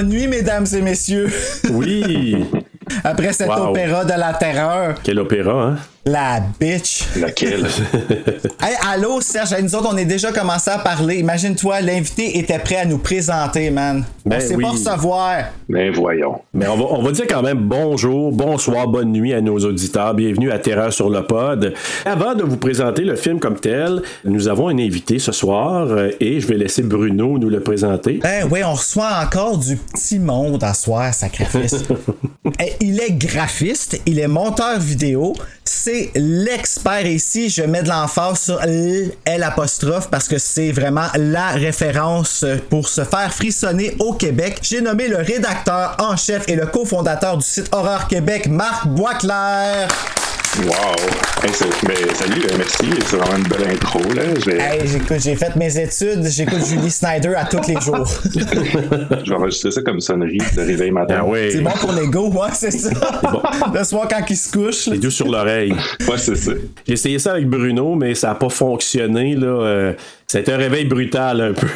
Bonne nuit, mesdames et messieurs. Oui! Après cet Wow. opéra de la terreur, Quel opéra, hein? la bitch. Laquelle? Hey, allô, Serge, nous autres, on est déjà commencé à parler. Imagine-toi, l'invité était prêt à nous présenter, man. Ben on s'est oui. pas recevoir. Ben voyons. Mais on va, on va dire quand même bonjour, bonsoir, bonne nuit à nos auditeurs. Bienvenue à Terreur sur le pod. Avant de vous présenter le film comme tel, nous avons un invité ce soir euh, et je vais laisser Bruno nous le présenter. Ben oui, on reçoit encore du petit monde à soir, sacrifice. Eh, il est graphiste, il est monteur vidéo, c'est l'expert ici. Je mets de l'emphase sur L, L apostrophe parce que c'est vraiment la référence pour se faire frissonner au Québec. J'ai nommé le rédacteur en chef et le cofondateur du site Horreur Québec, Marc Boisclair. Wow! Hey, ben, salut, euh, merci. C'est vraiment une belle intro. Là. Hey, j'ai fait mes études, j'écoute Julie Snyder à tous les jours. je vais enregistrer ça comme sonnerie de réveil matin. Ah oui, C'est bon pour l'ego, ouais, c'est ça. Le soir quand il se couche. les deux sur l'oreille. Ouais, c'est ça. J'ai essayé ça avec Bruno, mais ça n'a pas fonctionné. Là. Euh, C'était un réveil brutal un peu.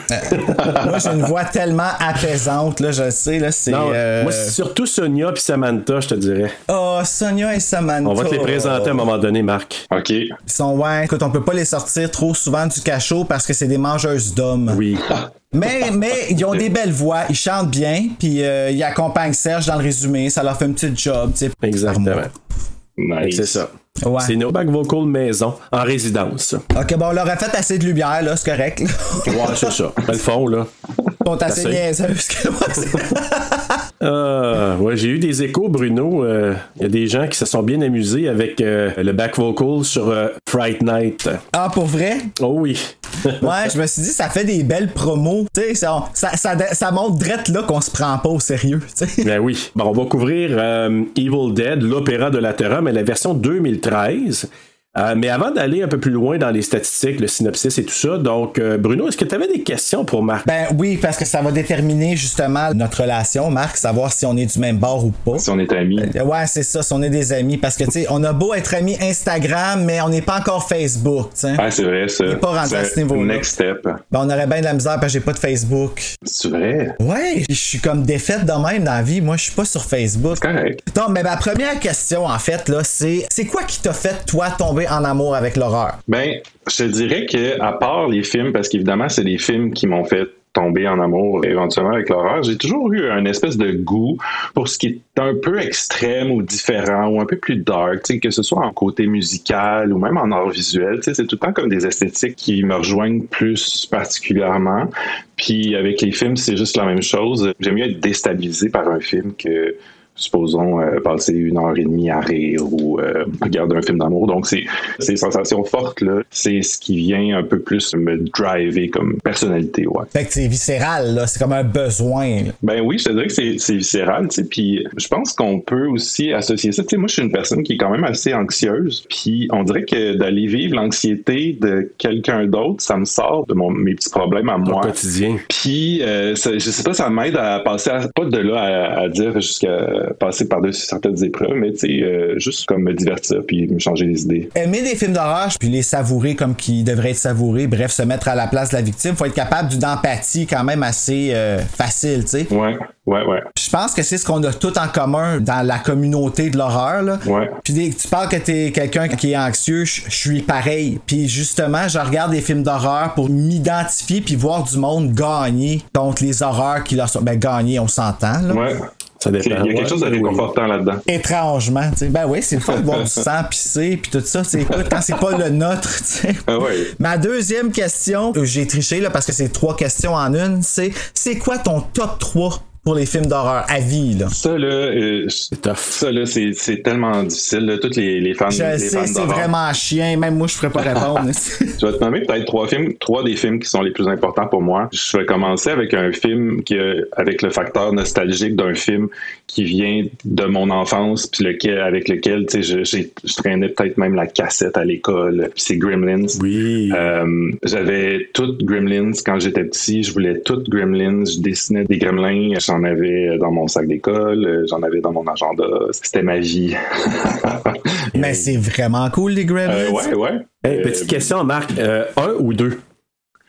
Moi, j'ai une voix tellement apaisante, là, je sais, là, c'est... Euh, Moi, c'est surtout Sonia puis Samantha, je te dirais. Oh, Sonia et Samantha. On va te les présenter à un moment donné, Marc. OK. Ils sont, ouais, écoute, on peut pas les sortir trop souvent du cachot parce que c'est des mangeuses d'hommes. Oui. Mais, mais, ils ont des belles voix, ils chantent bien, puis euh, ils accompagnent Serge dans le résumé, ça leur fait un petit job, tu sais. Exactement. Nice. C'est ça. Ouais. C'est nos back vocal maison en résidence. Ok, bon, on leur a fait assez de lumière, là, c'est correct. là. Ouais, c'est ça. Le fond, là. Ils sont assez niaiseuses que moi, c'est- Ah, ouais, j'ai eu des échos, Bruno. Euh, Il y a des gens qui se sont bien amusés avec euh, le back vocal sur euh, Fright Night. Ah, pour vrai? Oh oui. Ouais, je me suis dit, ça fait des belles promos. Tu sais, ça, ça, ça, ça montre drette là qu'on se prend pas au sérieux. Ben oui. Bon, on va couvrir euh, Evil Dead, l'opéra de la terreur, mais la version 2013. Euh, mais avant d'aller un peu plus loin dans les statistiques, le synopsis et tout ça, donc euh, Bruno, est-ce que tu avais des questions pour Marc? Ben oui, parce que ça va déterminer justement notre relation, Marc, savoir si on est du même bord ou pas. Si on est amis. Ouais, c'est ça, si on est des amis. Parce que, tu sais, on a beau être amis Instagram, mais on n'est pas encore Facebook, tu sais. Ah, c'est vrai, ça. est pas rendu à C'est ce niveau-là. Next step. Ben, on aurait bien de la misère parce que j'ai pas de Facebook. C'est vrai? Ouais, je suis comme défaite de même dans la vie. Moi, je suis pas sur Facebook. Correct. Non, mais ma première question, en fait, là, c'est c'est quoi qui t'a fait, toi, tomber en amour avec l'horreur? Ben, je dirais que, à part les films, parce qu'évidemment, c'est des films qui m'ont fait tomber en amour éventuellement avec l'horreur, j'ai toujours eu un espèce de goût pour ce qui est un peu extrême ou différent ou un peu plus dark, que ce soit en côté musical ou même en art visuel, c'est tout le temps comme des esthétiques qui me rejoignent plus particulièrement. Puis avec les films, c'est juste la même chose. J'aime mieux être déstabilisé par un film que supposons, euh, passer une heure et demie à rire ou euh, regarder un film d'amour. Donc, c'est ces sensations fortes, là, c'est ce qui vient un peu plus me driver comme personnalité, ouais. Fait que c'est viscéral, là. C'est comme un besoin. là. Ben oui, je te dirais que c'est- c'est viscéral, tu sais. Puis je pense qu'on peut aussi associer ça. Tu sais, moi, je suis une personne qui est quand même assez anxieuse. Puis on dirait que d'aller vivre l'anxiété de quelqu'un d'autre, ça me sort de mon, mes petits problèmes à Au moi. quotidien. Puis, euh, ça- je sais pas, ça m'aide à passer, à- pas de là à, à dire jusqu'à passer par-dessus certaines épreuves, mais tu sais, euh, juste comme me divertir puis me changer les idées. Aimer des films d'horreur, puis les savourer comme qu'ils devraient être savourés, bref, se mettre à la place de la victime, faut être capable d'une empathie quand même assez euh, facile, tu sais. Ouais, ouais, ouais. Je pense que c'est ce qu'on a tout en commun dans la communauté de l'horreur. Là. Ouais. Puis dès que tu parles que t'es quelqu'un qui est anxieux, je je suis pareil. Puis justement, je regarde des films d'horreur pour m'identifier puis voir du monde gagner contre les horreurs qui leur sont. Ben gagner, on s'entend. Là. Ouais. Ça Il y a quelque Ouais, chose de oui. réconfortant là-dedans. Étrangement, tu sais. Ben oui, c'est le fun de voir du sang pisser puis tout ça. Écoute, quand c'est pas le nôtre, tu sais. Ah ouais. Ma deuxième question, euh, j'ai triché là parce que c'est trois questions en une, c'est c'est quoi ton top 3 pour les films d'horreur à vie là? Ça, là, euh, ça, là, c'est c'est tellement difficile. Là. Toutes les, les fans, Je les sais, fans c'est d'horreur. vraiment chien, même moi je ferais pas répondre. Je vais te nommer peut-être trois films, trois des films qui sont les plus importants pour moi. Je vais commencer avec un film qui, a- avec le facteur nostalgique d'un film qui vient de mon enfance, puis lequel, avec lequel, tu sais, je, j'ai- je traînais peut-être même la cassette à l'école. Puis c'est Gremlins. Oui. Euh, j'avais toutes Gremlins quand j'étais petit. Je voulais toutes Gremlins. Je dessinais des Gremlins. J'en avais dans mon sac d'école. euh, J'en avais dans mon agenda. C'était ma vie. Mais c'est vraiment cool les Gremlins. Euh, ouais, ouais. Hey, Euh, petite question, Marc. Euh, un ou deux?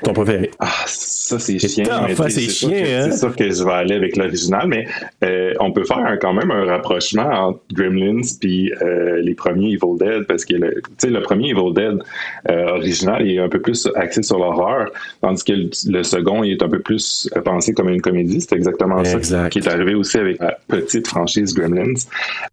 Ton préféré? Ah, ça, c'est mais hein, c'est que- hein? C'est sûr que je vais aller avec l'original, mais euh, on peut faire un- quand même un rapprochement entre Gremlins puis euh, les premiers Evil Dead, parce que le, tu sais, le premier Evil Dead euh, original est un peu plus axé sur l'horreur, tandis que le, le second il est un peu plus pensé comme une comédie. C'est exactement ça qui est arrivé aussi avec la petite franchise Gremlins.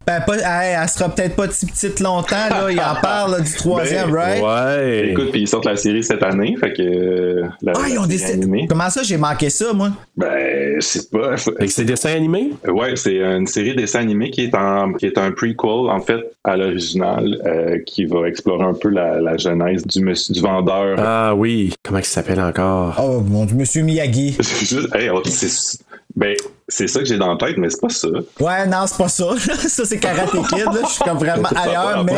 Ben, pas, hey, elle sera peut-être pas si petite longtemps, là. Il en parle là, du troisième, Ben, right? Ouais. Écoute, puis ils sortent la série cette année, fait que euh, la, Ah, ils ont des. animée. Comment ça, j'ai manqué ça, moi? Ben, je sais pas. c'est dessin animé? Ouais, c'est une série dessin animé qui est en qui est un prequel en fait à l'original euh, qui va explorer un peu la, la genèse du monsieur du vendeur. Ah oui. Comment il s'appelle encore? Oh, mon Dieu, Monsieur Miyagi. C'est juste- hey, oh, c'est ben c'est ça que j'ai dans la tête, mais c'est pas ça. Ouais, non, c'est pas ça. ça, c'est Karate Kid, là. Je suis comme vraiment ailleurs, mais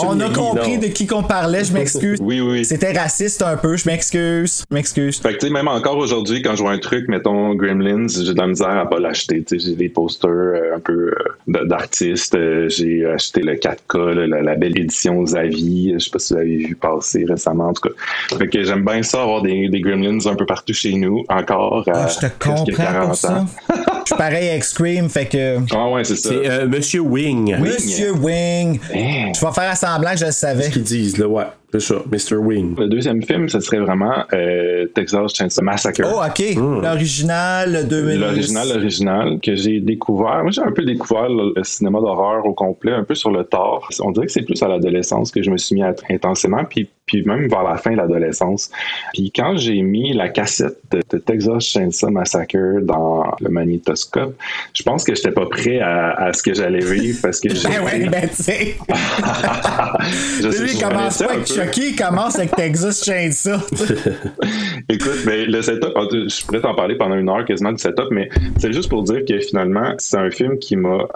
on a compris non. de qui qu'on parlait. Je m'excuse. Oui, oui. C'était raciste un peu. Je m'excuse. Je m'excuse. Fait que tu sais, même encore aujourd'hui, quand je vois un truc, mettons Gremlins, j'ai de la misère à pas l'acheter. Tu sais, j'ai des posters euh, un peu euh, d'artistes. Euh, j'ai acheté le 4K, là, la, la belle édition Zavi. Je sais pas si vous avez vu passer récemment, en tout cas. Fait que j'aime bien ça, avoir des, des Gremlins un peu partout chez nous, encore. Ah, à je te comprends 40 pour ça. ans. Je suis pareil avec Scream, fait que. Ah ouais, c'est ça. C'est euh, Monsieur Wing. Monsieur Wing. Hein? Je vais faire semblant que je le savais. qu'ils disent, là, ouais. C'est ça, Mr. Wing. Le deuxième film, ce serait vraiment euh, Texas Chainsaw Massacre. Oh, ok. L'original, le 2000. L'original, l'original, que j'ai découvert. Moi, j'ai un peu découvert le, le cinéma d'horreur au complet, un peu sur le tard. On dirait que c'est plus à l'adolescence que je me suis mis à intensément, puis, puis même vers la fin de l'adolescence. Puis quand j'ai mis la cassette de, de Texas Chainsaw Massacre dans le magnétoscope, je pense que j'étais pas prêt à, à ce que j'allais vivre parce que j'ai Ben ouais, ben tu sais. je sais, je commence pas. Chucky, commence avec Texas Chainsaw. Écoute, mais le setup, tout- je pourrais t'en parler pendant une heure quasiment du setup, mais c'est juste pour dire que finalement, c'est un film qui m'a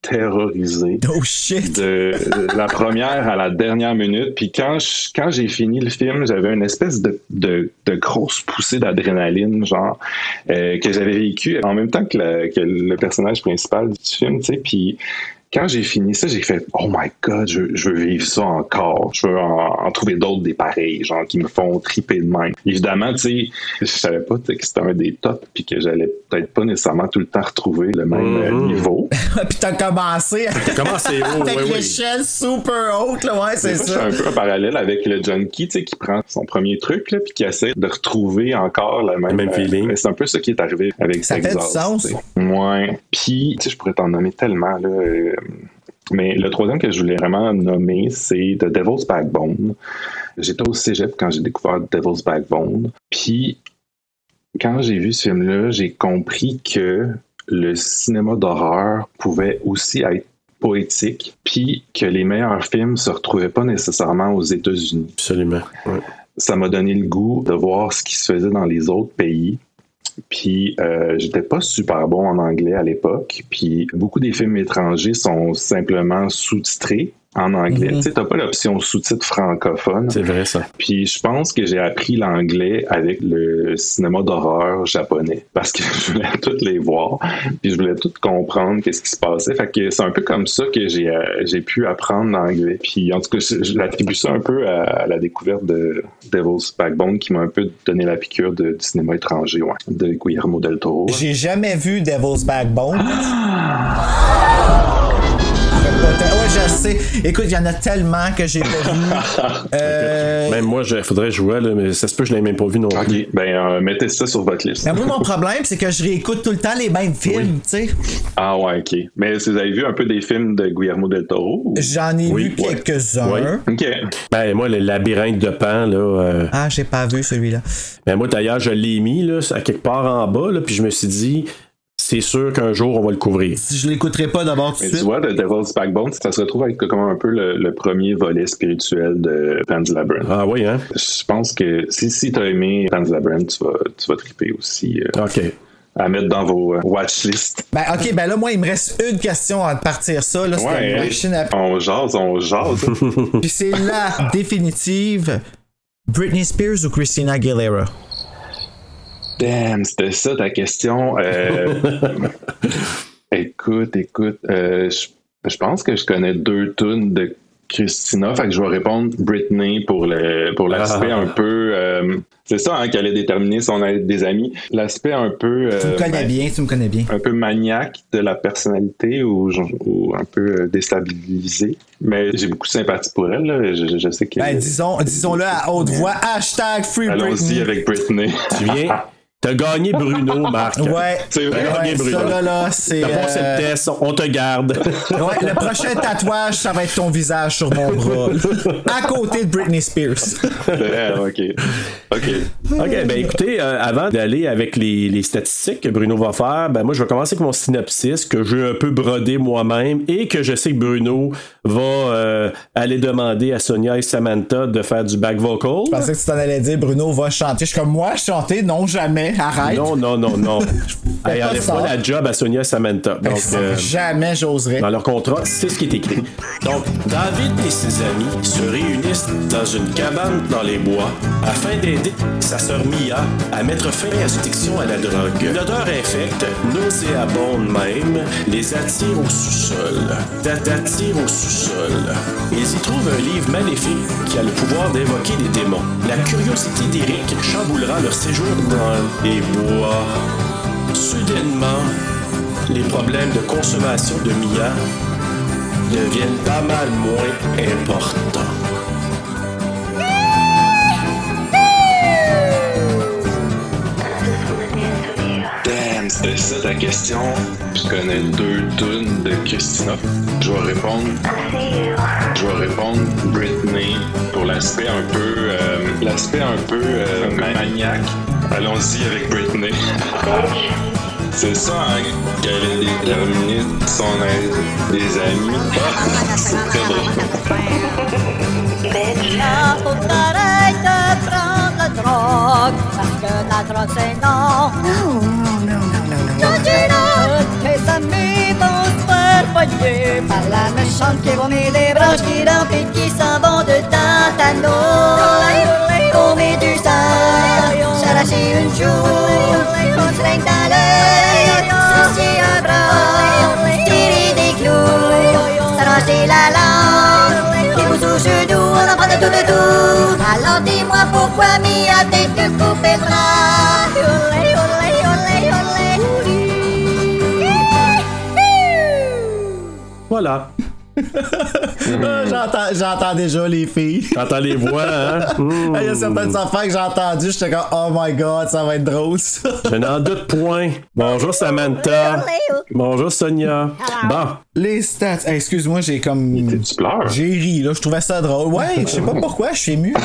terrorisé. Oh shit. De la première à la dernière minute. Puis quand je- quand j'ai fini le film, j'avais une espèce de, de, de grosse poussée d'adrénaline, genre, euh, que j'avais vécu en même temps que, la- que le personnage principal du film, tu sais. Puis quand j'ai fini ça, j'ai fait Oh my god, je, je veux vivre ça encore. Je veux en, en trouver d'autres des pareils, genre qui me font triper de même. Évidemment, tu sais, je savais pas tu sais, que c'était un des tops, puis que j'allais peut-être pas nécessairement tout le temps retrouver le même euh, Mhm. niveau. Puis t'as commencé Comment c'est haut? avec super haute, là, ouais, c'est ça. Je fais un peu un parallèle avec le junkie, tu sais, qui prend son premier truc, là, puis qui essaie de retrouver encore la même, Le même feeling. euh, c'est un peu ça qui est arrivé avec Ça fait du sens. Ouais. Puis, tu sais, je pourrais t'en nommer tellement, là. euh, mais le troisième que je voulais vraiment nommer, c'est The Devil's Backbone. J'étais au cégep quand j'ai découvert The Devil's Backbone. Puis, quand j'ai vu ce film-là, j'ai compris que le cinéma d'horreur pouvait aussi être poétique, puis que les meilleurs films se retrouvaient pas nécessairement aux États-Unis. Absolument. ouais. Ça m'a donné le goût de voir ce qui se faisait dans les autres pays. Puis euh, j'étais pas super bon en anglais à l'époque. Puis beaucoup des films étrangers sont simplement sous-titrés en anglais. Tu sais, t'as pas l'option sous-titre francophone. C'est vrai, ça. Puis je pense que j'ai appris l'anglais avec le cinéma d'horreur japonais parce que je voulais toutes les voir, puis je voulais tout comprendre qu'est-ce qui se passait. Fait que c'est un peu comme ça que j'ai euh, j'ai pu apprendre l'anglais. Puis en tout cas, je, je l'attribue ça un peu à, à la découverte de Devil's Backbone qui m'a un peu donné la piqûre de, du cinéma étranger, ouais, de Guillermo del Toro. J'ai jamais vu Devil's Backbone. Ouais, je sais. Écoute, il y en a tellement que j'ai pas vu. Euh, Même moi, il faudrait jouer, là, mais ça se peut que je l'ai même pas vu non plus. Ok, ben euh, mettez ça sur votre liste. mais moi, mon problème, c'est que je réécoute tout le temps les mêmes films, tu sais. Ah ouais, ok. Mais si vous avez vu un peu des films de Guillermo del Toro? ou- J'en ai Oui, vu ouais. quelques-uns. Ouais. Ok. Ben, moi, le labyrinthe de Pan, là. euh, Ah, j'ai pas vu celui-là. Ben, moi, d'ailleurs, je l'ai mis, là, à quelque part en bas, là, puis je me suis dit, c'est sûr qu'un jour, on va le couvrir. Si je l'écouterai pas d'abord tout de Mais tu suite. vois, The Devil's Backbone, ça se retrouve avec comme un peu le, le premier volet spirituel de Pan's Labyrinth. Ah oui, hein? Je pense que si, si tu as aimé Pan's Labyrinth, tu vas, tu vas triper aussi euh, OK. à mettre dans vos euh, watchlists. Ben, ok, ben là, moi, il me reste une question avant de partir ça. Là, Ouais, une hein? machine à- on jase, on jase. Puis c'est la définitive Britney Spears ou Christina Aguilera? Damn, c'était ça ta question. Euh, écoute, écoute, euh, je, je pense que je connais deux tunes de Christina, fait que je vais répondre Britney pour le pour l'aspect Ah. un peu. euh, c'est ça hein, qui allait déterminer son aide des amis. L'aspect un peu. Tu me connais ben, bien, tu me connais bien. un peu maniaque de la personnalité ou, un peu déstabilisé. Mais j'ai beaucoup de sympathie pour elle. là. Je, je- je sais que. Ben, disons, disons-le à haute voix. Hashtag Free Allons-y Britney. avec Britney. Tu viens? T'as gagné Bruno, Marc. Ouais. T'as gagné Ouais, Bruno. ça, là, là, c'est. T'as passé euh, le test, on te garde. Ouais, le prochain tatouage, ça va être ton visage sur mon bras. à côté de Britney Spears. Ah, ok. Ok. OK, ben écoutez, euh, avant d'aller avec les, les statistiques que Bruno va faire, ben moi je vais commencer avec mon synopsis que j'ai un peu brodé moi-même et que je sais que Bruno va euh, aller demander à Sonia et Samantha de faire du back vocal. Je pensais que tu t'en allais dire Bruno va chanter. Je suis comme moi, chanter, non, jamais. Arrête. Non, non, non, non. hey, pas enlève pas la job à Sonia et Samantha. Donc, euh, Jamais j'oserais. dans leur contrat, c'est ce qui est écrit. Donc, David et ses amis se réunissent dans une cabane dans les bois afin d'aider sa sœur Mia à mettre fin à son addiction à la drogue. Une odeur infecte, nauséabonde même, les attire au sous-sol. T'attire au sous-sol. Ils y trouvent un livre maléfique qui a le pouvoir d'invoquer des démons. La curiosité d'Eric chamboulera leur séjour dans les bois. Soudainement, les problèmes de consommation de Mia deviennent pas mal moins importants. C'était ça ta question? Je connais deux tunes de Christina. Je vais répondre. Je vais répondre Britney pour l'aspect un peu, euh, l'aspect un peu euh, maniaque. Allons-y avec Britney. C'est ça hein, qui allait déterminer son aide des amis. Ah, c'est très drôle. Là, faut que t'arrêtes de prendre la drogue, parce que la drogue c'est non? Non. Georgina, tes amis vont se faire poigner par la méchante qui vomit des branches qui rampent qui s'en vont de Tantano. Au Médusa, s'arracher une joue, on se règne dans l'œil, un bras, tirer des clous, s'arracher la langue, des pouces aux genoux, on en prend de tout de tout. Alors dis-moi pourquoi Mia t'es que couper le bras? Voilà. Ah, j'entends, j'entends déjà les filles. T'entends les voix, hein? Mmh. Il y a certaines affaires que j'ai entendues, j'étais comme Oh my god, ça va être drôle ça. Je n'en doute point. Bonjour Samantha. Bonjour Sonia. Bon, Les stats. Hey, excuse-moi, j'ai comme. Tu pleures? J'ai ri, là, je trouvais ça drôle. Ouais, je sais pas pourquoi, je suis ému.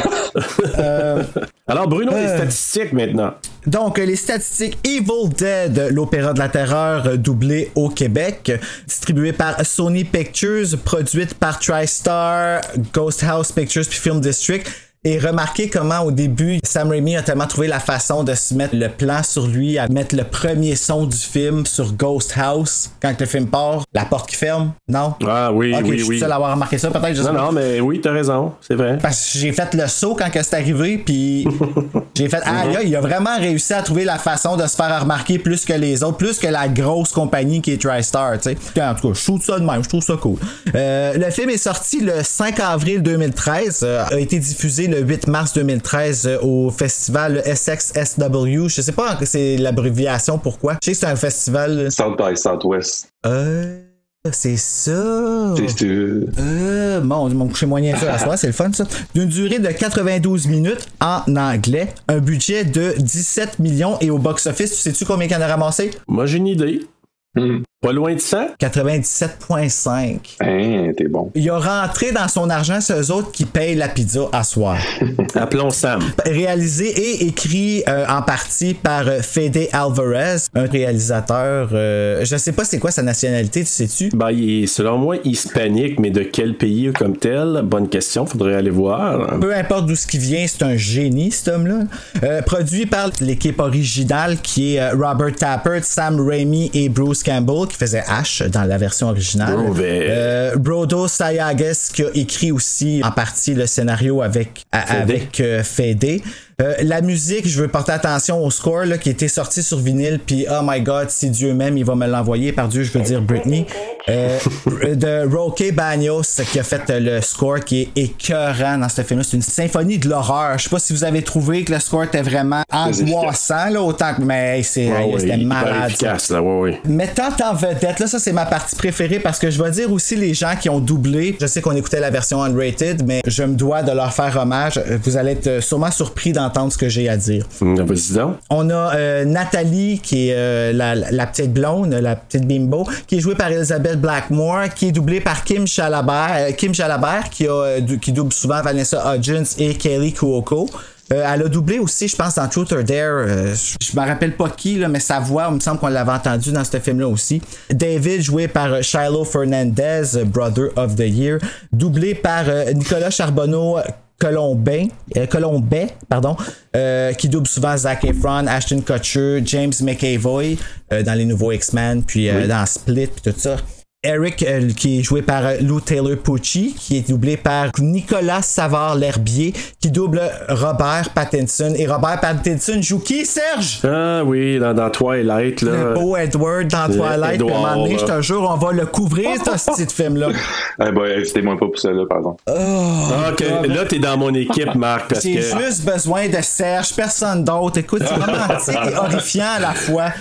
Euh, alors Bruno, les Euh. statistiques maintenant. Donc, les statistiques Evil Dead, l'opéra de la terreur euh, doublé au Québec, distribué par Sony Pictures, produite par TriStar, Ghost House Pictures puis Film District. Et remarquez comment au début, Sam Raimi a tellement trouvé la façon de se mettre le plan sur lui, à mettre le premier son du film sur Ghost House. Quand le film part, la porte qui ferme. Non? Ah oui, oui, je suis oui. seul à avoir remarqué ça, peut-être. Non, non, mais oui, t'as raison, c'est vrai. Parce que j'ai fait le saut quand c'est arrivé, puis j'ai fait ah il a vraiment réussi à trouver la façon de se faire remarquer plus que les autres, plus que la grosse compagnie qui est TriStar, tu sais. En tout cas, je trouve ça de même, je trouve ça cool. Euh, le film est sorti le 5 avril 2013, euh, a été diffusé le 8 mars 2013 euh, au festival SXSW. Je sais pas que c'est l'abréviation pourquoi. Je sais que c'est un festival. South by Southwest. Euh, c'est ça. C'est euh, Euh, bon, mon coucher moyen ça à soir, c'est le fun ça. D'une durée de 92 minutes en anglais, un budget de 17 millions et au box-office, tu sais-tu combien il en a ramassé? Moi, j'ai une idée. hmm. Pas loin de 100? 97,5. Hein, t'es bon. Il a rentré dans son argent, c'est eux autres qui payent la pizza à soir. Appelons Sam. Réalisé et écrit euh, en partie par euh, Fede Alvarez, un réalisateur. euh, je sais pas c'est quoi sa nationalité, tu sais-tu? Ben, il est, selon moi, hispanique, mais de quel pays comme tel? Bonne question, faudrait aller voir. Peu importe d'où ce qui vient, c'est un génie, cet homme-là. Euh, produit par l'équipe originale qui est Robert Tappert, Sam Raimi et Bruce Campbell qui faisait Ash dans la version originale. Mauvais. Euh, Brodo Sayagas qui a écrit aussi en partie le scénario avec, avec euh, Fede. Euh, la musique, je veux porter attention au score là, qui était sorti sur vinyle, puis oh my god, si Dieu m'aime, il va me l'envoyer. Par Dieu, je veux dire Britney. Euh, de Roque Bagnos qui a fait euh, le score qui est écœurant dans ce film-là. C'est une symphonie de l'horreur. Je sais pas si vous avez trouvé que le score était vraiment angoissant, là, autant que. Mais hey, c'est, Ouais, ouais, c'était malade. efficace, là, ouais. Mettant en vedette, là, ça c'est ma partie préférée parce que je vais dire aussi les gens qui ont doublé. Je sais qu'on écoutait la version unrated, mais je me dois de leur faire hommage. Vous allez être euh, sûrement surpris d'entendre ce que j'ai à dire. Donc. On a euh, Nathalie, qui est euh, la, la petite blonde, la petite bimbo, qui est jouée par Elizabeth Blackmore, qui est doublée par Kim Chalabert, euh, Kim Chalabert qui, a, qui double souvent Vanessa Hudgens et Kelly Kuoko. Euh, elle a doublé aussi, je pense, dans Truth or Dare. euh, je me rappelle pas qui, là, mais sa voix, il me semble qu'on l'avait entendu dans ce film-là aussi. David, joué par Shiloh Fernandez, Brother of the Year. Doublé par euh, Nicolas Charbonneau. Colombin, euh, Colombet, pardon, euh, qui double souvent Zac Efron, Ashton Kutcher, James McAvoy euh, dans les nouveaux X-Men, puis euh, dans Split, puis tout ça. Eric, euh, qui est joué par euh, Lou Taylor Pucci, qui est doublé par Nicolas Savard-L'Herbier, qui double Robert Pattinson. Et Robert Pattinson joue qui, Serge? Ah oui, dans, dans Twilight, là. Le beau Edward dans Le Twilight. À un moment donné, je te jure, on va le couvrir, ce petit film-là. Eh ben, invitez-moi pas pour ça, là, par exemple. Ah, ok. Là, t'es dans mon équipe, Marc, parce J'ai que. juste besoin de Serge, personne d'autre. Écoute, c'est romantique et horrifiant à la fois.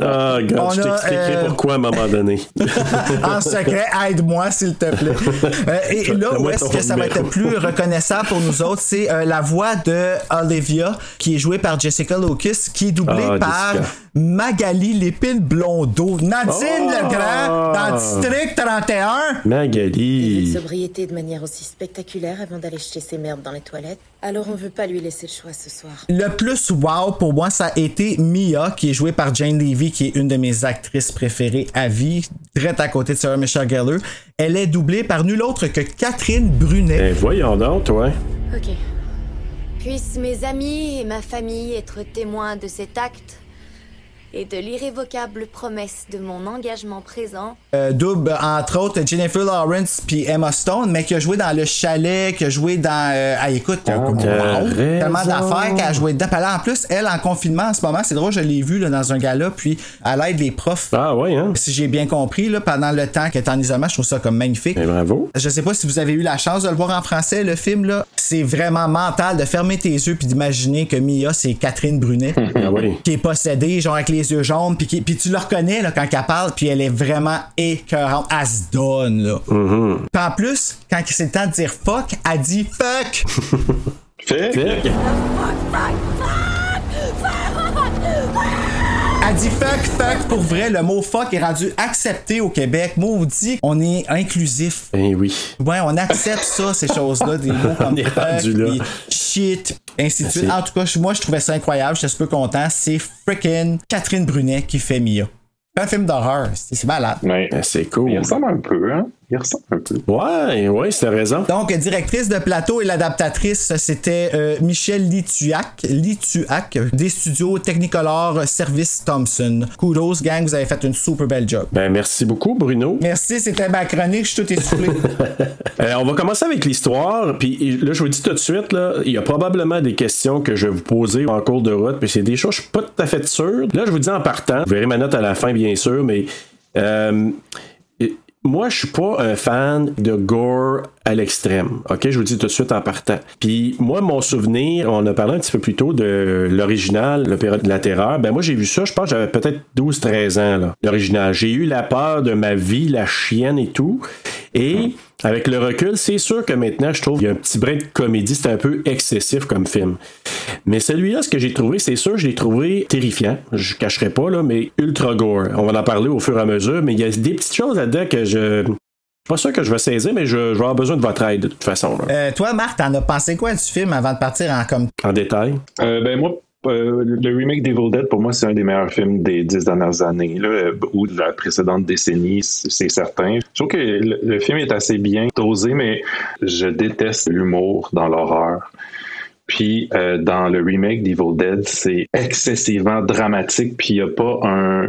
Ah, gars, On je a, t'expliquerai euh, pourquoi à un moment donné. en secret, aide-moi s'il te plaît. Euh, et là où est-ce que ça va être plus reconnaissable pour nous autres, c'est euh, la voix de Olivia, qui est jouée par Jessica Lucas, qui est doublée Ah, par Jessica. Magali Lépine Blondeau. Nadine Oh! Legrand, dans District 31. de Magali. sobriété de manière aussi spectaculaire avant d'aller jeter ses merdes dans les toilettes. Alors on veut pas lui laisser le choix ce soir. Le plus wow pour moi, ça a été Mia, qui est jouée par Jane Levy, qui est une de mes actrices préférées à vie, direct à côté de Sarah Michelle Gellar. Elle est doublée par nul autre que Catherine Brunet. Ben, voyons donc, toi. Ok. Puissent mes amis et ma famille être témoins de cet acte? Et de l'irrévocable promesse de mon engagement présent Euh, double, entre autres, Jennifer Lawrence puis Emma Stone, mais qui a joué dans Le Chalet, qui a joué dans... Euh, ah, écoute, wow, tellement d'affaires qu'elle a joué dedans. Puis elle, en plus, elle, en confinement en ce moment, c'est drôle, je l'ai vue là, dans un gala, puis elle aide les profs. Ah, ouais, hein? Si j'ai bien compris, là, pendant le temps qu'elle est en isolement, je trouve ça comme magnifique. Ben, bravo. Je sais pas si vous avez eu la chance de le voir en français, le film, là. C'est vraiment mental de fermer tes yeux puis d'imaginer que Mia, c'est Catherine Brunet. Ah, oui. qui est possédée, genre avec les yeux jaunes, puis, qui- puis tu le reconnais là, quand elle parle, puis elle est vraiment écœurante. Elle se donne, là. Puis en plus, quand c'est le temps de dire fuck, elle dit fuck! Fait. Fait que- Elle dit fuck, fuck, pour vrai, le mot fuck est rendu accepté au Québec. Maudit, on est inclusif. Ben oui. Ouais, on accepte ça, ces choses-là, des mots comme fuck, rendu là. shit, ainsi de suite. En tout cas, moi, je trouvais ça incroyable. J'étais super content. C'est freaking Catherine Brunet qui fait Mia. Un film d'horreur. C'est c'est malade. Ouais. Ben, c'est cool. Il ressemble un peu, hein? Il ressemble un peu. Ouais, ouais, c'est raison. Donc, directrice de plateau et l'adaptatrice, c'était euh, Michel Lituac, Lituac, des studios Technicolor Service Thompson. Kudos, gang, vous avez fait une super belle job. Ben, merci beaucoup, Bruno. Merci, c'était ma chronique, je suis tout essoufflé. Euh, on va commencer avec l'histoire. Puis là, je vous dis tout de suite, là, il y a probablement des questions que je vais vous poser en cours de route. Puis c'est des choses, je suis pas tout à fait sûr. Là, je vous dis en partant. Vous verrez ma note à la fin, bien sûr, mais. euh, moi, je suis pas un fan de gore à l'extrême. OK, je vous le dis tout de suite en partant. Puis moi, mon souvenir, on a parlé un petit peu plus tôt de l'original, l'opéra de la terreur. Ben moi, j'ai vu ça, je pense j'avais peut-être 12-13 ans, là, l'original. J'ai eu la peur de ma vie, la chienne et tout. Et avec le recul, c'est sûr que maintenant, je trouve qu'il y a un petit brin de comédie. C'est un peu excessif comme film. Mais celui-là, ce que j'ai trouvé, c'est sûr, je l'ai trouvé terrifiant. Je cacherai pas, là, mais ultra gore. On va en parler au fur et à mesure, mais il y a des petites choses là-dedans que je. Je suis pas sûr que je vais saisir, mais je, je vais avoir besoin de votre aide de toute façon, là, Euh, toi, Marc, t'en as pensé quoi du film avant de partir en comme. en détail? Euh, ben moi, euh, le remake d'Evil Dead, pour moi, c'est un des meilleurs films des dix dernières années, là, euh, ou de la précédente décennie, c'est certain. Je trouve que le, le film est assez bien dosé, mais je déteste l'humour dans l'horreur. Puis euh, dans le remake d'Evil Dead, c'est excessivement dramatique, puis il n'y a pas un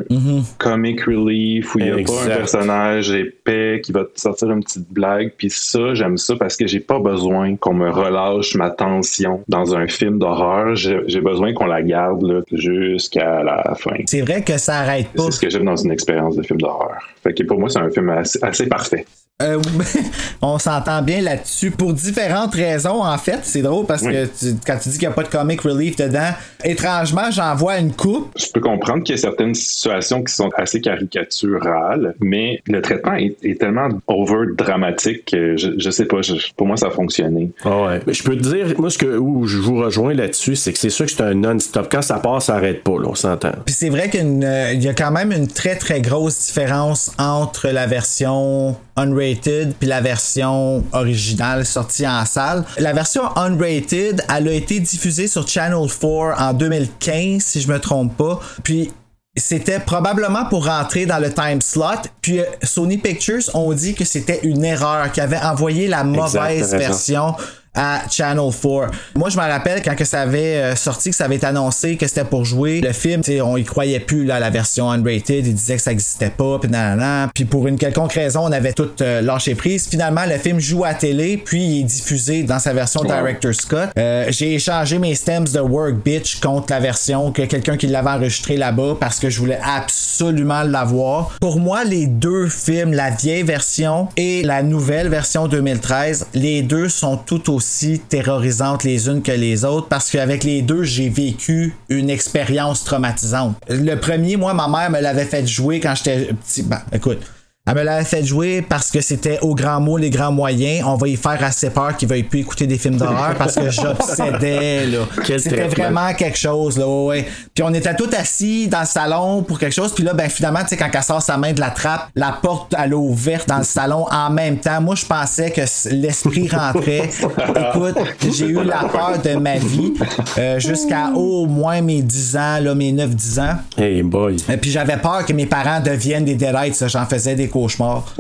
comic relief, ou il n'y a pas un personnage épais qui va te sortir une petite blague. Puis ça, j'aime ça parce que j'ai pas besoin qu'on me relâche ma tension dans un film d'horreur. J'ai besoin qu'on la garde là, jusqu'à la fin. C'est vrai que ça arrête pas. C'est ce que j'aime dans une expérience de film d'horreur. Fait que pour moi, c'est un film assez, assez parfait. Euh, on s'entend bien là-dessus pour différentes raisons en fait. C'est drôle parce que tu- quand tu dis qu'il n'y a pas de comic relief dedans, étrangement j'en vois une coupe. Je peux comprendre qu'il y a certaines situations qui sont assez caricaturales, mais le traitement est, est tellement over dramatique que je, je sais pas, je- pour moi ça a fonctionné. Ah ouais. Je peux te dire, moi, ce que, où je vous rejoins là-dessus, c'est que c'est sûr que c'est un non-stop. Quand ça part, ça arrête pas, là, on s'entend. Puis c'est vrai qu'il euh, y a quand même une très très grosse différence entre la version unrated puis la version originale sortie en salle. La version unrated, elle a été diffusée sur Channel 4 en 2015 si je me trompe pas. Puis c'était probablement pour rentrer dans le time slot. Puis euh, Sony Pictures ont dit que c'était une erreur, qu'ils avaient envoyé la mauvaise raison. À Channel 4. Moi, je me rappelle quand que ça avait euh, sorti, que ça avait été annoncé que c'était pour jouer le film, on y croyait plus là, la version unrated, ils disaient que ça existait pas, puis nanana. Puis pour une quelconque raison, on avait tout euh, lâché prise. Finalement, le film joue à télé, puis il est diffusé dans sa version Director Scott. Euh, J'ai échangé mes stems de Work Bitch contre la version que quelqu'un qui l'avait enregistré là-bas parce que je voulais absolument l'avoir. Pour moi, les deux films, la vieille version et la nouvelle version 2013, les deux sont tout aussi terrorisantes les unes que les autres parce qu'avec les deux, j'ai vécu une expérience traumatisante. Le premier, moi, ma mère me l'avait fait jouer quand j'étais petit. Ben, écoute. Elle me l'avait fait jouer parce que c'était au grand mot, les grands moyens. On va y faire assez peur qu'il veuille plus écouter des films d'horreur parce que j'obsédais, là. C'était vraiment quelque chose, là, ouais. Puis on était tous assis dans le salon pour quelque chose. Puis là, ben finalement, tu sais, quand elle sort sa main de la trappe, la porte, elle est ouverte dans le salon en même temps. Moi, je pensais que l'esprit rentrait. Écoute, j'ai eu la peur de ma vie euh, jusqu'à au moins mes 10 ans, là, mes 9-10 ans. Hey boy. Et puis j'avais peur que mes parents deviennent des ça, j'en faisais des cauchemars.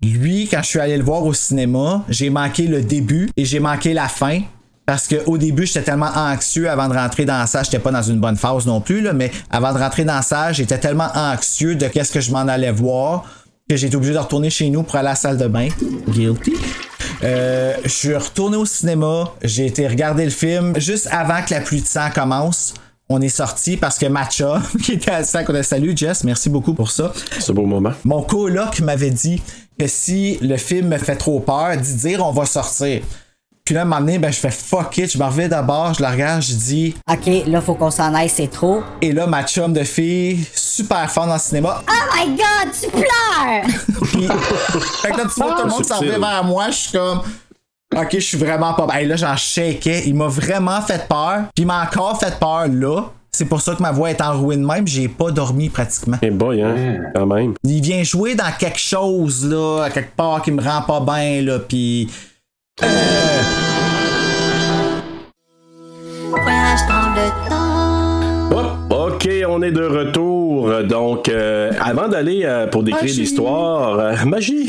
Lui, quand je suis allé le voir au cinéma, j'ai manqué le début et j'ai manqué la fin. Parce qu'au début, j'étais tellement anxieux avant de rentrer dans la salle. J'étais pas dans une bonne phase non plus, là, mais avant de rentrer dans la salle, j'étais tellement anxieux de qu'est-ce que je m'en allais voir que j'ai été obligé de retourner chez nous pour aller à la salle de bain. Guilty. Euh, je suis retourné au cinéma, j'ai été regarder le film juste avant que la pluie de sang commence. On est sorti parce que Matcha, qui était à ça qu'on a salut Jess, merci beaucoup pour ça. C'est un beau moment. Mon coloc m'avait dit que si le film me fait trop peur, d'y dire on va sortir. Puis là, à un moment donné, ben, je fais fuck it, je me reviens d'abord, je la regarde, je dis. Ok, là, faut qu'on s'en aille, c'est trop. Et là, ma chum de fille, super fan dans le cinéma. Oh my god, tu pleures! Puis, fait que là, tu vois, tout le monde s'en revient vers moi, je suis comme. Ok, je suis vraiment pas. Hey, là, j'en shakeais. Il m'a vraiment fait peur. Puis il m'a encore fait peur là. C'est pour ça que ma voix est en ruine même. J'ai pas dormi pratiquement. Eh boy, hein? Hmm. Quand même. Il vient jouer dans quelque chose, là, à quelque part qui me rend pas bien, là. Puis. Euh... Dans le temps pis. on est de retour. Donc, euh, avant d'aller euh, pour décrire l'histoire, euh, magie.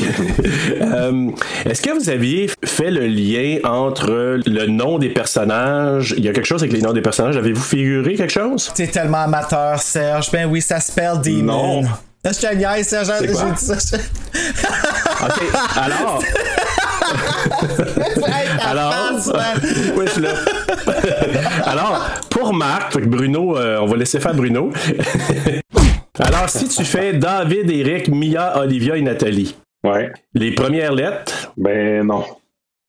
Euh, Est-ce que vous aviez fait le lien entre le nom des personnages? Il y a quelque chose avec les noms des personnages. Avez-vous figuré quelque chose? T'es tellement amateur, Serge. Ben oui, ça spell Demon. Non. Je te niaise, Serge? J'ai dit ça. Ok. Alors. Alors, là. Alors, pour Marc, Bruno, euh, on va laisser faire Bruno. Alors, si tu fais David, Eric, Mia, Olivia et Nathalie, Ouais. les premières lettres, Ben non.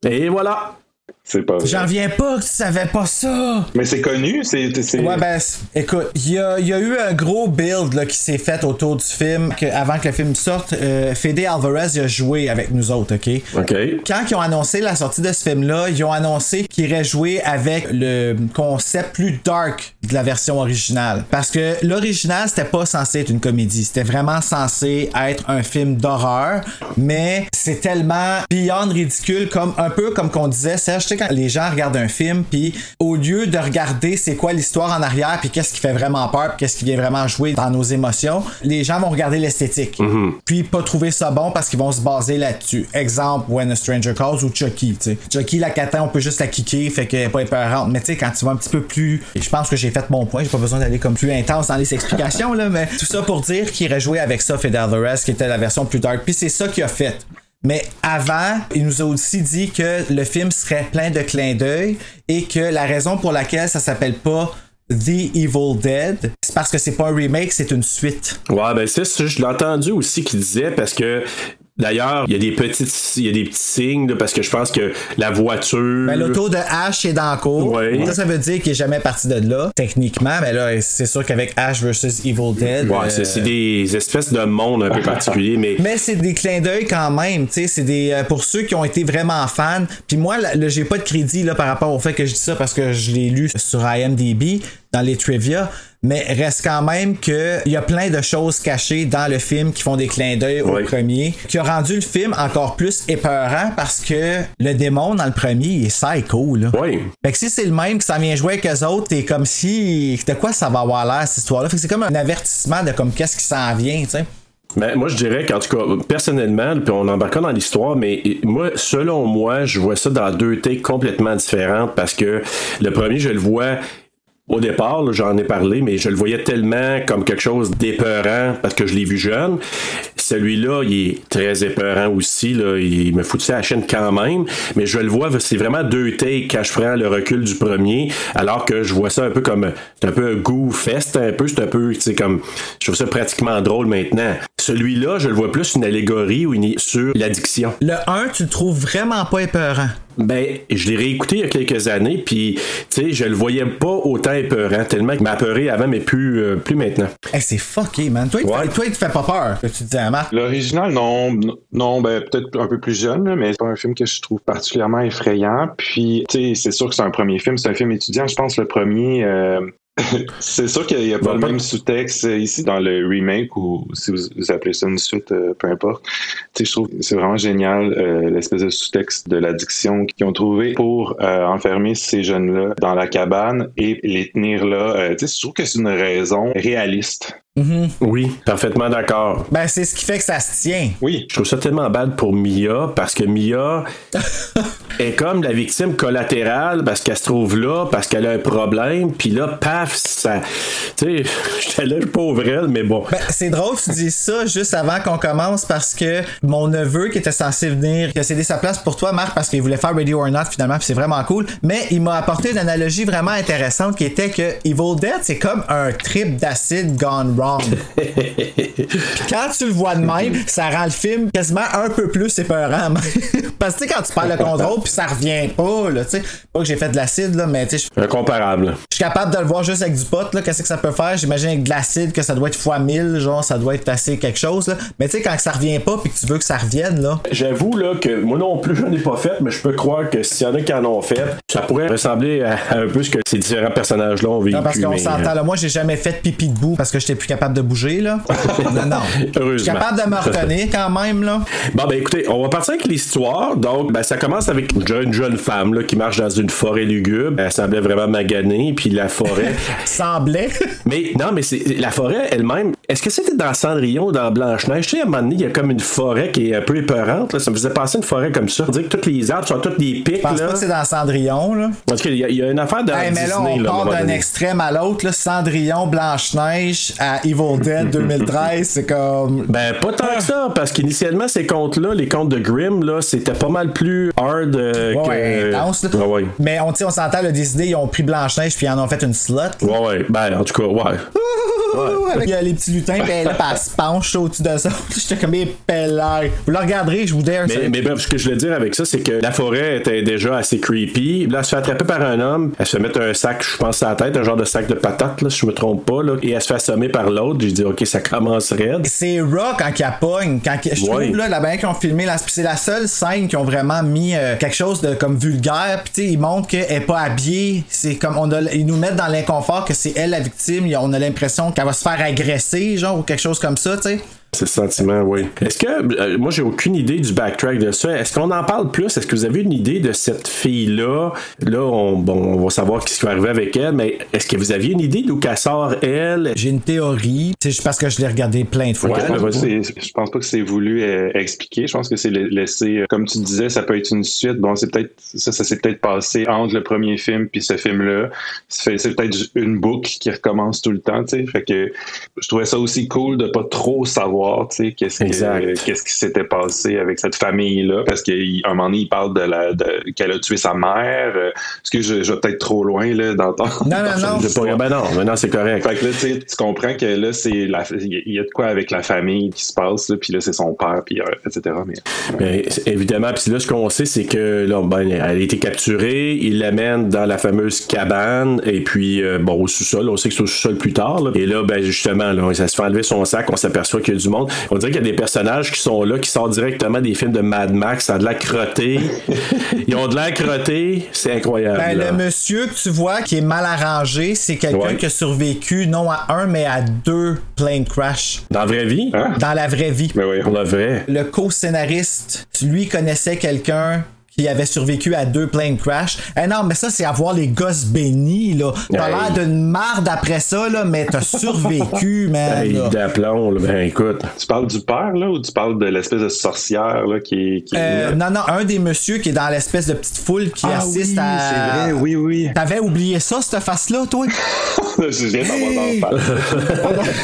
et voilà. C'est pas vrai. J'en viens pas que tu savais pas ça. Mais c'est connu, c'est. c'est- Ouais, ben, écoute, il y a, il y a eu un gros build là, qui s'est fait autour du film que, avant que le film sorte. Euh, Fede Alvarez il a joué avec nous autres, OK? OK. Quand ils ont annoncé la sortie de ce film-là, ils ont annoncé qu'ils iraient jouer avec le concept plus dark de la version originale. Parce que l'original, c'était pas censé être une comédie. C'était vraiment censé être un film d'horreur. Mais c'est tellement beyond ridicule, comme un peu comme qu'on disait, Serge, quand les gens regardent un film, puis au lieu de regarder c'est quoi l'histoire en arrière, puis qu'est-ce qui fait vraiment peur, puis qu'est-ce qui vient vraiment jouer dans nos émotions, les gens vont regarder l'esthétique. Puis pas trouver ça bon parce qu'ils vont se baser là-dessus. Exemple, When a Stranger Calls ou Chucky, tu sais. Chucky, la catin, on peut juste la kicker, fait qu'elle est pas épeurante. Mais tu sais, quand tu vas un petit peu plus. Je pense que j'ai fait mon point, j'ai pas besoin d'aller comme plus intense dans les explications, là, mais tout ça pour dire qu'il irait jouer avec ça, Fede Alvarez, qui était la version plus dark. Puis c'est ça qu'il a fait. Mais avant, il nous a aussi dit que le film serait plein de clins d'œil et que la raison pour laquelle ça s'appelle pas The Evil Dead, c'est parce que c'est pas un remake, c'est une suite. Ouais, ben c'est ça, je l'ai entendu aussi qu'il disait parce que d'ailleurs, il y a des petites il y a des petits signes là, parce que je pense que la voiture Ben, l'auto de Ash est dans le cours. Ouais. Ça, ça veut dire qu'il est jamais parti de là, techniquement. Mais là, c'est sûr qu'avec Ash versus Evil Dead. Ouais, euh, c'est, c'est des espèces de monde un peu particuliers, mais Mais c'est des clins d'œil quand même, tu sais, c'est des euh, pour ceux qui ont été vraiment fans. Puis moi, là, là, j'ai pas de crédit là par rapport au fait que je dis ça parce que je l'ai lu sur IMDb dans les trivia, mais reste quand même que il y a plein de choses cachées dans le film qui font des clins d'œil Oui. au premier, qui a rendu le film encore plus épeurant parce que le démon dans le premier il est psycho là. oui. Fait que si c'est le même que ça vient jouer avec eux autres, t'es comme si. De quoi ça va avoir l'air cette histoire-là? Fait que c'est comme un avertissement de comme qu'est-ce qui s'en vient, tu sais. Ben, moi, je dirais qu'en tout cas, personnellement, puis on embarque dans l'histoire, mais moi, selon moi, je vois ça dans deux takes complètement différentes parce que le premier, je le vois au départ, j'en ai parlé, mais je le voyais tellement comme quelque chose d'épeurant parce que je l'ai vu jeune. Celui-là, il est très épeurant aussi. Il me foutait la chaîne quand même. Mais je le vois, c'est vraiment deux takes quand je le recul du premier. Alors que je vois ça un peu comme. Un peu un goût fest, un peu. C'est un peu, comme. Je trouve ça pratiquement drôle maintenant. Celui-là, je le vois plus une allégorie ou une, sur l'addiction. Le 1, tu le trouves vraiment pas épeurant. Ben, je l'ai réécouté il y a quelques années, puis, tu sais, je le voyais pas autant épeurant, tellement qu'il m'a apeuré avant, mais plus, euh, plus maintenant. Hey, c'est fucké, man. Toi, il te Ouais. toi, il te fait pas peur, que tu disais à Marc. L'original, non, non, ben peut-être un peu plus jeune, mais c'est pas un film que je trouve particulièrement effrayant. Puis, tu sais, c'est sûr que c'est un premier film, c'est un film étudiant. Je pense le premier, euh, c'est sûr qu'il n'y a pas le même sous-texte euh, ici dans le remake ou si vous, vous appelez ça une suite, euh, peu importe. Tu sais, je trouve que c'est vraiment génial euh, l'espèce de sous-texte de l'addiction qu'ils ont trouvé pour euh, enfermer ces jeunes-là dans la cabane et les tenir là. Tu sais, je trouve que c'est une raison réaliste. Oui, parfaitement d'accord. Ben, c'est ce qui fait que ça se tient. Oui, Je trouve ça tellement bad pour Mia parce que Mia est comme la victime collatérale parce qu'elle se trouve là, parce qu'elle a un problème, puis là, paf, ça. Tu sais, j'étais là, pauvre elle, mais bon. Ben, c'est drôle que tu dises ça juste avant qu'on commence parce que mon neveu qui était censé venir, qui a cédé sa place pour toi, Marc, parce qu'il voulait faire Ready or Not finalement, puis c'est vraiment cool. Mais il m'a apporté une analogie vraiment intéressante qui était que Evil Dead, c'est comme un trip d'acide gone wrong. Quand tu le vois de même, ça rend le film quasiment un peu plus épeurant. parce que tu sais, quand tu perds le contrôle, puis ça revient pas, là, tu sais. Pas que j'ai fait de l'acide, là, mais tu sais, je Incomparable. je suis capable de le voir juste avec du pot, là, qu'est-ce que ça peut faire? J'imagine avec de l'acide que ça doit être fois 1000, genre, ça doit être assez quelque chose, là. Mais tu sais, quand ça revient pas puis que tu veux que ça revienne, là. J'avoue là que moi non plus j'en ai pas fait, mais je peux croire que s'il y en a qui en ont fait, ça pourrait ressembler à, à un peu ce que ces différents personnages-là ont vécu. Non, parce qu'on mais, s'entend, là. Moi, j'ai jamais fait pipi debout parce que j'étais plus capable de bouger, là. non, non. Je suis Heureusement. capable de me retenir quand même, là. Bon, ben écoutez, on va partir avec l'histoire. Donc, ben, ça commence avec une jeune, jeune femme là, qui marche dans une forêt lugubre. Elle semblait vraiment maganée, puis la forêt. Semblait. mais non, mais c'est la forêt elle-même. Est-ce que c'était dans Cendrillon ou dans Blanche-Neige? Tu sais, à un moment donné, il y a comme une forêt qui est un peu épeurante. Là. Ça me faisait passer une forêt comme ça. On dirait que tous les arbres sont tous des pics. Je pense là. pas que c'est dans Cendrillon, là. En tout cas, il y, y a une affaire dans Hey, mais là, Disney. on là, part d'un extrême à l'autre, là. Cendrillon, Blanche-Neige à Evil Dead 2013, c'est comme. Ben, pas tant que ça, parce qu'initialement, ces contes-là, les contes de Grimm, là, c'était pas mal plus hard euh, Ouais, que. ouais, intense. Ouais, ouais. Mais on, on s'entend, le Disney, ils ont pris Blanche-Neige puis ils en ont fait une slot. Ouais, ouais. Ben, en tout cas, ouais. Avec euh, les petits lutins, elle, là, elle se penche au-dessus de ça. J'étais comme épelleur. Vous le regarderez, je vous dare. Mais, mais bref, ce que je voulais dire avec ça, c'est que la forêt était déjà assez creepy. Là, elle se fait attraper par un homme. Elle se fait mettre un sac, je pense, à la tête, un genre de sac de patates, là, si je me trompe pas. Là, et elle se fait assommer par l'autre. J'ai dit, OK, ça commence raide. C'est Raw quand il pogne. Quand il- je Ouais. trouve là, la manière qu'ils ont filmé, là, c'est la seule scène qui ont vraiment mis euh, quelque chose de comme vulgaire. Puis tu sais, ils montrent qu'elle est pas habillée. C'est comme on a, ils nous mettent dans l'inconfort que c'est elle la victime. On a l'impression qu'elle va se faire agresser, genre ou quelque chose comme ça, tu sais. C'est le sentiment, oui. Est-ce que, euh, moi, j'ai aucune idée du backtrack de ça. Est-ce qu'on en parle plus? Est-ce que vous avez une idée de cette fille-là? Là, on, bon, on va savoir ce qui va arriver avec elle, mais est-ce que vous aviez une idée d'où qu'elle sort, elle? J'ai une théorie, tu sais, parce que je l'ai regardé plein de fois. Ok, Je pense, pas que c'est- je pense pas que c'est voulu euh, expliquer. Je pense que c'est la- laissé, euh, comme tu disais, ça peut être une suite. Bon, c'est peut-être ça, ça s'est peut-être passé entre le premier film puis ce film-là. C'est peut-être une boucle qui recommence tout le temps, tu sais. Fait que je trouvais ça aussi cool de pas trop savoir, qu'est-ce Exact. que- qu'est-ce qui s'était passé avec cette famille-là, parce qu'à un moment donné, il parle de la de- qu'elle a tué sa mère. Euh, Est-ce que je, je vais peut-être trop loin là dans ton Non, non, non. Ben non, ben non, c'est correct. fait que là, tu sais, tu comprends que là, c'est la, il y a de quoi avec la famille qui se passe, là, puis là, c'est son père, puis euh, etc. Mais évidemment, puis là, ce qu'on sait, c'est que là, ben, elle a été capturée, il l'amène dans la fameuse cabane, et puis, euh, bon, au sous-sol, on sait que c'est au sous-sol plus tard, là. et là, ben, justement, là, ça se fait enlever son sac, on s'aperçoit qu'il y a du monde. On dirait qu'il y a des personnages qui sont là, qui sortent directement des films de Mad Max, ça a de la crotté. Ils ont de l'air crotté, c'est incroyable. Ben, le monsieur que tu vois qui est mal arrangé, c'est quelqu'un Ouais. qui a survécu non à un, mais à deux plane crash Dans la vraie vie, Hein? dans la vraie vie. mais oui, pour le vrai. Le co-scénariste, lui connaissait quelqu'un qui avait survécu à deux plane crash. Eh non, mais ça, c'est avoir les gosses bénis, là. T'as Hey. l'air d'une marde après ça, là, mais t'as survécu, man. Hey, d'aplomb, là, ben écoute. tu parles du père là, ou tu parles de l'espèce de sorcière là qui, qui... Euh, non, non, un des messieurs qui est dans l'espèce de petite foule qui ah assiste oui, à. c'est vrai, oui, oui. T'avais oublié ça, cette face-là, toi? je viens d'avoir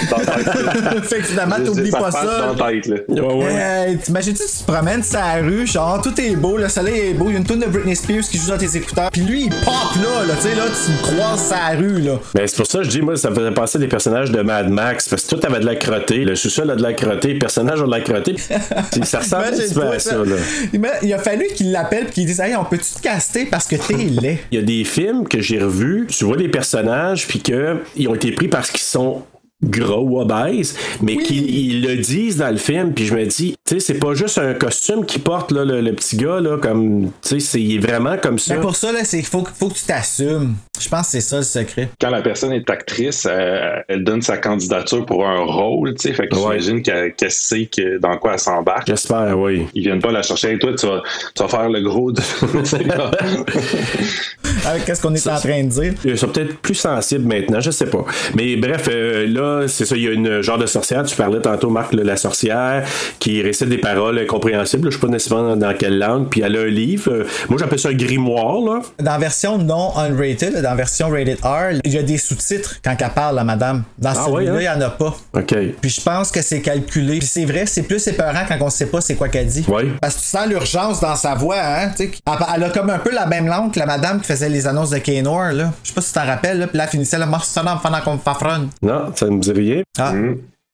dans la fait que finalement, t'oublies pas ça. Dans la tête, là. Ouais, ouais. Hey, T'imagines-tu, tu te promènes sur la rue, genre, tout est beau, le soleil est beau, il y a une tonne de Britney Spears qui joue dans tes écouteurs, puis lui, il pop là, là, tu sais, là, tu me croises la rue, là. Ben, c'est pour ça que je dis, moi, ça me faisait passer des personnages de Mad Max, parce que tout avait de la crotté, le sous-sol a de la crotté, le personnage a de la crotté. C'est- ça ressemble un petit peu à ça, là. Il a fallu qu'il l'appelle puis qu'il dise Hey, on peut-tu te caster parce que t'es laid? Il y a des films que j'ai revus, tu vois des personnages, puis qu'ils ont été pris parce qu'ils sont gros ou obèses, mais qu'ils ils le disent dans le film, puis je me dis, tu sais, c'est pas juste un costume qu'il porte, là, le, le petit gars, là, comme, tu sais, c'est il est vraiment comme ça. Mais pour ça, là, c'est faut, faut que tu t'assumes. Je pense que c'est ça le secret. Quand la personne est actrice, euh, elle donne sa candidature pour un rôle, tu sais, fait que Ouais. j'imagine qu'elle qu'elle sait que dans quoi elle s'embarque. J'espère, oui. Ils viennent pas la chercher avec toi, tu vas, tu vas faire le gros du. Avec qu'est-ce qu'on est en train de dire? Ils sont peut-être plus sensibles maintenant, je sais pas. Mais bref, euh, là, c'est ça, il y a une genre de sorcière, tu parlais tantôt, Marc, là, la sorcière, qui récite des paroles incompréhensibles, je sais pas nécessairement dans quelle langue, puis elle a un livre, euh, moi j'appelle ça un grimoire, là. Dans la version non unrated, dans la version rated R, il y a des sous-titres quand elle parle, la madame. Dans Ah celui-là, ouais, il hein? n'y en a pas. OK. Puis je pense que c'est calculé. Puis c'est vrai, c'est plus épeurant quand on sait pas c'est quoi qu'elle dit. Ouais. Parce que tu sens l'urgence dans sa voix, hein. elle a comme un peu la même langue que la madame qui faisait les annonces de Kenor, là. Je sais pas si tu t'en rappelles, là. Puis là, elle finissait le morceau sonore pendant qu'on me fafronne. Non, ça ne me dit rien. Ah.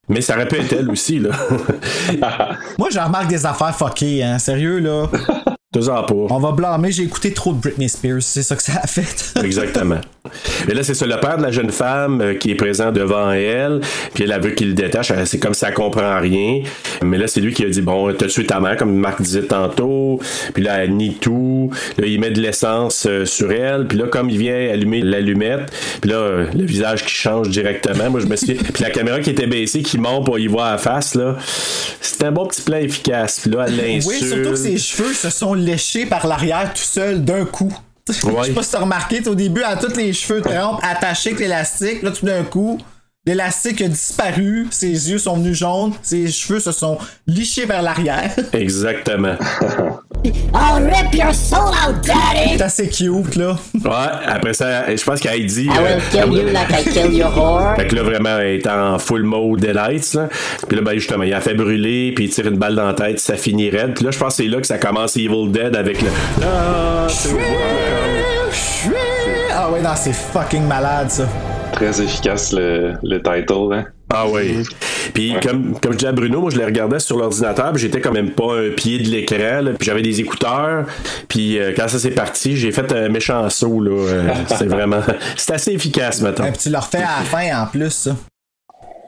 Mais ça aurait pu être elle aussi, là. Moi, j'en remarque des affaires fuckées, hein. Sérieux, là. Deux-en pas. On va blâmer, j'ai écouté trop de Britney Spears, c'est ça que ça a fait. Exactement. Et là, c'est ça, le père de la jeune femme euh, qui est présent devant elle, puis elle a vu qu'il le détache, c'est comme si elle comprend rien. Mais là, c'est lui qui a dit, bon, t'as tué ta mère, comme Marc disait tantôt, puis là, elle nie tout, là, il met de l'essence euh, sur elle, puis là, comme il vient allumer l'allumette, puis là, euh, le visage qui change directement, moi, je me suis puis la caméra qui était baissée, qui monte pour y voir la face, là, c'était un bon petit plan efficace, puis là, elle l'insulte. Oui, surtout que ses cheveux se sont léchés par l'arrière tout seul d'un coup. Je sais Ouais. pas si t'as remarqué, au début, à tous les cheveux trempes attachés avec l'élastique, là, tout d'un coup, l'élastique a disparu, ses yeux sont venus jaunes, ses cheveux se sont lichés vers l'arrière. Exactement. I'll rip your soul out, daddy! C'est assez cute, là. Ouais, après ça, je pense qu'elle dit. I euh, will kill you like I kill your whore. Fait que là, vraiment, elle est en full mode Deadites, là. Puis là, ben, justement, il a fait brûler, puis il tire une balle dans la tête, ça finit raide. Puis là, je pense que c'est là que ça commence Evil Dead avec le. Ah, c'est Ah ouais, non, c'est fucking malade, ça. Très efficace le, le title. Hein? Ah oui. Puis comme, comme je disais à Bruno, moi je les regardais sur l'ordinateur, puis j'étais quand même pas un pied de l'écran, puis j'avais des écouteurs, puis euh, quand ça s'est parti, j'ai fait un méchant saut, là. euh, c'est vraiment... C'est assez efficace, maintenant. Et puis tu le refais à la fin en plus, ça.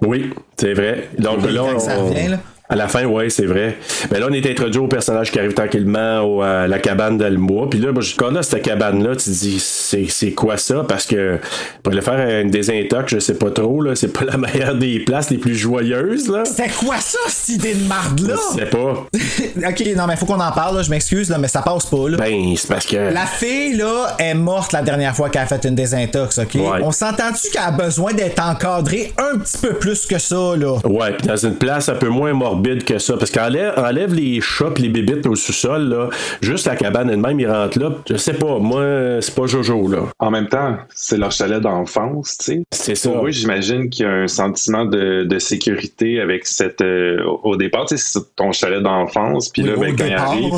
Oui, c'est vrai. Donc là, Quand ça on- revient, là. À la fin, ouais, c'est vrai. Mais là, on est introduit au personnage qui arrive tranquillement au, à la cabane d'Almois. Puis là, moi, je- quand là, cette cabane-là, tu te dis, c'est, c'est quoi ça? Parce que pour le faire une désintox, je sais pas trop, là, c'est pas la meilleure des places les plus joyeuses, là. C'était quoi ça, cette idée de marde-là? Je sais pas. ok, non, mais faut qu'on en parle, là, je m'excuse, là, mais ça passe pas, là. Ben, c'est parce que. La fille, là, est morte la dernière fois qu'elle a fait une désintox, OK? Ouais. On s'entend-tu qu'elle a besoin d'être encadrée un petit peu plus que ça, là? Ouais, puis dans une place un peu moins morbide que ça. Parce qu'enlève enlève les chats pis les bébites au sous-sol, là. Juste la cabane elle-même, ils rentrent là. Je sais pas, moi, c'est pas Jojo, là. En même temps, c'est leur chalet d'enfance, tu sais. C'est ça. Oui, j'imagine qu'il y a un sentiment de, de sécurité avec cette. euh, au départ, tu sais, c'est ton chalet d'enfance, puis Oui, là, ben, quand ils arrivent,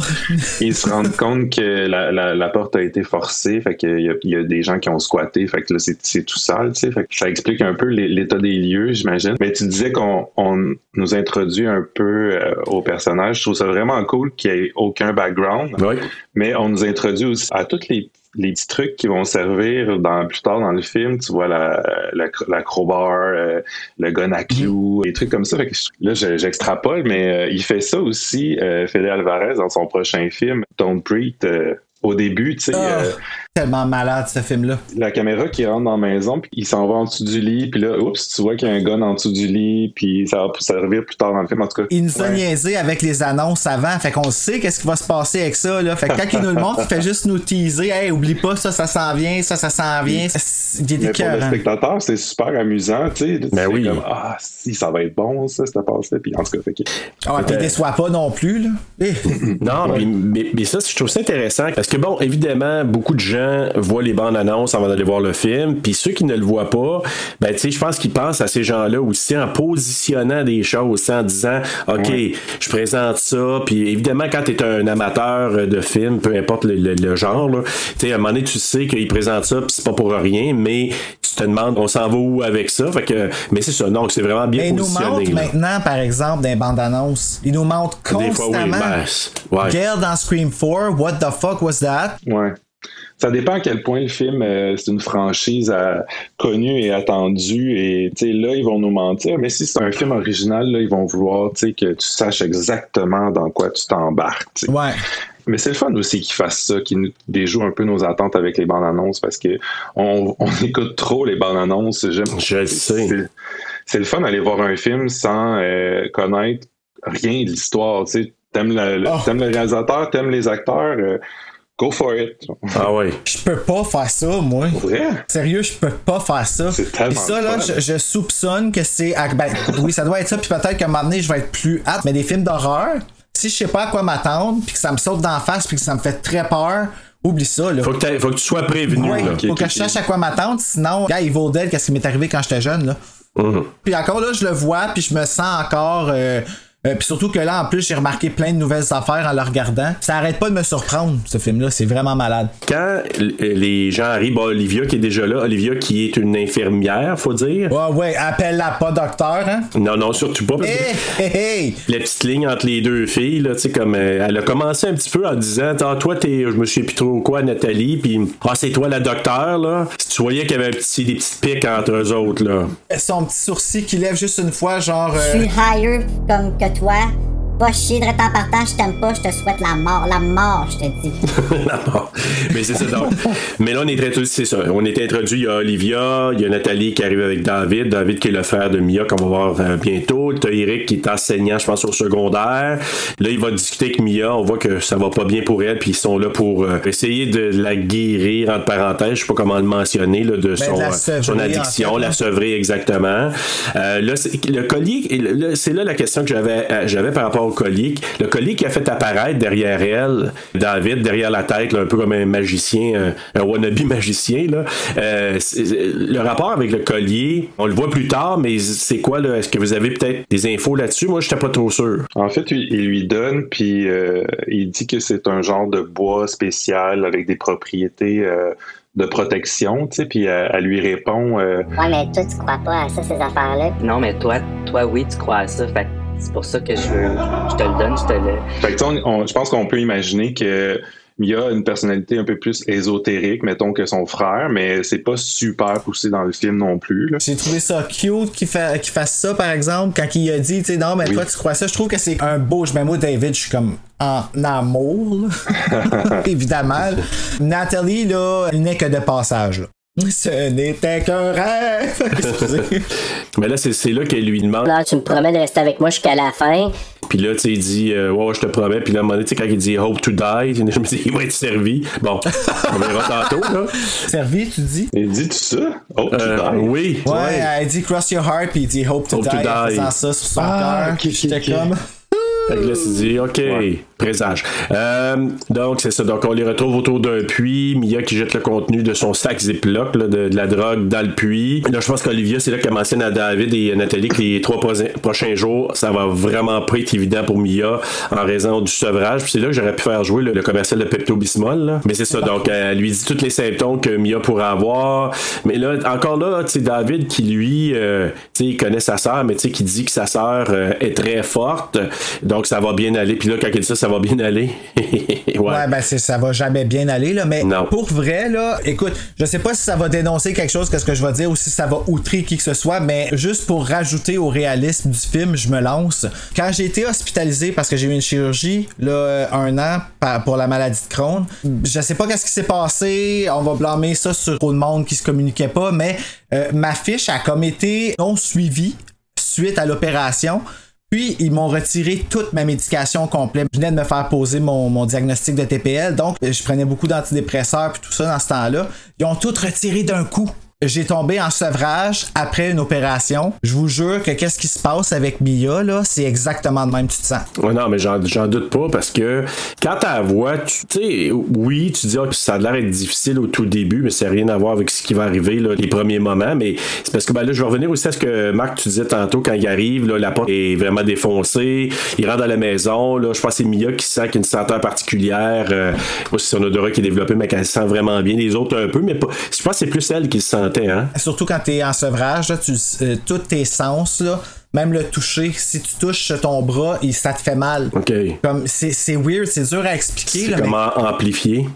ils se rendent compte que la, la, la porte a été forcée, fait qu'il y a, il y a des gens qui ont squatté, fait que là, c'est c'est tout sale, tu sais. Fait que ça explique un peu l'é- l'état des lieux, j'imagine. Mais tu disais qu'on on nous introduit un peu euh, au personnage. Je trouve ça vraiment cool qu'il n'y ait aucun background. Oui. Mais on nous introduit aussi à tous les, les petits trucs qui vont servir dans, plus tard dans le film. Tu vois la, la, la crowbar, euh, le gun à clous, des trucs comme ça. Fait que je- là, je- j'extrapole, mais euh, il fait ça aussi, euh, Fede Alvarez, dans son prochain film, Don't Breathe. au début, tu sais, Ah, Tellement malade, ce film-là. la caméra qui rentre dans la maison, puis il s'en va en dessous du lit, puis là, oups, tu vois qu'il y a un gun en dessous du lit, puis ça va servir plus tard dans le film. En tout cas, Il nous a ouais. niaisé avec les annonces avant, fait qu'on sait qu'est-ce qui va se passer avec ça, là. Fait que quand il nous le montre, il fait juste nous teaser, hey, oublie pas, ça, ça s'en vient, ça, ça s'en vient. Il est Mais pour le spectateur, c'est super amusant, tu sais. Ben oui. comme, ah, si, ça va être bon, ça, cette passe-là. Puis en tout cas, fait que- Ah, puis il déçoit pas non plus, là. Non, mais, mais, mais ça, je trouve ça intéressant. Parce que, bon, évidemment, beaucoup de gens voient les bandes annonces avant d'aller voir le film. Puis ceux qui ne le voient pas, ben, tu sais, je pense qu'ils pensent à ces gens-là aussi en positionnant des choses, en disant, OK, je présente ça. Puis évidemment, quand tu es un amateur de film, peu importe le, le- le genre, tu sais, à un moment donné, tu sais qu'ils présentent ça, puis c'est pas pour rien, mais tu te demandes, on s'en va où avec ça? Fait que, mais c'est ça, non, c'est vraiment bien Mais il nous positionné. montre là. maintenant, par exemple, des bandes annonces. Il nous montre Des fois, oui, constamment. ben, ouais. Girl dans Scream 4, what the fuck was that? Ouais. Ça dépend à quel point le film euh, c'est une franchise euh, connue et attendue et tu sais là ils vont nous mentir mais si c'est un film original là ils vont vouloir tu sais que tu saches exactement dans quoi tu t'embarques. tu sais. Ouais. Mais c'est le fun aussi qu'ils fassent ça, qu'ils nous déjouent un peu nos attentes avec les bandes annonces parce que on, on écoute trop les bandes annonces. J'aime- Je le sais. c'est- le fun d'aller voir un film sans euh, connaître rien de l'histoire. Tu sais, t'aimes le, Oh. t'aimes le réalisateur, t'aimes les acteurs, euh, go for it. Ah ouais. Je peux pas faire ça, moi. Vrai? Sérieux, je peux pas faire ça. C'est tellement Puis ça, là, je, je soupçonne que c'est. Ben, oui, ça doit être ça, puis peut-être qu'à un moment donné, je vais être plus hâte. Mais des films d'horreur, si je sais pas à quoi m'attendre, puis que ça me saute d'en face, puis que ça me fait très peur, oublie ça, là. Faut que, faut que tu sois prévenu. Ouais, là. faut que je sache à quoi m'attendre, sinon, gars, Evil Dead, qu'est-ce qui m'est arrivé quand j'étais jeune, là. Mhm. Puis encore là, je le vois, puis je me sens encore euh, Euh, puis surtout que là, en plus, j'ai remarqué plein de nouvelles affaires en le regardant. Ça arrête pas de me surprendre, ce film-là. C'est vraiment malade. Quand les gens arrivent, bon, Olivia qui est déjà là, Olivia qui est une infirmière, faut dire. Ouais, ouais, appelle-la pas docteur, hein? Non, non, surtout pas. Parce que Hey, hey, hey! la petite ligne entre les deux filles, là, tu sais, comme euh, elle a commencé un petit peu en disant Ah, toi, t'es, je me suis plus trop quoi, Nathalie, puis Ah, c'est toi la docteur, là. Si tu voyais qu'il y avait un petit, des petites piques entre eux autres, là. Son petit sourcil qui lève juste une fois, genre. euh, Je suis higher comme que toi. Va chier de en partant, je t'aime pas, je te souhaite la mort. La mort, je te dis. Non, mais c'est ça donc. Mais là, on est introduit, c'est ça. On est introduit, il y a Olivia, il y a Nathalie qui arrive avec David, David qui est le frère de Mia qu'on va voir euh, bientôt. T'as Eric qui est enseignant, je pense, au secondaire. Là, il va discuter avec Mia. On voit que ça va pas bien pour elle, puis ils sont là pour euh, essayer de la guérir, entre parenthèses, je sais pas comment le mentionner, là, de son, Ben, la euh, sevrer, son en addiction, fait, la hein. sevrer exactement. Euh, là, c'est- le collier, c'est là la question que j'avais, euh, j'avais par rapport au collier. Le collier qui a fait apparaître derrière elle, David, derrière la tête, là, un peu comme un magicien, un, un wannabe magicien. Là. Euh, le rapport avec le collier, on le voit plus tard, mais c'est quoi là? Est-ce que vous avez peut-être des infos là-dessus? Moi, j'étais pas trop sûr. En fait, il lui donne, puis euh, il dit que c'est un genre de bois spécial avec des propriétés euh, de protection, tu sais, puis elle, elle lui répond euh, Ouais, mais toi, tu crois pas à ça, ces affaires-là? Non, mais toi, toi, oui, tu crois à ça. Fait que c'est pour ça que je veux. Je te le donne, je te le. Fait que, tu sais, on- on- je pense qu'on peut imaginer que Mia a une personnalité un peu plus ésotérique, mettons, que son frère, mais c'est pas super poussé dans le film non plus. J'ai trouvé ça cute qu'il fa- qu'il fasse ça, par exemple, quand il a dit, tu sais, non, mais Oui. toi, tu crois ça? Je trouve que c'est un beau. Je mets moi, David, je suis comme en amour, évidemment. Nathalie, là, elle n'est que de passage, là. Ce n'était qu'un rêve. Mais là, c'est, c'est là qu'elle lui demande. Là, tu me promets de rester avec moi jusqu'à la fin. Puis là, tu sais, il dit, euh, ouais, ouais, je te promets. Puis là, à un moment donné, tu sais, quand il dit hope to die, je me dis, il va être servi. Bon, on verra tantôt, là. Servi, tu dis? Il dit tout ça? Oh, tu Euh, die. oui. Ouais, elle dit cross your heart, puis il dit hope to Hope die, to en die. faisant ça sur son Ah, cœur. ok, ok, J'étais comme. Fait que là, tu dis, OK, présage. Euh, donc, c'est ça. Donc, on les retrouve autour d'un puits. Mia qui jette le contenu de son sac Ziploc, là, de, de la drogue dans le puits. Là, je pense qu'Olivia, c'est là qu'elle mentionne à David et à Nathalie que les trois prochains jours, ça va vraiment pas être évident pour Mia en raison du sevrage. Puis c'est là que j'aurais pu faire jouer le, le commercial de Pepto-Bismol. Mais c'est ça. Donc, elle lui dit tous les symptômes que Mia pourrait avoir. Mais là, encore là, sais, David qui, lui, euh, il connaît sa sœur, mais qui dit que sa sœur euh, est très forte. Donc, ça va bien aller. Puis là, quand il dit ça, ça va bien aller. ouais. Ouais, ben ça va jamais bien aller, là. Mais Non. pour vrai, là, écoute, je sais pas si ça va dénoncer quelque chose que ce que je vais dire ou si ça va outrer qui que ce soit, mais juste pour rajouter au réalisme du film, je me lance. Quand j'ai été hospitalisé parce que j'ai eu une chirurgie, là, un an pour la maladie de Crohn, je sais pas qu'est-ce qui s'est passé. On va blâmer ça sur trop de monde qui se communiquait pas, mais euh, ma fiche a comme été non suivie suite à l'opération. Puis, ils m'ont retiré toute ma médication complète. Je venais de me faire poser mon, diagnostic de TPL, donc je prenais beaucoup d'antidépresseurs puis tout ça dans ce temps-là. Ils ont tout retiré d'un coup. J'ai tombé en sevrage après une opération. Je vous jure que qu'est-ce qui se passe avec Mia, là, c'est exactement de même tu te sens. Ouais, non, mais j'en, doute pas parce que quand la voix, tu sais, oui, tu dis ah, que ça a l'air d'être difficile au tout début, mais n'a rien à voir avec ce qui va arriver là, les premiers moments. Mais c'est parce que ben, là, je vais revenir aussi à ce que Marc, tu disais tantôt quand il arrive, là, la porte est vraiment défoncée. Il rentre dans la maison. Là, je pense que c'est Mia qui sent qu'il y a une senteur particulière. Euh, je sais pas si c'est son odorat qui est développé, mais qu'elle sent vraiment bien. Les autres un peu, mais pas. Je pense que c'est plus elle qui le hein? Surtout quand t'es en sevrage, là, tu, euh, tous tes sens, là, même le toucher, si tu touches ton bras, ça te fait mal. OK. Comme c'est, c'est weird, c'est dur à expliquer. C'est mais- comment amplifier.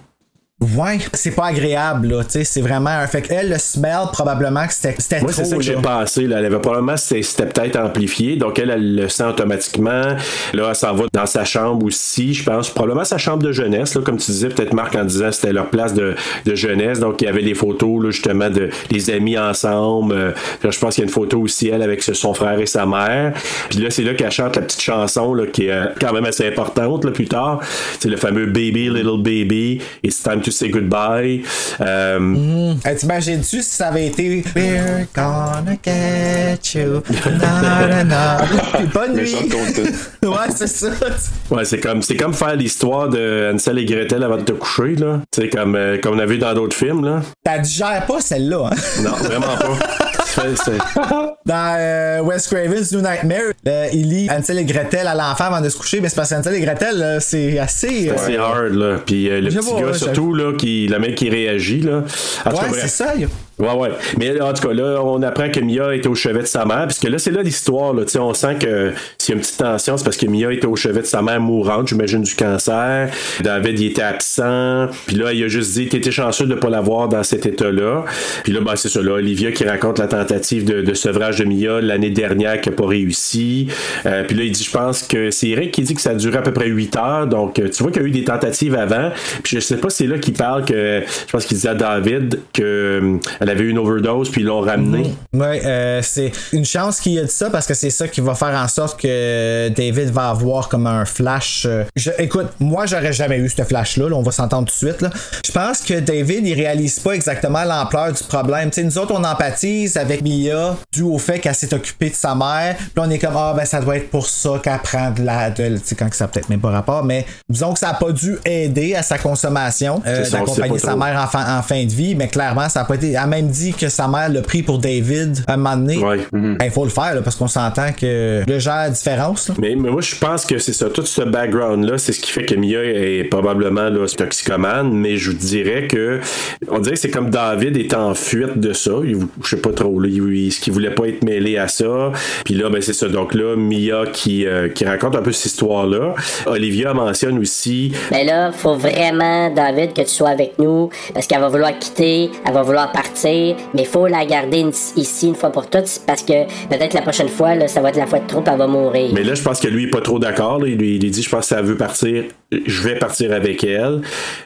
Ouais, c'est pas agréable, là, tu sais, c'est vraiment un... Fait qu'elle, le smell, probablement que c'était, c'était Moi, trop, c'est ça que j'ai pensé. Là. Elle avait probablement, c'était c'était peut-être amplifié. Donc, elle, elle le sent automatiquement. Là, elle s'en va dans sa chambre aussi, je pense. Probablement sa chambre de jeunesse, là, comme tu disais, peut-être Marc en disant c'était leur place de, de jeunesse. Donc, il y avait des photos, là, justement, de les amis ensemble. Euh, là, je pense qu'il y a une photo aussi, elle, avec son frère et sa mère. Puis là, c'est là qu'elle chante la petite chanson, là, qui est euh, quand même assez importante, là, plus tard. C'est le fameux Baby, Little Baby, Time to Say Goodbye. Euh, Hey, T'imagines-tu si ça avait été We're gonna get you. Na, na, na. Bonne nuit. Ouais, c'est ça. Ouais, c'est comme c'est comme faire l'histoire de Hansel et Gretel avant de te coucher là. C'est comme euh, comme on a vu dans d'autres films là. T'as digères pas celle-là, hein? Non, vraiment pas. C'est- c'est- Dans euh, Wes Craven's New Nightmare, euh, il lit Hansel et Gretel à l'enfant avant de se coucher, mais c'est parce que Hansel et Gretel, c'est assez. euh, C'est hard, là. Puis le petit gars, surtout, là, qui, le mec qui réagit, là. Cas, Ouais, c'est ça. il- Ouais, ouais. Mais en tout cas, là, on apprend que Mia est au chevet de sa mère, puisque là, c'est là l'histoire. Là. On sent que s'il y a une petite tension, c'est parce que Mia était au chevet de sa mère mourante, j'imagine, du cancer. David, il était absent. Puis là, il a juste dit T'étais chanceux de ne pas l'avoir dans cet état-là. Puis là, ben, c'est ça, là, Olivia qui raconte la tentative de, sevrage de Mia l'année dernière qui n'a pas réussi. Euh, puis là, il dit Je pense que c'est Eric qui dit que ça a duré à peu près 8 heures. Donc, euh, tu vois qu'il y a eu des tentatives avant. Puis je sais pas, c'est là qu'il parle que. Je pense qu'il disait à David que elle avait eu une overdose, puis ils l'ont ramené. Ouais, euh, c'est une chance qu'il a dit ça parce que c'est ça qui va faire en sorte que David va avoir comme un flash. euh, je- écoute, moi j'aurais jamais eu ce flash-là, là, on va s'entendre tout de suite. Là. Je pense que David il réalise pas exactement l'ampleur du problème. Tu sais, nous autres on empathise avec Mia dû au fait qu'elle s'est occupée de sa mère. Puis là, on est comme ah ben ça doit être pour ça qu'elle prend de la. De, quand que ça a peut-être même pas rapport, mais disons que ça a pas dû aider à sa consommation euh, d'accompagner sa mère en fin, en fin de vie, mais clairement, ça a pas été. Elle même dit que sa mère l'a pris pour David à un moment donné. Ouais. Il faut le faire là, parce qu'on s'entend que le genre de différence. là. Mais, mais moi, je pense que c'est ça. Tout ce background-là, c'est ce qui fait que Mia est probablement là, toxicomane. Mais je vous dirais que. On dirait que c'est comme David est en fuite de ça. Il, je sais pas trop. Là, il, il- ce qu'il voulait pas être mêlé à ça. Puis là, ben, c'est ça. Donc là, Mia qui, euh, qui raconte un peu cette histoire-là. Olivia mentionne aussi. Mais là, faut vraiment, David, que tu sois avec nous, parce qu'elle va vouloir quitter, elle va vouloir partir, mais faut la garder ici une fois pour toutes, parce que peut-être la prochaine fois, ça va être la fois de trop, elle va mourir. Mais là, je pense que lui est pas trop d'accord. Il il dit, je pense que ça veut partir, je vais partir avec elle.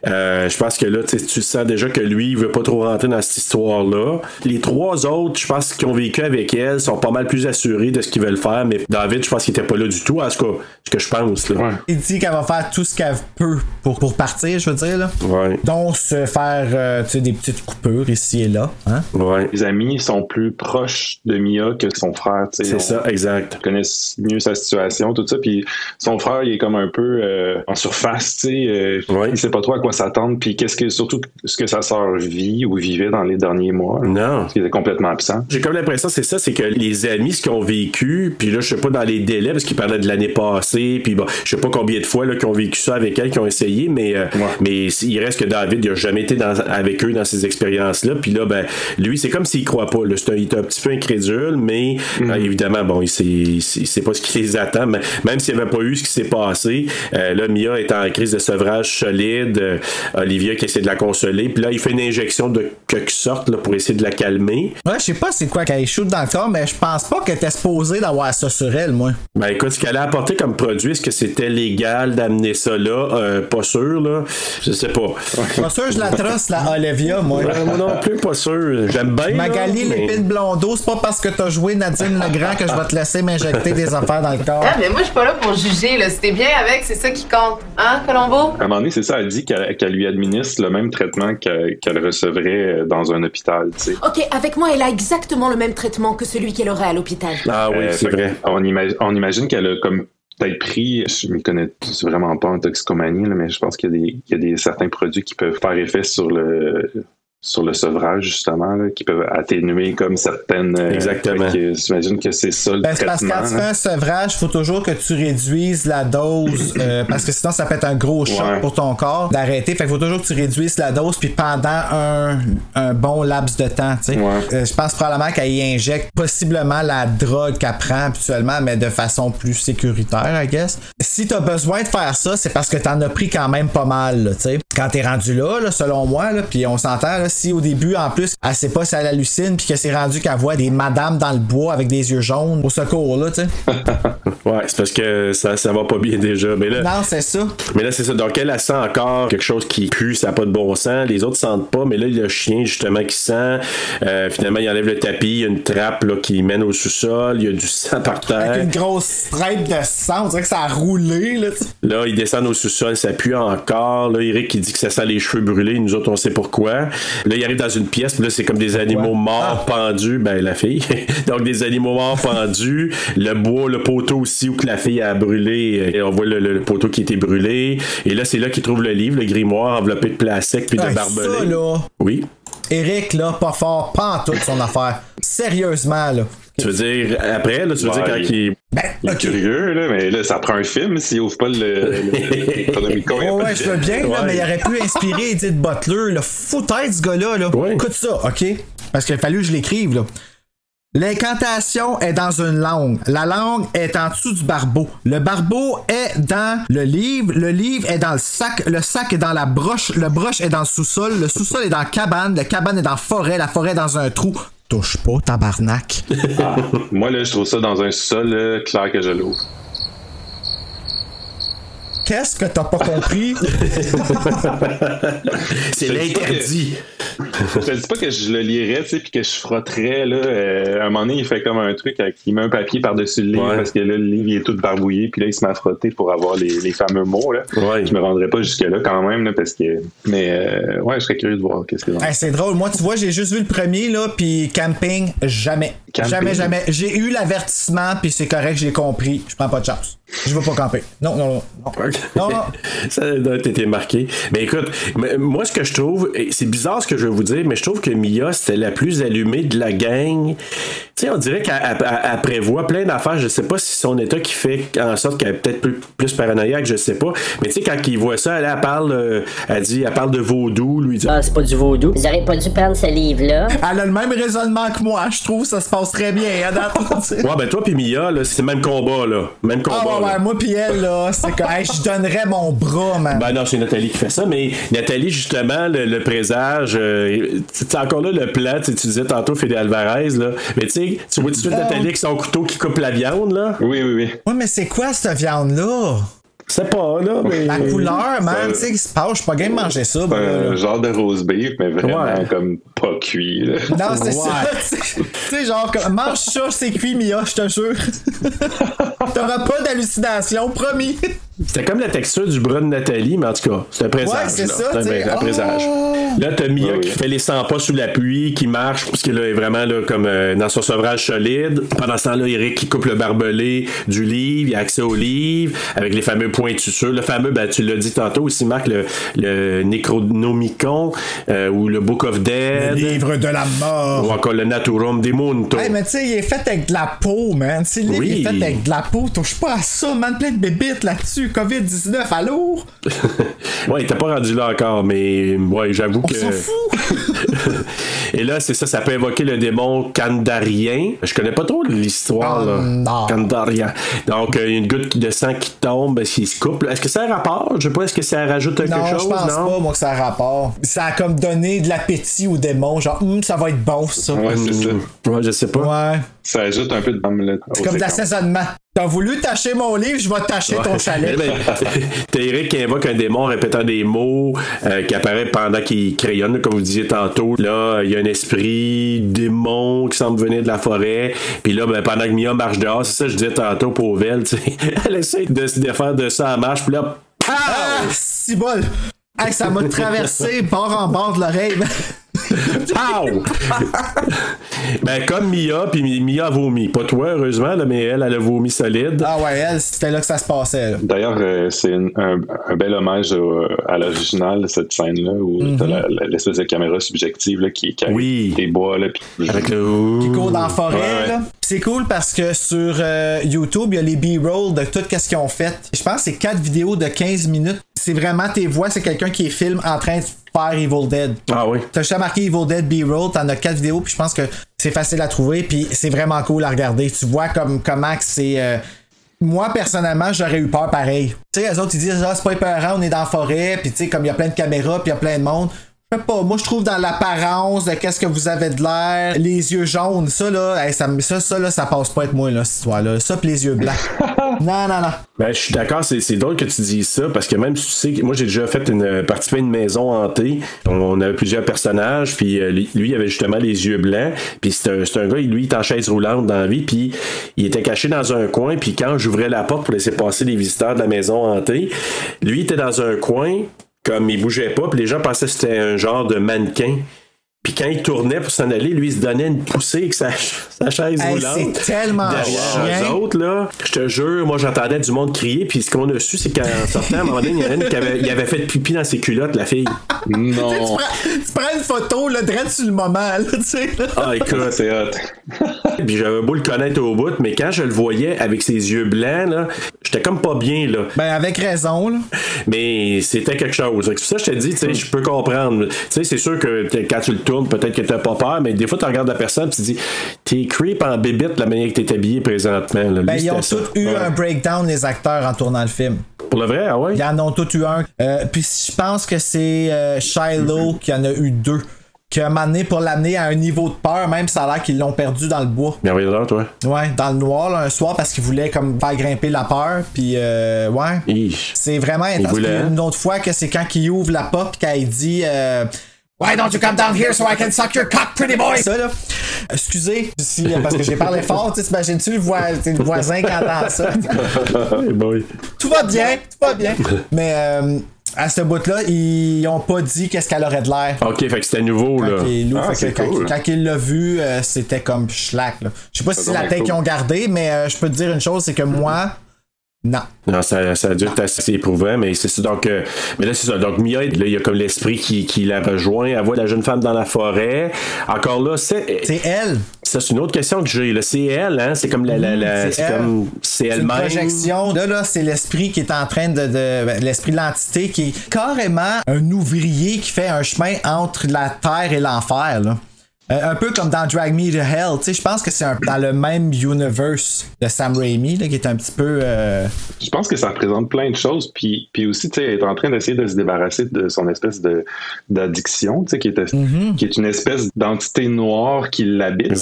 Euh, je pense que là, tu sais, tu sens déjà que lui, il veut pas trop rentrer dans cette histoire-là. Les trois autres, je pense, qui ont vécu avec elle, sont pas mal plus assurés de ce qu'ils veulent faire. Mais David, je pense qu'il était pas là du tout, en tout cas, ce que je pense. Là. Il dit qu'elle va faire tout ce qu'elle peut pour, pour partir, je veux dire. Là. Ouais. Donc, se faire euh, tu sais, des petites coupures ici et là. Hein? Ouais. Les amis sont plus proches de Mia que son frère. C'est ça, exact. connaissent mieux sa situation, tout ça. Puis son frère, il est comme un peu euh, en surface, tu sais. euh, Ouais. Il sait pas trop à quoi s'attendre. Puis qu'est-ce que, surtout, ce que sa sœur vit ou vivait dans les derniers mois. là. Non. Parce qu'il était complètement absent. J'ai comme l'impression, c'est ça, c'est que les amis, ce qu'ils ont vécu, puis là, je sais pas dans les délais, parce qu'ils parlaient de l'année passée, puis bon, je sais pas combien de fois là, qu'ils ont vécu ça avec elle, qui ont essayé, mais, euh, mais il reste que David, il a jamais été dans- avec eux dans ces expériences-là, puis là, ben, lui, c'est comme s'il croit pas, là. C'est un- il est un petit peu incrédule, mais euh, évidemment, bon, il sait, il sait- il sait pas ce qui les attend, mais même s'il n'y avait pas eu ce qui s'est passé, euh, là, Mia est en crise de sevrage solide, euh, Olivia qui essaie de la consoler, puis là, il fait une injection de quelque sorte là, pour essayer de la calmer. Ouais, je sais pas c'est quoi qu'elle shoot dans le corps, mais je pense pas qu'elle était supposée d'avoir ça sur elle, moi. Ben écoute, ce qu'elle a apporté comme produit, est-ce que c'était légal d'amener ça là? Euh, pas sûr, là. Je sais pas. Pas sûr, je la trosse, la Olivia, moi. Moi non plus, pas sûr. J'aime bien. Magali mais- Lépine Blondeau, c'est pas parce que t'as joué Nadine Legrand que je vais te laisser m'injecter des affaires dans le corps. Ah, mais moi, je suis pas là pour juger, là. Si t'es bien avec, c'est ça qui compte. Hein, Colombo? À un moment donné, c'est ça, elle dit qu'elle lui administre le même traitement qu'elle recevrait dans un hôpital, tu sais. Ok, avec moi, elle a exactement le même traitement que celui qu'elle aurait à l'hôpital. Ah oui, Euh, c'est vrai. On, imagine, on imagine qu'elle a comme peut-être pris, je me connais vraiment pas en toxicomanie, là, mais je pense qu'il y y a des certains produits qui peuvent faire effet sur le sur le sevrage justement là, qui peuvent atténuer comme certaines euh, Exactement. J'imagine que c'est ça le Ben, c'est parce que traitement. quand tu fais là. un sevrage, faut toujours que tu réduises la dose euh, parce que sinon ça peut être un gros choc Ouais. pour ton corps d'arrêter. Fait qu'il faut toujours que tu réduises la dose puis pendant un, un bon laps de temps. tu sais. Ouais. Euh, je pense probablement qu'elle y injecte possiblement la drogue qu'elle prend habituellement, mais de façon plus sécuritaire, I guess. Si t'as besoin de faire ça, c'est parce que t'en as pris quand même pas mal. Tu sais. quand t'es rendu là, là, selon moi, là, puis on s'entend, là, si au début, en plus, elle sait pas si elle hallucine puis que c'est rendu qu'elle voit des madames dans le bois avec des yeux jaunes au secours, là, tu sais. Ouais, c'est parce que ça, ça va pas bien déjà. Mais là, Non, c'est ça. mais là c'est ça. Donc, elle, elle sent encore quelque chose qui pue, ça n'a pas de bon sens. Les autres sentent pas, mais là, il y a le chien, justement, qui sent. Euh, finalement, il enlève le tapis. Il y a une trappe là, qui mène au sous-sol. Il y a du sang par terre. Avec une grosse stripe de sang, on dirait que ça a roulé, là, tu sais. Là, ils descendent au sous-sol, ça pue encore. Là, Eric, il dit que ça sent les cheveux brûlés. Nous autres, on sait pourquoi. Là, il arrive dans une pièce, là, c'est comme des animaux morts pendus. Ben, la fille. Donc, des animaux morts pendus. Le bois, le poteau aussi, où que la fille a brûlé. Et on voit le, le- le poteau qui a été brûlé. Et là, c'est là qu'il trouve le livre, le grimoire enveloppé de plastique puis de Hey, barbelé. ça, là. Oui. Eric, là, pas fort, pas en toute son affaire. Sérieusement, là. Tu veux dire après, là, tu veux dire quand il. Ben, Il est curieux, là, mais là, ça prend un film s'il ouvre pas le. le- a Ouais, je veux bien, là, mais il aurait pu inspirer Edith Butler, là. Foutaise, ce gars-là, là. Ouais. Écoute ça, OK? Parce qu'il a fallu que je l'écrive, là. L'incantation est dans une langue. La langue est en dessous du barbeau. Le barbeau est dans le livre. Le livre est dans le sac. Le sac est dans la broche. Le broche est dans le sous-sol. Le sous-sol est dans la cabane. Le cabane est dans la forêt. La forêt est dans un trou. Touche pas, tabarnak. Ah, moi, là, je trouve ça dans un sol, là, clair que je l'ouvre. Qu'est-ce que t'as pas compris? C'est l'interdit. Je te dis pas que je le lirais, tu sais, puis que je frotterais, là. euh, à un moment donné, il fait comme un truc, avec, il met un papier par-dessus le livre, Ouais. parce que là, le livre, il est tout barbouillé, puis là, il se met à frotter pour avoir les, les fameux mots, là. Ouais. Je me rendrais pas jusque-là, quand même, là, parce que... Mais, euh, ouais, je serais curieux de voir qu'est-ce que Hey, c'est drôle. Moi, tu vois, j'ai juste vu le premier, là, puis camping, jamais. Camping? Jamais, jamais. J'ai eu l'avertissement, puis c'est correct, j'ai compris. Je prends pas de chance. Je veux pas camper. Non, non, non. non. Non, non. Ça doit être été marqué. Mais écoute, moi, ce que je trouve, et c'est bizarre ce que je vais vous dire, mais je trouve que Mia, c'était la plus allumée de la gang. Tu sais, on dirait qu'elle elle- elle- elle prévoit plein d'affaires. Je sais pas si c'est son état qui fait en sorte qu'elle est peut-être plus, plus paranoïaque, je sais pas. Mais tu sais, quand il voit ça, elle, elle parle, euh, elle dit, elle parle de vaudou, lui dit. Ah, c'est pas du vaudou. Vous auriez pas dû prendre ce livre-là. Elle a le même raisonnement que moi, je trouve. Ça se passe très bien, sais. Ouais, ben toi puis Mia, là, c'est le même combat, là. Même combat. Ah ouais, là. ouais, moi pis elle, là, c'est que hey, je donnerais mon bras, man. Ben non, c'est Nathalie qui fait ça, mais Nathalie, justement, le, le présage, euh, c'est encore là le plan, tu sais, tu disais tantôt Fede Alvarez, là. Mais tu sais, tu vois tout de suite Nathalie avec son couteau qui coupe la viande, là? Oui, oui, oui. Ouais, mais c'est quoi cette viande-là? C'est pas, là, mais. La couleur, man, Ça- tu sais, qui se passe, je suis pas game de manger ça, là. un genre de rose beef, mais vraiment Ouais. comme pas cuit, là. Non, c'est Ouais. ça. Tu sais- genre, comme, mange ça, c'est cuit, Mia, je te jure. T'auras pas d'hallucination, promis. C'était comme la texture du bras de Nathalie, mais en tout cas, c'est un présage. Ouais, c'est là. ça, C'est un, présage. Oh! Là, t'as Mia Ouais, qui fait les 100 pas sous la pluie, qui marche, parce que là, est vraiment là, comme euh, dans son sevrage solide. Pendant ce temps-là, Eric qui coupe le barbelé du livre, il a accès au livre, avec les fameux pointussures. Le fameux, ben, tu l'as dit tantôt aussi, Marc, le, le Necronomicon, euh, ou le Book of Dead. Livre de la mort. Ou encore le Naturum. Hey, mais tu sais, il est fait avec de la peau, man. Tu le livre Oui. est fait avec de la peau. Touche pas à ça, man. Plein de bébites là-dessus. COVID-19, allô? Ouais, il t'a pas rendu là encore, mais ouais, j'avoue On que. s'en fout. Et là, c'est ça, ça peut invoquer le démon Kandarien. Je connais pas trop l'histoire, là. Kandar. Kandarien. Donc, il y a une goutte de sang qui tombe, se. Est-ce que ça a un rapport? Je sais pas, est-ce que ça rajoute quelque Non, je chose? pense non? pas, moi, que ça a rapport. Ça a comme donné de l'appétit au démon. Genre, Hum, ça va être bon, ça. Ouais, c'est ça. Ouais, je sais pas. Ouais. Ça ajoute un peu de là. C'est comme de l'assaisonnement. T'as voulu tâcher mon livre, je vais tâcher ton chalet. Eh ben, T'as Eric qui invoque un démon en répétant des mots euh, qui apparaît pendant qu'il crayonne, comme vous disiez tantôt. Là, il y a un esprit démon qui semble venir de la forêt. Puis là, ben, pendant que Mia marche dehors, c'est ça que je disais tantôt pour sais. Elle essaie de se défaire de ça en marche. Puis là, pow! Ah, si bol! Hey, ça m'a traversé bord en bord de l'oreille. Pow! ben, comme Mia, puis Mia a vomi. Pas toi, heureusement, là, mais elle, elle a vomi solide. Ah ouais, elle, c'était là que ça se passait. D'ailleurs, euh, c'est un, un bel hommage au- à l'original, cette scène-là, où la- l'espèce de caméra subjective là, qui, qui Oui. des bois. Là, puis- Avec le. Qui court dans la forêt, Ouais, ouais. là. C'est cool parce que sur euh, YouTube, il y a les B-roll de tout ce qu'ils ont fait. Je pense que c'est 4 vidéos de 15 minutes. C'est vraiment tes voix, c'est quelqu'un qui filme en train de Evil Dead. Ah oui. T'as juste marqué Evil Dead B-roll, t'en as 4 vidéos, puis je pense que c'est facile à trouver, puis c'est vraiment cool à regarder. Tu vois comme comment c'est. euh, Moi, personnellement, j'aurais eu peur pareil. Tu sais, les autres, ils disent, ah, c'est pas épeurant, on est dans la forêt, puis tu sais, comme il y a plein de caméras, puis il y a plein de monde. Je sais pas, moi, je trouve dans l'apparence de qu'est-ce que vous avez de l'air, les yeux jaunes, ça, là, hey, ça, ça, ça, là, ça passe pas avec moi, là, cette histoire-là. Ça, pis les yeux blancs. non, non, non. Ben, je suis d'accord, c'est, c'est drôle que tu dises ça, parce que même tu sais que moi j'ai déjà fait une participé à une maison hantée. On, on avait plusieurs personnages, puis euh, lui, lui, il avait justement les yeux blancs, puis c'est un, c'est un gars, lui, il est en chaise roulante dans la vie, puis il était caché dans un coin, puis quand j'ouvrais la porte pour laisser passer les visiteurs de la maison hantée, lui il était dans un coin, comme il bougeait pas, puis les gens pensaient que c'était un genre de mannequin. Puis quand il tournait pour s'en aller, lui, il se donnait une poussée avec sa, sa chaise Hey, roulante. c'est tellement Derrière chien. eux autres, là, je te jure, moi j'entendais du monde crier, puis ce qu'on a su, c'est qu'en sortant, à un moment donné, il y en a une qui avait, il avait fait pipi dans ses culottes, la fille. Non. Tu prends, tu prends une photo, là, direct sur le moment, là, tu sais. là. Ah, écoute, C'est hot. puis j'avais beau le connaître au bout, mais quand je le voyais avec ses yeux blancs, là, j'étais comme pas bien, là. Ben, avec raison, là. Mais c'était quelque chose. C'est pour ça que je te dis, tu sais, je peux comprendre. Tu sais, c'est sûr que quand tu le tournes, peut-être que t'as pas peur, mais des fois, tu regardes la personne et tu te dis, t'es creep en bébite la manière que t'es habillé présentement. là. Lui, Ben, ils ont tous eu Ouais. un breakdown, les acteurs, en tournant le film. Pour le vrai, ah ouais? Ils en ont tous eu un. Euh, puis je pense que c'est euh, Shiloh qui en a eu deux. Qui a amené pour l'amener à un niveau de peur, même ça a l'air qu'ils l'ont perdu dans le bois. Mais oui, là, toi. Ouais, dans le noir, là, un soir, parce qu'ils voulaient comme faire grimper la peur. Puis, euh, ouais. C'est vraiment intense. hein? une autre fois que c'est quand il ouvre la porte, il dit euh, Why don't you come down here so I can suck your cock, pretty boy? Ça, là. Excusez, si, parce que j'ai parlé fort, tu sais, t'imagines-tu le, voi- le voisin qui entend ça? Hey boy. tout va bien, tout va bien. Mais euh, à ce bout-là, ils ont pas dit qu'est-ce qu'elle aurait de l'air. Ok, fait que c'était nouveau, là. Quand il, Ah, fait que c'est quand, cool. quand il l'a vu, euh, c'était comme schlack. là. Je sais pas si c'est la tête cool. qu'ils ont gardé, mais euh, je peux te dire une chose, c'est que moi, non. Non, ça, ça a dû être assez éprouvant, mais c'est ça. Donc, euh, mais là, c'est ça. Donc, Mia, là, il y a comme l'esprit qui, qui la rejoint. Elle voit la jeune femme dans la forêt. Encore là, c'est. C'est elle. Ça, c'est une autre question que j'ai. C'est elle, hein? C'est comme la. la, la- c'est elle. C'est elle-même. projection. Là, là, c'est l'esprit qui est en train de. de- ben, l'esprit de l'entité qui est carrément un ouvrier qui fait un chemin entre la terre et l'enfer, là. Euh, un peu comme dans Drag Me to Hell, tu sais, je pense que c'est un- dans le même universe de Sam Raimi, là, qui est un petit peu. euh, Je pense que ça représente plein de choses. Puis, puis aussi, tu sais, elle est en train d'essayer de se débarrasser de son espèce de d'addiction, tu sais, qui, est- Mhm. qui est une espèce d'entité noire qui l'habite.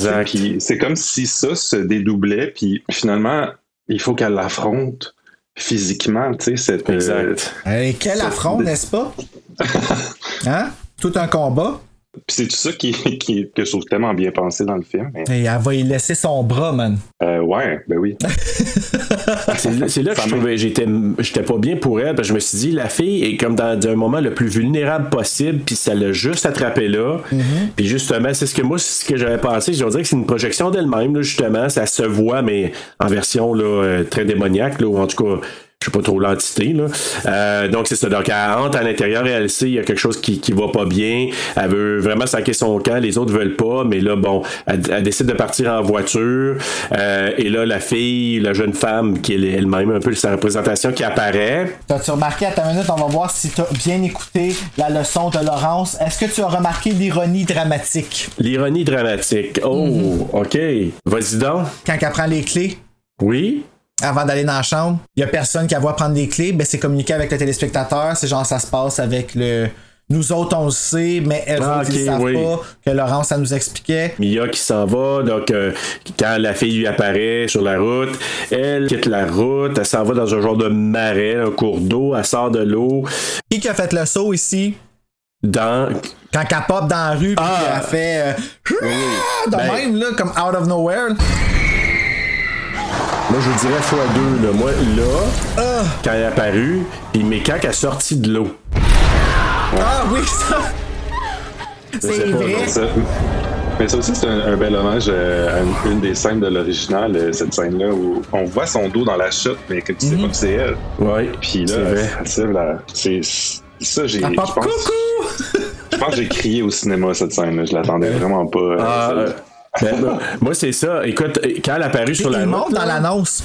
c'est comme si ça se dédoublait. Puis finalement, il faut qu'elle l'affronte physiquement, tu sais, cette. euh, Exact. Et quel Ça- affront, n'est-ce pas? Hein? Tout un combat. Puis c'est tout ça qui, qui- que je trouve tellement bien pensé dans le film. Mais, Et elle va y laisser son bras, man. euh, ouais, ben oui. C'est là- que je trouvais j'étais j'étais pas bien pour elle parce que je me suis dit la fille est comme dans un moment le plus vulnérable possible puis ça l'a juste attrapé là puis justement c'est ce que moi c'est ce que j'avais pensé je dirais que c'est une projection d'elle-même là, justement ça se voit mais en version là, euh, très démoniaque là, ou en tout cas je sais pas trop l'entité là. Euh, donc c'est ça. Donc elle entre à l'intérieur et elle sait il y a quelque chose qui, qui va pas bien. Elle veut vraiment saquer son camp. Les autres veulent pas. Mais là bon elle, elle décide de partir en voiture. Euh, et là la fille la jeune femme qui est elle-même un peu sa représentation qui apparaît. T'as-tu remarqué, à ta minute, on va voir si t'as bien écouté la leçon de Laurence. Est-ce que tu as remarqué l'ironie dramatique? l'ironie dramatique. Oh ok. Vas-y donc. Quand elle prend les clés, oui avant d'aller dans la chambre, il y a personne qui a voit prendre les clés, ben c'est communiquer avec le téléspectateur, c'est genre ça se passe avec le. Nous autres, on le sait, mais elles Ah, autres, ils ok, savent oui. pas que Laurence, ça nous expliquait. Mia qui s'en va, donc euh, quand la fille lui apparaît sur la route, elle quitte la route, elle s'en va dans un genre de marais, un cours d'eau, elle sort de l'eau, Qui qui a fait le saut ici? dans... Quand elle pop dans la rue, puis Ah. elle fait. euh, de Ben- même, là, comme out of nowhere. Moi, je vous dirais fois deux, là. Moi, là, Ah. quand elle est apparue, puis quand elle est sortie de l'eau. Ah oui, ça! C'est vrai. ça. Mais ça aussi, c'est un, un bel hommage euh, à une, une des scènes de l'original, euh, cette scène-là, où on voit son dos dans la chute, mais que tu sais pas que c'est elle. Ouais, Puis c'est là, vrai. c'est ça, j'ai. Je pense, coucou! je pense que j'ai crié au cinéma cette scène-là. Je l'attendais vraiment pas. euh, Ah, ben, moi, c'est ça. Écoute, quand elle apparue sur la Il route, monte dans l'annonce.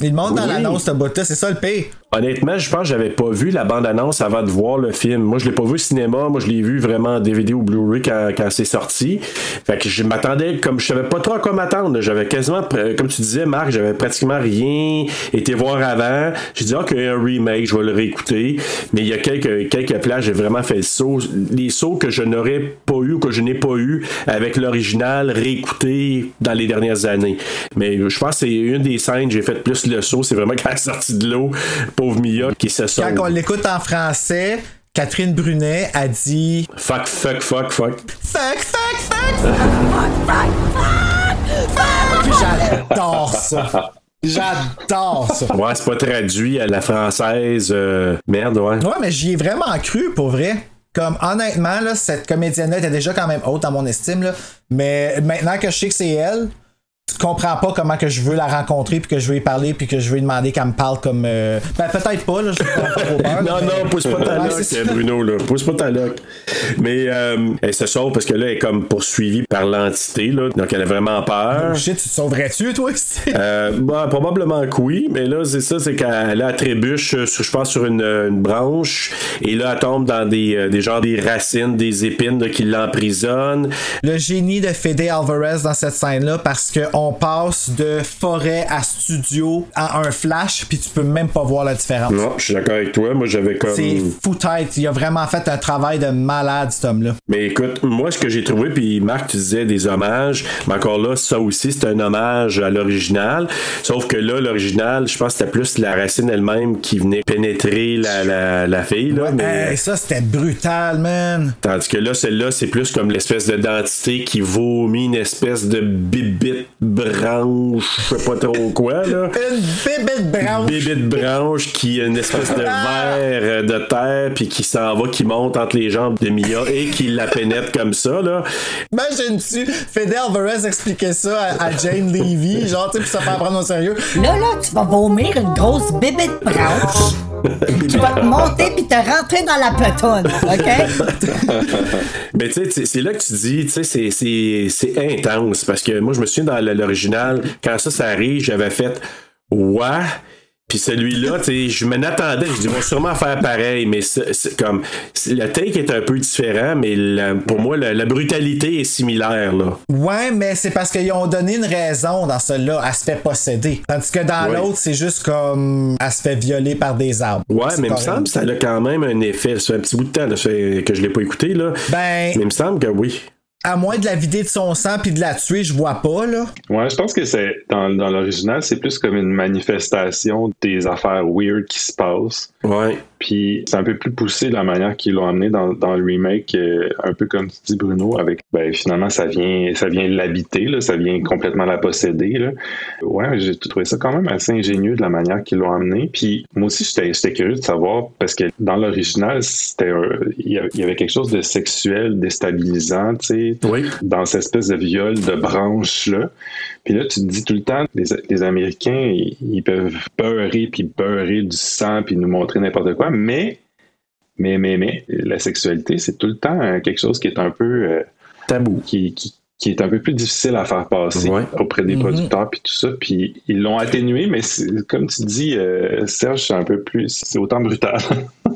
Il monte dans l'annonce, ce bout-là, c'est ça le pire. Honnêtement, je pense que j'avais pas vu la bande-annonce avant de voir le film. Moi, je l'ai pas vu au cinéma. Moi, je l'ai vu vraiment en DVD ou Blu-ray quand, c'est sorti. Fait que je m'attendais, comme je savais pas trop à quoi m'attendre. J'avais quasiment, comme tu disais, Marc, j'avais pratiquement rien été voir avant. J'ai dit, OK, un remake, je vais le réécouter. Mais il y a quelques, quelques plages, j'ai vraiment fait le saut. Les sauts que je n'aurais pas eu ou que je n'ai pas eu avec l'original réécouté dans les dernières années. Mais je pense que c'est une des scènes, j'ai fait plus le saut. C'est vraiment quand est sortie de l'eau, pauvre Mia, qui se sauve. Quand on l'écoute en français, Catherine Brunet a dit Fuck, fuck, fuck, fuck. Fuck, fuck, fuck, fuck, fuck, fuck. Puis j'adore ça. J'adore ça. Ouais, c'est pas traduit à la française. euh, Merde, ouais. Ouais, mais j'y ai vraiment cru, pour vrai. Comme honnêtement, là, cette comédienne-là était déjà quand même haute dans mon estime. Là, mais maintenant que je sais que c'est elle, comprends pas comment que je veux la rencontrer puis que je veux y parler puis que je veux lui demander qu'elle me parle comme euh, ben peut-être pas là je pas trop peur, non, mais- non, pousse pas ta ça. Bruno, là. Pousse pas ta loc. Mais euh, elle se sauve parce que là, elle est comme poursuivie par l'entité, là. Donc, elle a vraiment peur. Oh shit tu te sauverais-tu toi Euh, bah, probablement que oui, mais là, c'est ça, c'est qu'elle elle trébuche, euh, sur- je pense, sur une, une branche, et là, elle tombe dans des, euh, des genres des racines, des épines là, qui l'emprisonnent. le génie de Fede Alvarez dans cette scène-là parce qu'on passe de forêt à studio à un flash, puis tu peux même pas voir la différence. Non, je suis d'accord avec toi. Moi, j'avais comme. C'est fou tête. Il a vraiment fait un travail de malade, cet homme-là. Mais écoute, moi, ce que j'ai trouvé, puis Marc, tu disais des hommages, mais encore là, ça aussi, c'est un hommage à l'original. Sauf que là, l'original, je pense que c'était plus la racine elle-même qui venait pénétrer la, la, la fille, là. mais, Hey, ça, c'était brutal, man. Tandis que là, celle-là, c'est plus comme l'espèce de dentité qui vomit une espèce de bibite branche, je sais pas trop quoi, là. Une bébête branche. Bibite branche qui a une espèce de verre de terre, puis qui s'en va, qui monte entre les jambes de Mia et qui la pénètre comme ça, là. Imagine-tu, Fede Alvarez expliquait ça à, à Jane Levy, genre, tu sais, pour se faire prendre au sérieux. Là, là, tu vas vomir une grosse bébête branche. tu vas te monter puis te rentrer dans la petonne, OK? Mais tu sais, c'est- là que tu dis, tu sais, c'est intense. Parce que moi, je me souviens dans l'original, quand ça, ça arrive, j'avais fait Ouais. Puis celui-là, je m'en attendais, je dis, ils vont sûrement faire pareil, mais c'est comme. Le take est un peu différent, mais la- pour moi, la, la brutalité est similaire, là. Ouais, mais c'est parce qu'ils ont donné une raison dans celui-là. Elle se fait posséder. Tandis que dans Ouais. l'autre, c'est juste comme. Elle se fait violer par des arbres. Ouais, mais il me semble que ça a quand même un effet. Ça fait un petit bout de temps là, que je l'ai pas écouté, là. Ben, Mais il me semble que oui. À moins de la vider de son sang puis de la tuer, je vois pas, là. Ouais, je pense que c'est dans, dans l'original, c'est plus comme une manifestation des affaires weird qui se passent. Ouais. Puis c'est un peu plus poussé la manière qu'ils l'ont amené dans, dans le remake, euh, un peu comme tu dis Bruno, avec ben finalement ça vient ça vient l'habiter, là, ça vient complètement la posséder. Là. Ouais, j'ai trouvé ça quand même assez ingénieux de la manière qu'ils l'ont amené. Puis moi aussi j'étais curieux de savoir parce que dans l'original c'était il y avait- il y avait quelque chose de sexuel déstabilisant, tu sais, Oui. dans cette espèce de viol de branche là. Puis là, tu te dis tout le temps, les, les Américains, ils, ils peuvent beurrer puis beurrer du sang puis nous montrer n'importe quoi, mais, mais, mais, mais, la sexualité, c'est tout le temps euh, quelque chose qui est un peu euh, Tabou. qui, qui, qui est un peu plus difficile à faire passer Ouais. auprès des Mhm. producteurs puis tout ça. Puis ils l'ont atténué, mais comme tu dis, euh, Serge, c'est un peu plus, c'est autant brutal.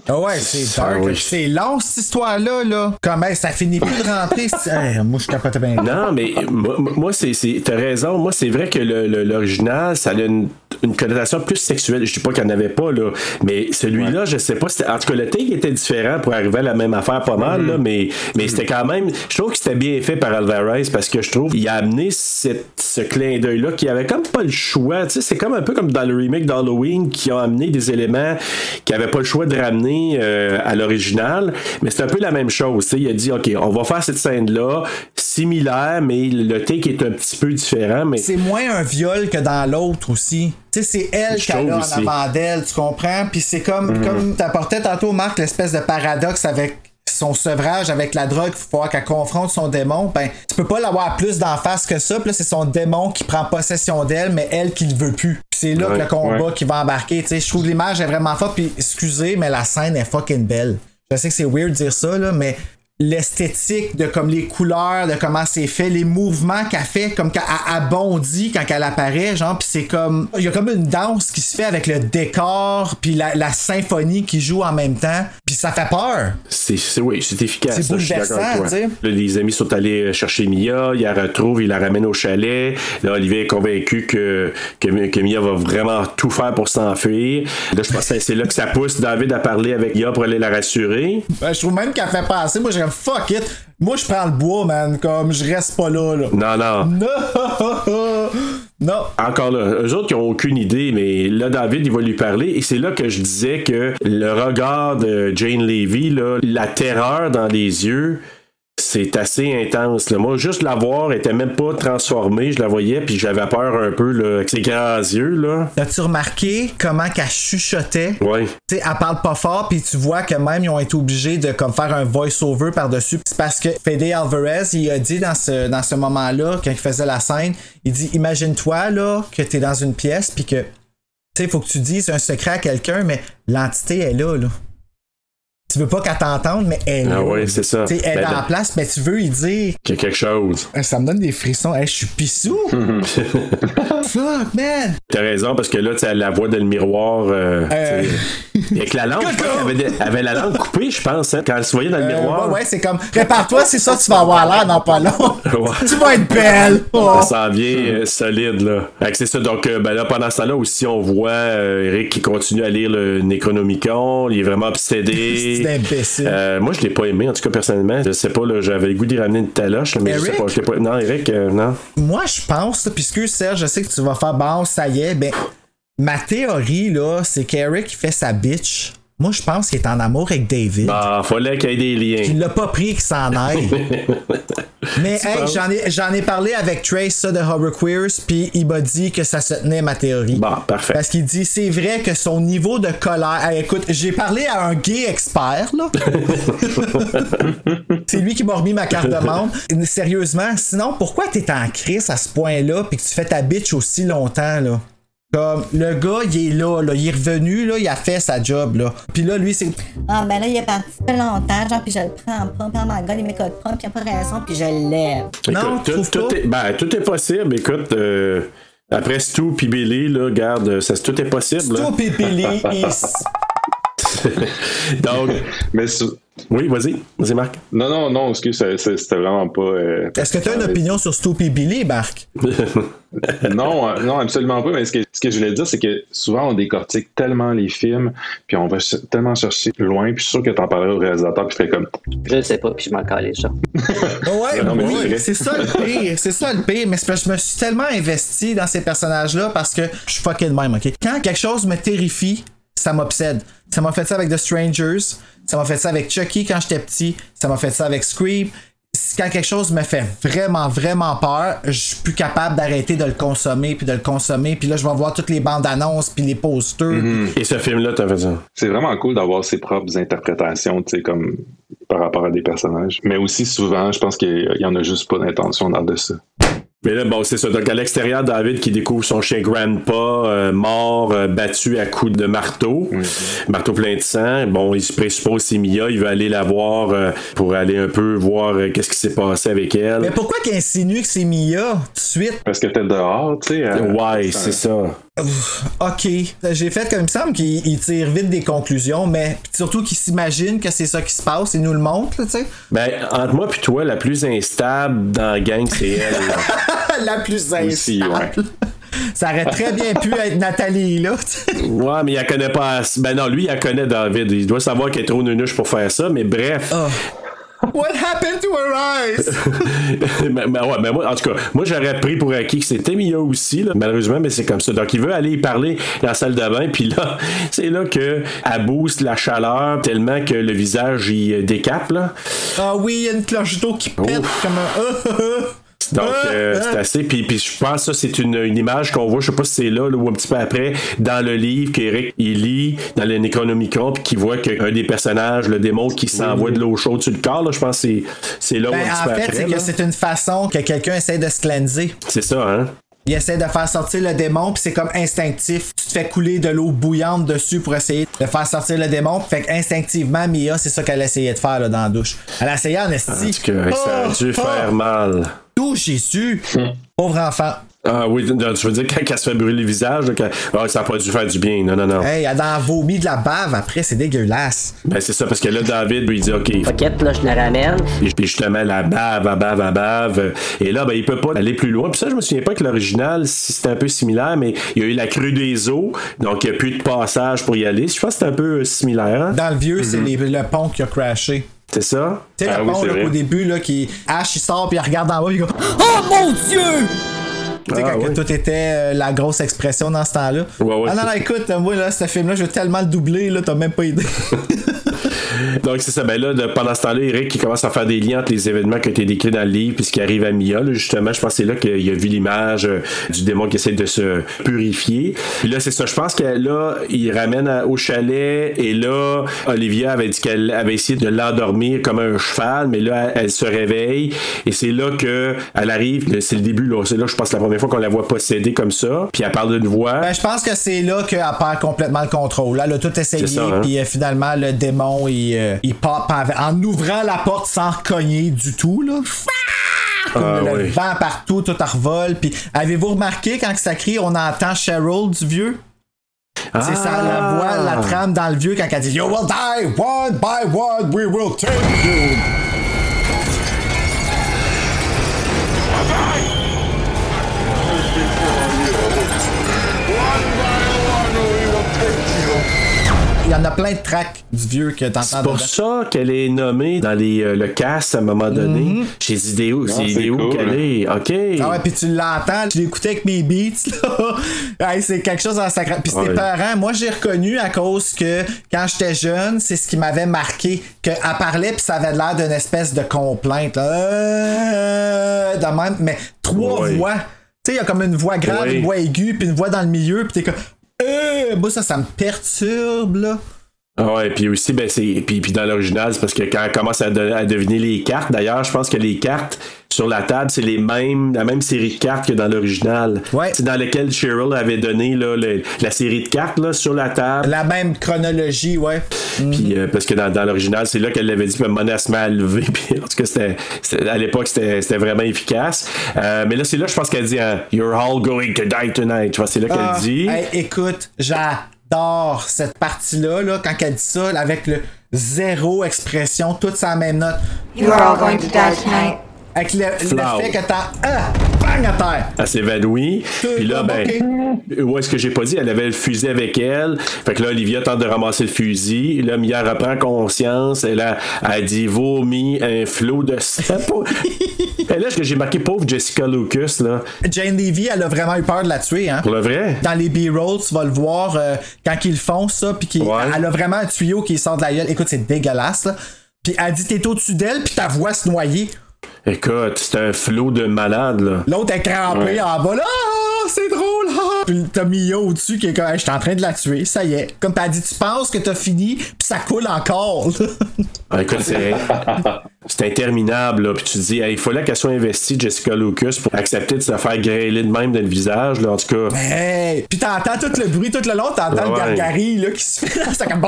Ah ouais, c'est dark. Ah oui. C'est long, cette histoire-là, là. Comme, hey, ça finit plus de rentrer. Hey, moi, je capote bien. Non, mais moi, moi, c'est, c'est, t'as raison. Moi, c'est vrai que le, le- l'original, ça a une, une connotation plus sexuelle. Je dis pas qu'il n'y en avait pas, là. Mais celui-là, je sais pas. En tout cas, le take était différent pour arriver à la même affaire pas mal, là. Mais, mais c'était quand même. Je trouve que c'était bien fait par Alvarez parce que je trouve qu'il a amené cette- ce clin d'œil-là qui avait comme pas le choix. Tu sais, c'est comme un peu comme dans le remake d'Halloween qui ont amené des éléments qui n'avaient pas le choix de ramener euh, à l'original. Mais c'est un peu la même chose. tu. Il a dit, OK, on va faire cette scène-là, similaire, mais le take est un petit peu différent. Mais C'est moins un viol que dans l'autre aussi. Tu sais, c'est elle qui a en avant d'elle, tu comprends? Puis c'est comme, comme t'apportais tantôt, Marc, l'espèce de paradoxe avec son sevrage avec la drogue, faut voir qu'elle confronte son démon, ben, tu peux pas l'avoir plus d'en face que ça. Puis là, c'est son démon qui prend possession d'elle, mais elle qui le veut plus. C'est là Ouais, que le combat ouais. qui va embarquer. Tu sais, je trouve l'image est vraiment forte. Puis excusez, mais la scène est fucking belle. Je sais que c'est weird de dire ça, là, mais l'esthétique de comme les couleurs, de comment c'est fait, les mouvements qu'elle fait, comme quand elle, elle bondit quand elle apparaît, genre, puis c'est comme il y a comme une danse qui se fait avec le décor, puis la, la symphonie qui joue en même temps, puis ça fait peur. c'est, c'est- oui, c'est efficace. C'est je bouleversant, tu sais. Là, les amis sont allés chercher Mia, ils la retrouvent, ils la ramènent au chalet. Là, Olivier est convaincu que, que, que Mia va vraiment tout faire pour s'enfuir. Là, je pense que c'est là que ça pousse David à parler avec Mia pour aller la rassurer. Ben, je trouve même qu'elle fait passer, moi comme fuck it, moi je prends le bois, man, comme je reste pas là, là. Non, non. Non! non! Encore là, eux autres qui ont aucune idée, mais là, David, il va lui parler, et c'est là que je disais que le regard de Jane Levy, là, la terreur dans les yeux, c'est assez intense. là. Moi, juste la voir, elle était même pas transformée. Je la voyais, puis j'avais peur un peu là, avec ses grands yeux. là. As-tu remarqué comment qu'elle chuchotait? Ouais. Tu sais, elle parle pas fort, puis tu vois que même ils ont été obligés de comme faire un voice-over par-dessus. C'est parce que Fede Alvarez, il a dit dans ce, dans ce moment-là, quand il faisait la scène, il dit Imagine-toi là que t'es dans une pièce, puis que tu sais, il faut que tu dises un secret à quelqu'un, mais l'entité est là, là. Tu veux pas qu'elle t'entende, mais elle est Ah ouais, c'est ça. Elle est Ben, la de- place, mais tu veux y dire Qu'il y a quelque chose. Eh, Ça me donne des frissons. Hey, je suis pissou. Fuck, man. T'as raison, parce que là, tu la voix dans le miroir. euh, Euh. Avec la langue, avait, des- elle avait la langue coupée, je pense, hein, quand elle se voyait dans le Euh, miroir. ouais, ouais, c'est comme prépare-toi, c'est ça, tu vas avoir l'air dans pas long. Ouais. tu vas être belle. Oh. Ça s'en vient euh, solide, là. C'est ça. Donc, euh, ben là, pendant ce temps-là aussi, on voit euh, Eric qui continue à lire le Necronomicon. Il est vraiment obsédé. Euh, moi, je l'ai pas aimé, en tout cas, personnellement. Je sais pas, j'avais le goût d'y ramener une taloche, mais je sais pas. Je l'ai pas... Non, Eric, euh, non. Moi, je pense, puisque Serge, je sais que tu vas faire bon, ça y est, ben, ma théorie, là, c'est qu'Eric fait sa bitch. Moi, je pense qu'il est en amour avec David. Ah, fallait qu'il y ait des liens. Il l'a pas pris qu'il s'en aille. Mais hey, j'en ai, j'en ai parlé avec Trace ça, de Horror Queers, puis il m'a dit que ça se tenait ma théorie. Bon, parfait. Parce qu'il dit c'est vrai que son niveau de colère. Hey, écoute, j'ai parlé à un gay expert là. c'est lui qui m'a remis ma carte de membre. Sérieusement, sinon pourquoi t'es en crise à ce point-là puis que tu fais ta bitch aussi longtemps là? Comme le gars, il est là, là, il est revenu, là, il a fait sa job là. Puis là, lui, c'est Ah, ben là, il est parti depuis longtemps, genre, puis je le prends pas, puis oh my god, il m'écoute pas, puis il a pas raison, puis je l'aime. Non, tout, trouve tout pas? est, ben, tout est possible. Écoute, euh, après Stu puis Billy, là, garde, ça, tout est possible. là. tout pépili. Donc, Mais oui, vas-y. Vas-y, Marc. non, non, non, excuse, c'était vraiment pas. euh, Est-ce que tu as une opinion sur Stoopy Billy, Marc? non, euh, non, absolument pas. Mais ce que, ce que je voulais dire, c'est que souvent on décortique tellement les films, puis on va ch- tellement chercher loin, puis je suis sûr que t'en parlerais au réalisateur, puis tu fais comme. Je le sais pas, puis je m'en calais ça. Ouais, Non, mais c'est oui, c'est ça le pire. C'est ça le pire. Mais c'est parce que je me suis tellement investi dans ces personnages-là parce que je suis fucking de même, ok? Quand quelque chose me terrifie, ça m'obsède. Ça m'a fait ça avec The Strangers. Ça m'a fait ça avec Chucky quand j'étais petit. Ça m'a fait ça avec Scream. Quand quelque chose me fait vraiment, vraiment peur, je suis plus capable d'arrêter de le consommer, puis de le consommer. Puis là, je vais voir toutes les bandes annonces, puis les posters. Et ce film-là, t'as fait ça? C'est vraiment cool d'avoir ses propres interprétations, tu sais, comme par rapport à des personnages. Mais aussi souvent, je pense qu'il y en a juste pas d'intention dans de ça. Mais là, bon, c'est ça. Donc, à l'extérieur, David qui découvre son chien Grandpa euh, mort, euh, battu à coups de marteau, marteau plein de sang. Bon, il se présuppose c'est Mia. Il veut aller la voir euh, pour aller un peu voir euh, qu'est-ce qui s'est passé avec elle. Mais pourquoi qu'il insinue que c'est Mia tout de suite? Parce que t'es dehors, tu sais. euh, Ouais, c'est ça. Ok, j'ai fait comme il me semble qu'il il tire vite des conclusions, mais surtout qu'il s'imagine que c'est ça qui se passe et nous le montre, tu sais. Ben, entre moi puis toi, la plus instable dans la gang, c'est elle. La plus Aussi, instable. Ça aurait très bien pu être Nathalie, là. tu sais. ouais, mais il la connaît pas. Ben non, lui, il la connaît, David. Il doit savoir qu'elle est trop nunuche pour faire ça, mais bref. What happened to her eyes? mais, mais ouais, mais moi, en tout cas, moi j'aurais pris pour acquis que c'était Mia aussi, là, malheureusement, mais c'est comme ça. Donc il veut aller y parler dans la salle de bain, puis là, c'est là que elle booste la chaleur tellement que le visage il euh, décape là. Ah oui, il y a une cloche d'eau qui pète comme un. Donc euh, c'est assez. Puis, puis je pense que ça c'est une, une image qu'on voit, je sais pas si c'est là, là, ou un petit peu après, dans le livre qu'Eric il lit dans le Necronomicon, puis qu'il voit qu'un des personnages, le démon, qui s'envoie de l'eau chaude sur le corps. Là, je pense que c'est, là où Ben, un petit en peu fait, c'est que c'est une façon que quelqu'un essaie de se cleanser. C'est ça, hein? Il essaie de faire sortir le démon, puis c'est comme instinctif. Tu te fais couler de l'eau bouillante dessus pour essayer de faire sortir le démon. Fait que instinctivement, Mia, c'est ça qu'elle essayait de faire là, dans la douche. Elle a essayé en esti. En tout cas, ça a dû Oh, faire mal. Tout Jésus! Pauvre enfant. Ah oui, tu veux dire quand elle se fait brûler le visage, quand- ah, ça n'a pas dû faire du bien. Non, non, non. Hey, elle a vomi de la bave après, c'est dégueulasse. Ben c'est ça, parce que là, David lui dit OK. Pocket, là, je la ramène. Puis puis justement, la bave, elle bave, elle bave. Et là, ben, il peut pas aller plus loin. Puis ça, je me souviens pas que l'original, si c'était un peu similaire, mais il y a eu la crue des eaux, donc il n'y a plus de passage pour y aller. Je pense que c'est un peu euh, similaire. hein? Dans le vieux, c'est les- le pont qui a crashé. C'est ça? Tu sais, Ah le oui, pont, là, qu'au début, là, qui. Ash, il sort, puis il regarde en bas, il dit Oh mon Dieu! Tu sais, Ah, quand tout était euh, la grosse expression dans ce temps-là. Ouais, ouais, ah non, écoute, moi, là, ce film-là, je veux tellement le doubler, là, t'as même pas idée. Donc, c'est ça. Ben là, de- pendant ce temps-là, Eric, il commence à faire des liens entre les événements qui ont été décrits dans le livre puis ce qui arrive à Mia. là. justement, je pense que c'est là qu'il a vu l'image euh, du démon qui essaie de se purifier. Puis là, c'est ça. Je pense que là, il ramène à- au chalet et là, Olivia avait dit qu'elle avait essayé de l'endormir comme un cheval, mais là, elle, elle se réveille et c'est là que elle arrive. C'est le début, là. C'est là, je pense, la première fois qu'on la voit posséder comme ça. Puis elle parle d'une voix. Ben, je pense que c'est là qu'elle perd complètement le contrôle. Elle a tout essayé, ça, hein? puis euh, finalement, le démon, il, euh, il pop en, ouvrant la porte sans cogner du tout, là. Comme Ah, le oui. vent partout, tout en revole. Puis avez-vous remarqué quand ça crie, on entend Cheryl du vieux? C'est ça, la voix, la trame dans le vieux quand elle dit You will die one by one, we will take you. Il y en a plein de tracks du vieux que t'entends C'est pour dedans. ça qu'elle est nommée dans les, euh, le cast à un moment donné. Chez Idéo. C'est c'est Idéo cool. qu'elle est. OK. Ah ouais, puis tu l'entends, je l'écoutais avec mes beats, là. Hey, c'est quelque chose en sacré. Puis c'était Ouais. parents, moi j'ai reconnu à cause que quand j'étais jeune, c'est ce qui m'avait marqué. Qu'elle parlait, puis ça avait l'air d'une espèce de complainte, là. Euh, de même, mais trois Ouais. voix. Tu sais, il y a comme une voix grave, Ouais. une voix aiguë, puis une voix dans le milieu, puis t'es comme. Euh, moi, ça, ça me perturbe, là. Ah ouais, puis aussi, ben, c'est, puis, puis dans l'original, c'est parce que quand elle commence à, de- à deviner les cartes, d'ailleurs, je pense que les cartes sur la table, c'est les mêmes, la même série de cartes que dans l'original. Ouais. C'est dans lequel Cheryl avait donné là, le- la série de cartes là, sur la table. La même chronologie, ouais. Puis, euh, parce que dans, dans l'original, c'est là qu'elle l'avait dit, se met à lever. Puis, en tout cas, c'était, c'était- à l'époque, c'était, c'était vraiment efficace. Euh, mais là, c'est là, je pense qu'elle dit, hein, You're all going to die tonight. Tu vois, c'est là qu'elle Ah, dit. hey, écoute, j'adore cette partie-là, là, quand elle dit ça, avec le zéro expression, toute sa même note. Avec le, le Flow. fait que t'as. Ah! Bang à terre! Elle s'évanouit. Puis là, ben, où est-ce que j'ai pas dit? Elle avait le fusil avec elle. Fait que là, Olivia tente de ramasser le fusil. Là, Mia reprend conscience. Et là, elle dit vomi un flot de sang. Et là, ce que j'ai marqué, pauvre Jessica Lucas, là? Jane Levy, elle a vraiment eu peur de la tuer, hein? Pour le vrai? Dans les B-rolls, tu vas le voir euh, quand ils font ça, puis Ouais. elle a vraiment un tuyau qui sort de la gueule. Écoute, c'est dégueulasse, là. Puis elle dit t'es au-dessus d'elle, puis ta voix se noyer. Écoute, c'est un flot de malade, là. L'autre est crampé Ouais. en bas, là. Ah, c'est drôle, ah. Puis t'as Mia au-dessus qui est comme, Hey, je suis en train de la tuer, ça y est. Comme t'as dit, tu penses que t'as fini, puis ça coule encore, là. Ah, écoute, c'est, c'est interminable, là. Puis tu te dis, hey, il fallait qu'elle soit investie, Jessica Lucas, pour accepter de se faire grêler de même dans le visage, là. En tout cas. Hey! Puis t'entends tout le bruit tout le long, t'entends le Ouais. gargari là, qui se fait. C'est comme.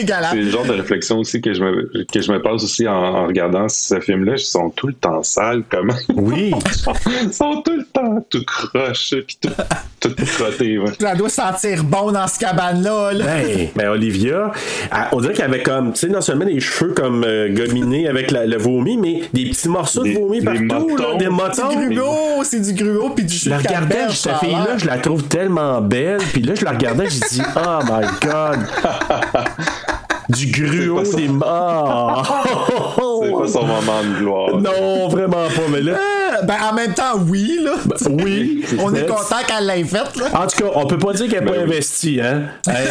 Dégueulasse. C'est le genre de réflexion aussi que je me, que je me passe aussi en, en regardant ce film-là. Ils sont tout le temps sales, comment? Oui. Ils sont tout le temps tout croches, puis tout, tout crottés. Ouais. Ça doit sentir bon dans ce cabane-là. Là. Ben, ben, Olivia, on dirait qu'elle avait comme, tu sais, non seulement les cheveux comme euh, gominés avec la- le vomi, mais des petits morceaux Des- de vomi des partout, là, motons. des Du gruau, c'est du gruau, puis du jus de regardais, cette fille-là, je la trouve tellement belle. Puis là, je la regardais, je dis, oh my god. Du gruau, C'est pas des morts. C'est pas son moment de gloire. Non, vraiment pas, mais là. Euh, Ben, en même temps, oui, là. Oui. On est content qu'elle l'ait faite, là. En tout cas, on peut pas dire qu'elle n'est pas Ben oui. investie, hein? Hey.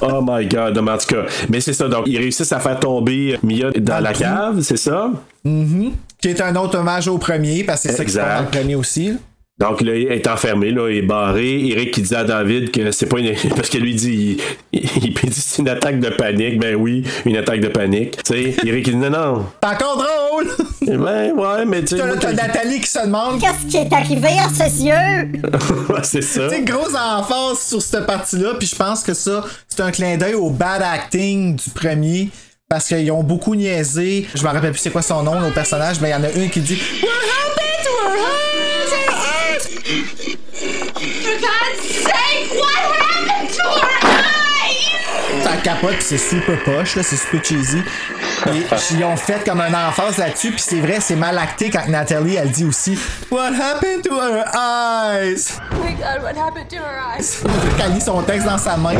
oh my god, mais en tout cas. Mais c'est ça, donc ils réussissent à faire tomber Mia dans la cave, c'est ça? Qui est un autre hommage au premier, parce que c'est ça qui le premier aussi. Donc là, il est enfermé, là, il est barré. Eric qui dit à David que c'est pas une. Parce que lui dit, il, il, il dit c'est une attaque de panique. Ben oui, une attaque de panique. Tu sais, Eric il dit non, non. C'est encore drôle! Ben ouais, mais tu sais. T'as Nathalie qui se demande Qu'est-ce qui est arrivé à ses yeux? Ouais, c'est ça. Tu sais, grosse emphase sur cette partie-là, puis je pense que ça, c'est un clin d'œil au bad acting du premier. Parce qu'ils ont beaucoup niaisé. Je me rappelle plus c'est quoi son nom, au personnage, mais il y en a une qui dit What happened to her? For God's sake, what happened to her eyes? Ça capote, puis c'est super poche, là, c'est super cheesy. Et ils ont fait comme un emphase là-dessus, puis c'est vrai, c'est mal acté quand Nathalie, elle dit aussi What happened to her eyes? Oh my God, what happened to her eyes? Qu'elle lit son texte dans sa main.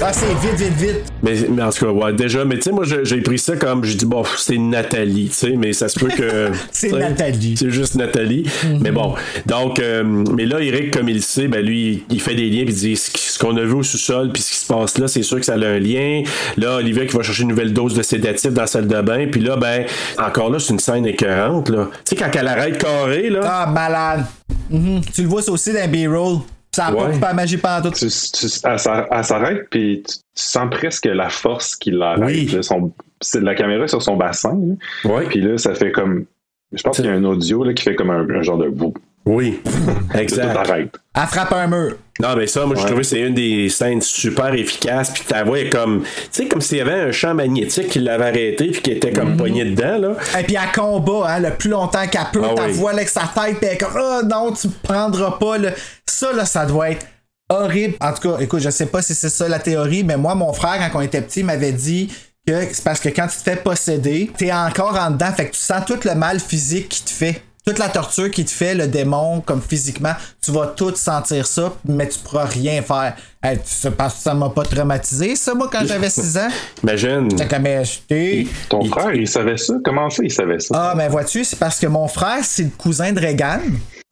Ah, c'est vite, vite, vite. Mais, mais en tout cas, ouais, déjà, mais tu sais, moi, j'ai pris ça comme, j'ai dit, bon, c'est Nathalie, tu sais, mais ça se peut que. C'est Nathalie. C'est juste Nathalie. Mais bon, donc, euh, mais là, Eric, comme il le sait, ben lui, il fait des liens, puis il dit, ce qu'on a vu au sous-sol, puis ce qui se passe là, c'est sûr que ça a un lien. Là, Olivia qui va chercher une nouvelle dose de sédatif dans la salle de bain, puis là, ben, encore là, c'est une scène écœurante, là. Tu sais, quand elle arrête carré, là. Ah, malade. Mhm. Tu le vois ça aussi dans un B-roll. Ça a pas Ouais. pas la magie pendant tout. Tu- tu- elle s'ar- elle s'arrête, puis tu, tu sens presque la force qui l'arrête. Oui. là. Son- c'est- la caméra est sur son bassin. là. Ouais. Puis là, ça fait comme. Je pense qu'il y a un audio là, qui fait comme un, un genre de bout. Oui, exact. arrête. Elle frappe un mur. Non, mais ça, moi, je trouvais que c'est une des scènes super efficaces. Puis ta voix est comme. Tu sais, comme s'il y avait un champ magnétique qui l'avait arrêté, puis qui était comme Mhm. pogné dedans, là. Et puis elle combat, hein, le plus longtemps qu'elle peut, Ah ta oui. voix avec sa tête, puis elle est comme, oh non, tu me prendras pas. Là. Ça, là, ça doit être horrible. En tout cas, écoute, je sais pas si c'est ça la théorie, mais moi, mon frère, quand on était petit, m'avait dit que c'est parce que quand tu te fais posséder, t'es encore en dedans, fait que tu sens tout le mal physique qui te fait. Toute la torture qui te fait, le démon, comme physiquement, tu vas tout sentir ça, mais tu pourras rien faire. Hey, tu parce que ça m'a pas traumatisé, ça, moi, quand j'avais 6 ans. Imagine. Mais j'étais- Ton frère, il savait ça? Comment ça, il savait ça? ah, ben vois-tu, c'est parce que mon frère, c'est le cousin de Reagan.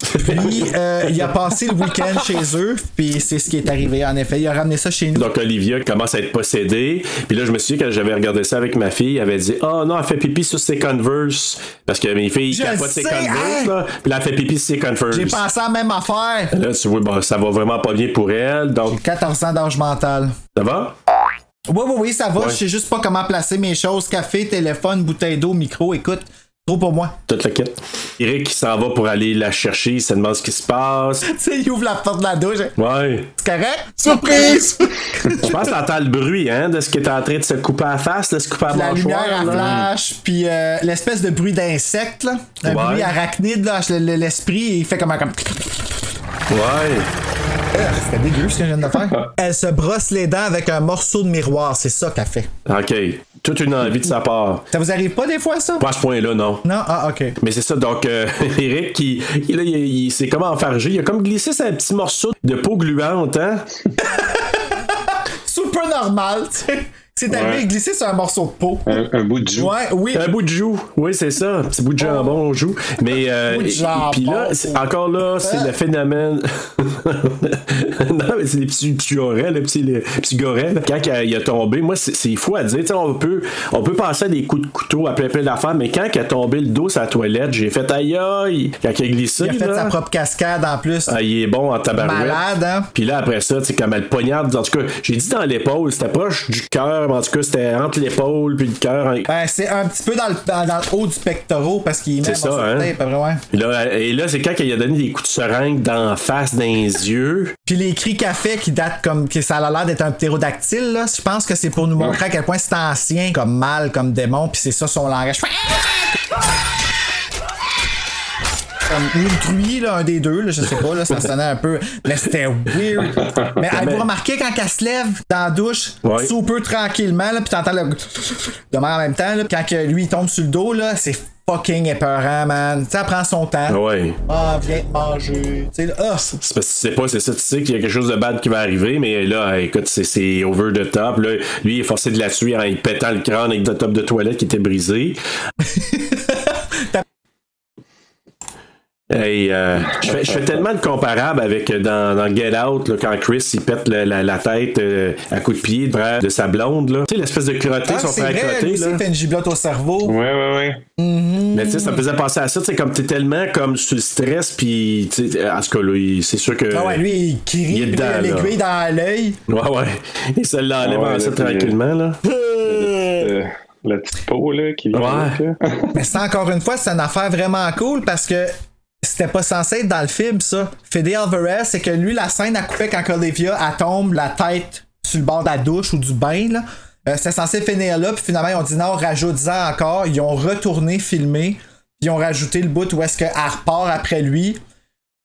Puis, euh, il a passé le week-end chez eux, puis c'est ce qui est arrivé, en effet. Il a ramené ça chez nous. Donc Olivia commence à être possédée. Puis là, je me suis dit, quand j'avais regardé ça avec ma fille, elle avait dit Ah non, elle fait pipi sur ses Converse. Parce que mes filles Je capotent ses sais, Converse, hein? là. Puis là, elle fait pipi sur ses Converse. J'ai pensé à la même affaire. Là, tu vois, bon, ça va vraiment pas bien pour elle. Donc, 14 ans d'âge mental. ça va? Oui, oui, oui, ça va. Ouais. Je sais juste pas comment placer mes choses. Café, téléphone, bouteille d'eau, micro. Écoute, trop pour moi. Toute la quête. Eric, il s'en va pour aller la chercher. Il se demande ce qui se passe. Tu sais, il ouvre la porte de la douche. Ouais. C'est correct? Surprise! Je pense que t'entends le bruit, hein, de ce qui est en train de se couper à la face, de se couper à la la lumière à flash, puis euh, l'espèce de bruit d'insecte, là. Un Ouais. bruit arachnide, là. le- le- L'esprit, il fait comme un. Comme... Ouais. C'était dégueu ce que je viens de faire. Elle se brosse les dents avec un morceau de miroir, c'est ça qu'elle fait. OK. Toute une envie de sa part. Ça vous arrive pas des fois, ça? Pas à ce point-là, non. Non? Ah, ok. Mais c'est ça, donc euh, Eric, il, il, là, il, il s'est comme enfargé. Il a comme glissé sa petit morceau de peau gluante, hein? Super normal, tu sais. C'est arrivé Ouais. glisser sur un morceau de peau. Un, un bout de joue. Ouais, oui. Un bout de joue, oui, c'est ça. Un petit bout de jambon au joue. Mais, euh, puis là, encore là, c'est le phénomène. c'est les petits, petits gorets, les petits, les petits gorets. là. Quand il a, tombé, moi, c'est fou à dire. On peut, on peut passer à des coups de couteau à plein plein d'affaires, mais quand il a tombé le dos sur la toilette, j'ai fait aïe aïe. Quand il a glissé, Il a fait là, sa propre cascade en plus. ah, il est bon en tabarouette. Malade, hein? Puis là, après ça, tu comme elle poignarde, en tout cas, j'ai dit dans l'épaule, c'était proche du cœur, mais en tout cas, c'était entre l'épaule puis le cœur. en- Ben, c'est un petit peu dans le, dans, le haut du pectoral parce qu'il met ça, hein? tape, après, ouais. Puis là, et là, c'est quand il a donné des coups de seringue d'en face, dans les yeux. Puis les cris fait qui datent comme que ça a l'air d'être un ptérodactyle, là, je pense que c'est pour nous montrer à quel point c'est ancien, comme mal, comme démon, puis c'est ça son langage. Comme, truie, là, un des deux, là, je sais pas, là, ça sonnait un peu. Mais c'était weird. Mais avez-vous remarqué quand elle se lève dans la douche, Ouais. super tranquillement, là, puis t'entends le. de en même temps, là, quand lui il tombe sur le dos, là, c'est fucking épeurant, man. Elle prend son temps. Ouais. Ah, viens manger. Tu sais, ah, C'est parce que sais pas, c'est ça, tu sais qu'il y a quelque chose de bad qui va arriver, mais là, écoute, c'est- c'est over the top. Là, lui, il est forcé de la tuer en pétant le crâne avec le top de toilette qui était brisé. Hey, euh, je, fais, je fais tellement de comparables avec euh, dans, dans Get Out, là, quand Chris il pète la, la tête euh, à coup de pied de, de sa blonde. là. Tu sais, l'espèce de crotté, ah, son c'est frère crotté. fait une giblotte au cerveau. Ouais, ouais, ouais. Mais tu sais, ça me faisait penser à ça, tu sais, comme t'es tellement comme sur le stress, puis tu sais, en ce cas là, c'est sûr que. Ah ouais, lui, il crie, il est il l'aiguille dans l'œil. Ouais, ouais. Il se l'enlève Ah ouais, en ça tranquillement, là. Euh, la petite peau, là, qui vient Ouais. là. Mais c'est encore une fois, c'est une affaire vraiment cool parce que c'était pas censé être dans le film, ça. Fede Alvarez, c'est que lui, la scène a coupé quand Olivia elle tombe la tête sur le bord de la douche ou du bain, là. Euh, censé finir là, puis finalement, ils ont dit non, rajoute-en encore. Ils ont retourné filmer, puis ils ont rajouté le bout où est-ce qu'elle repart après lui.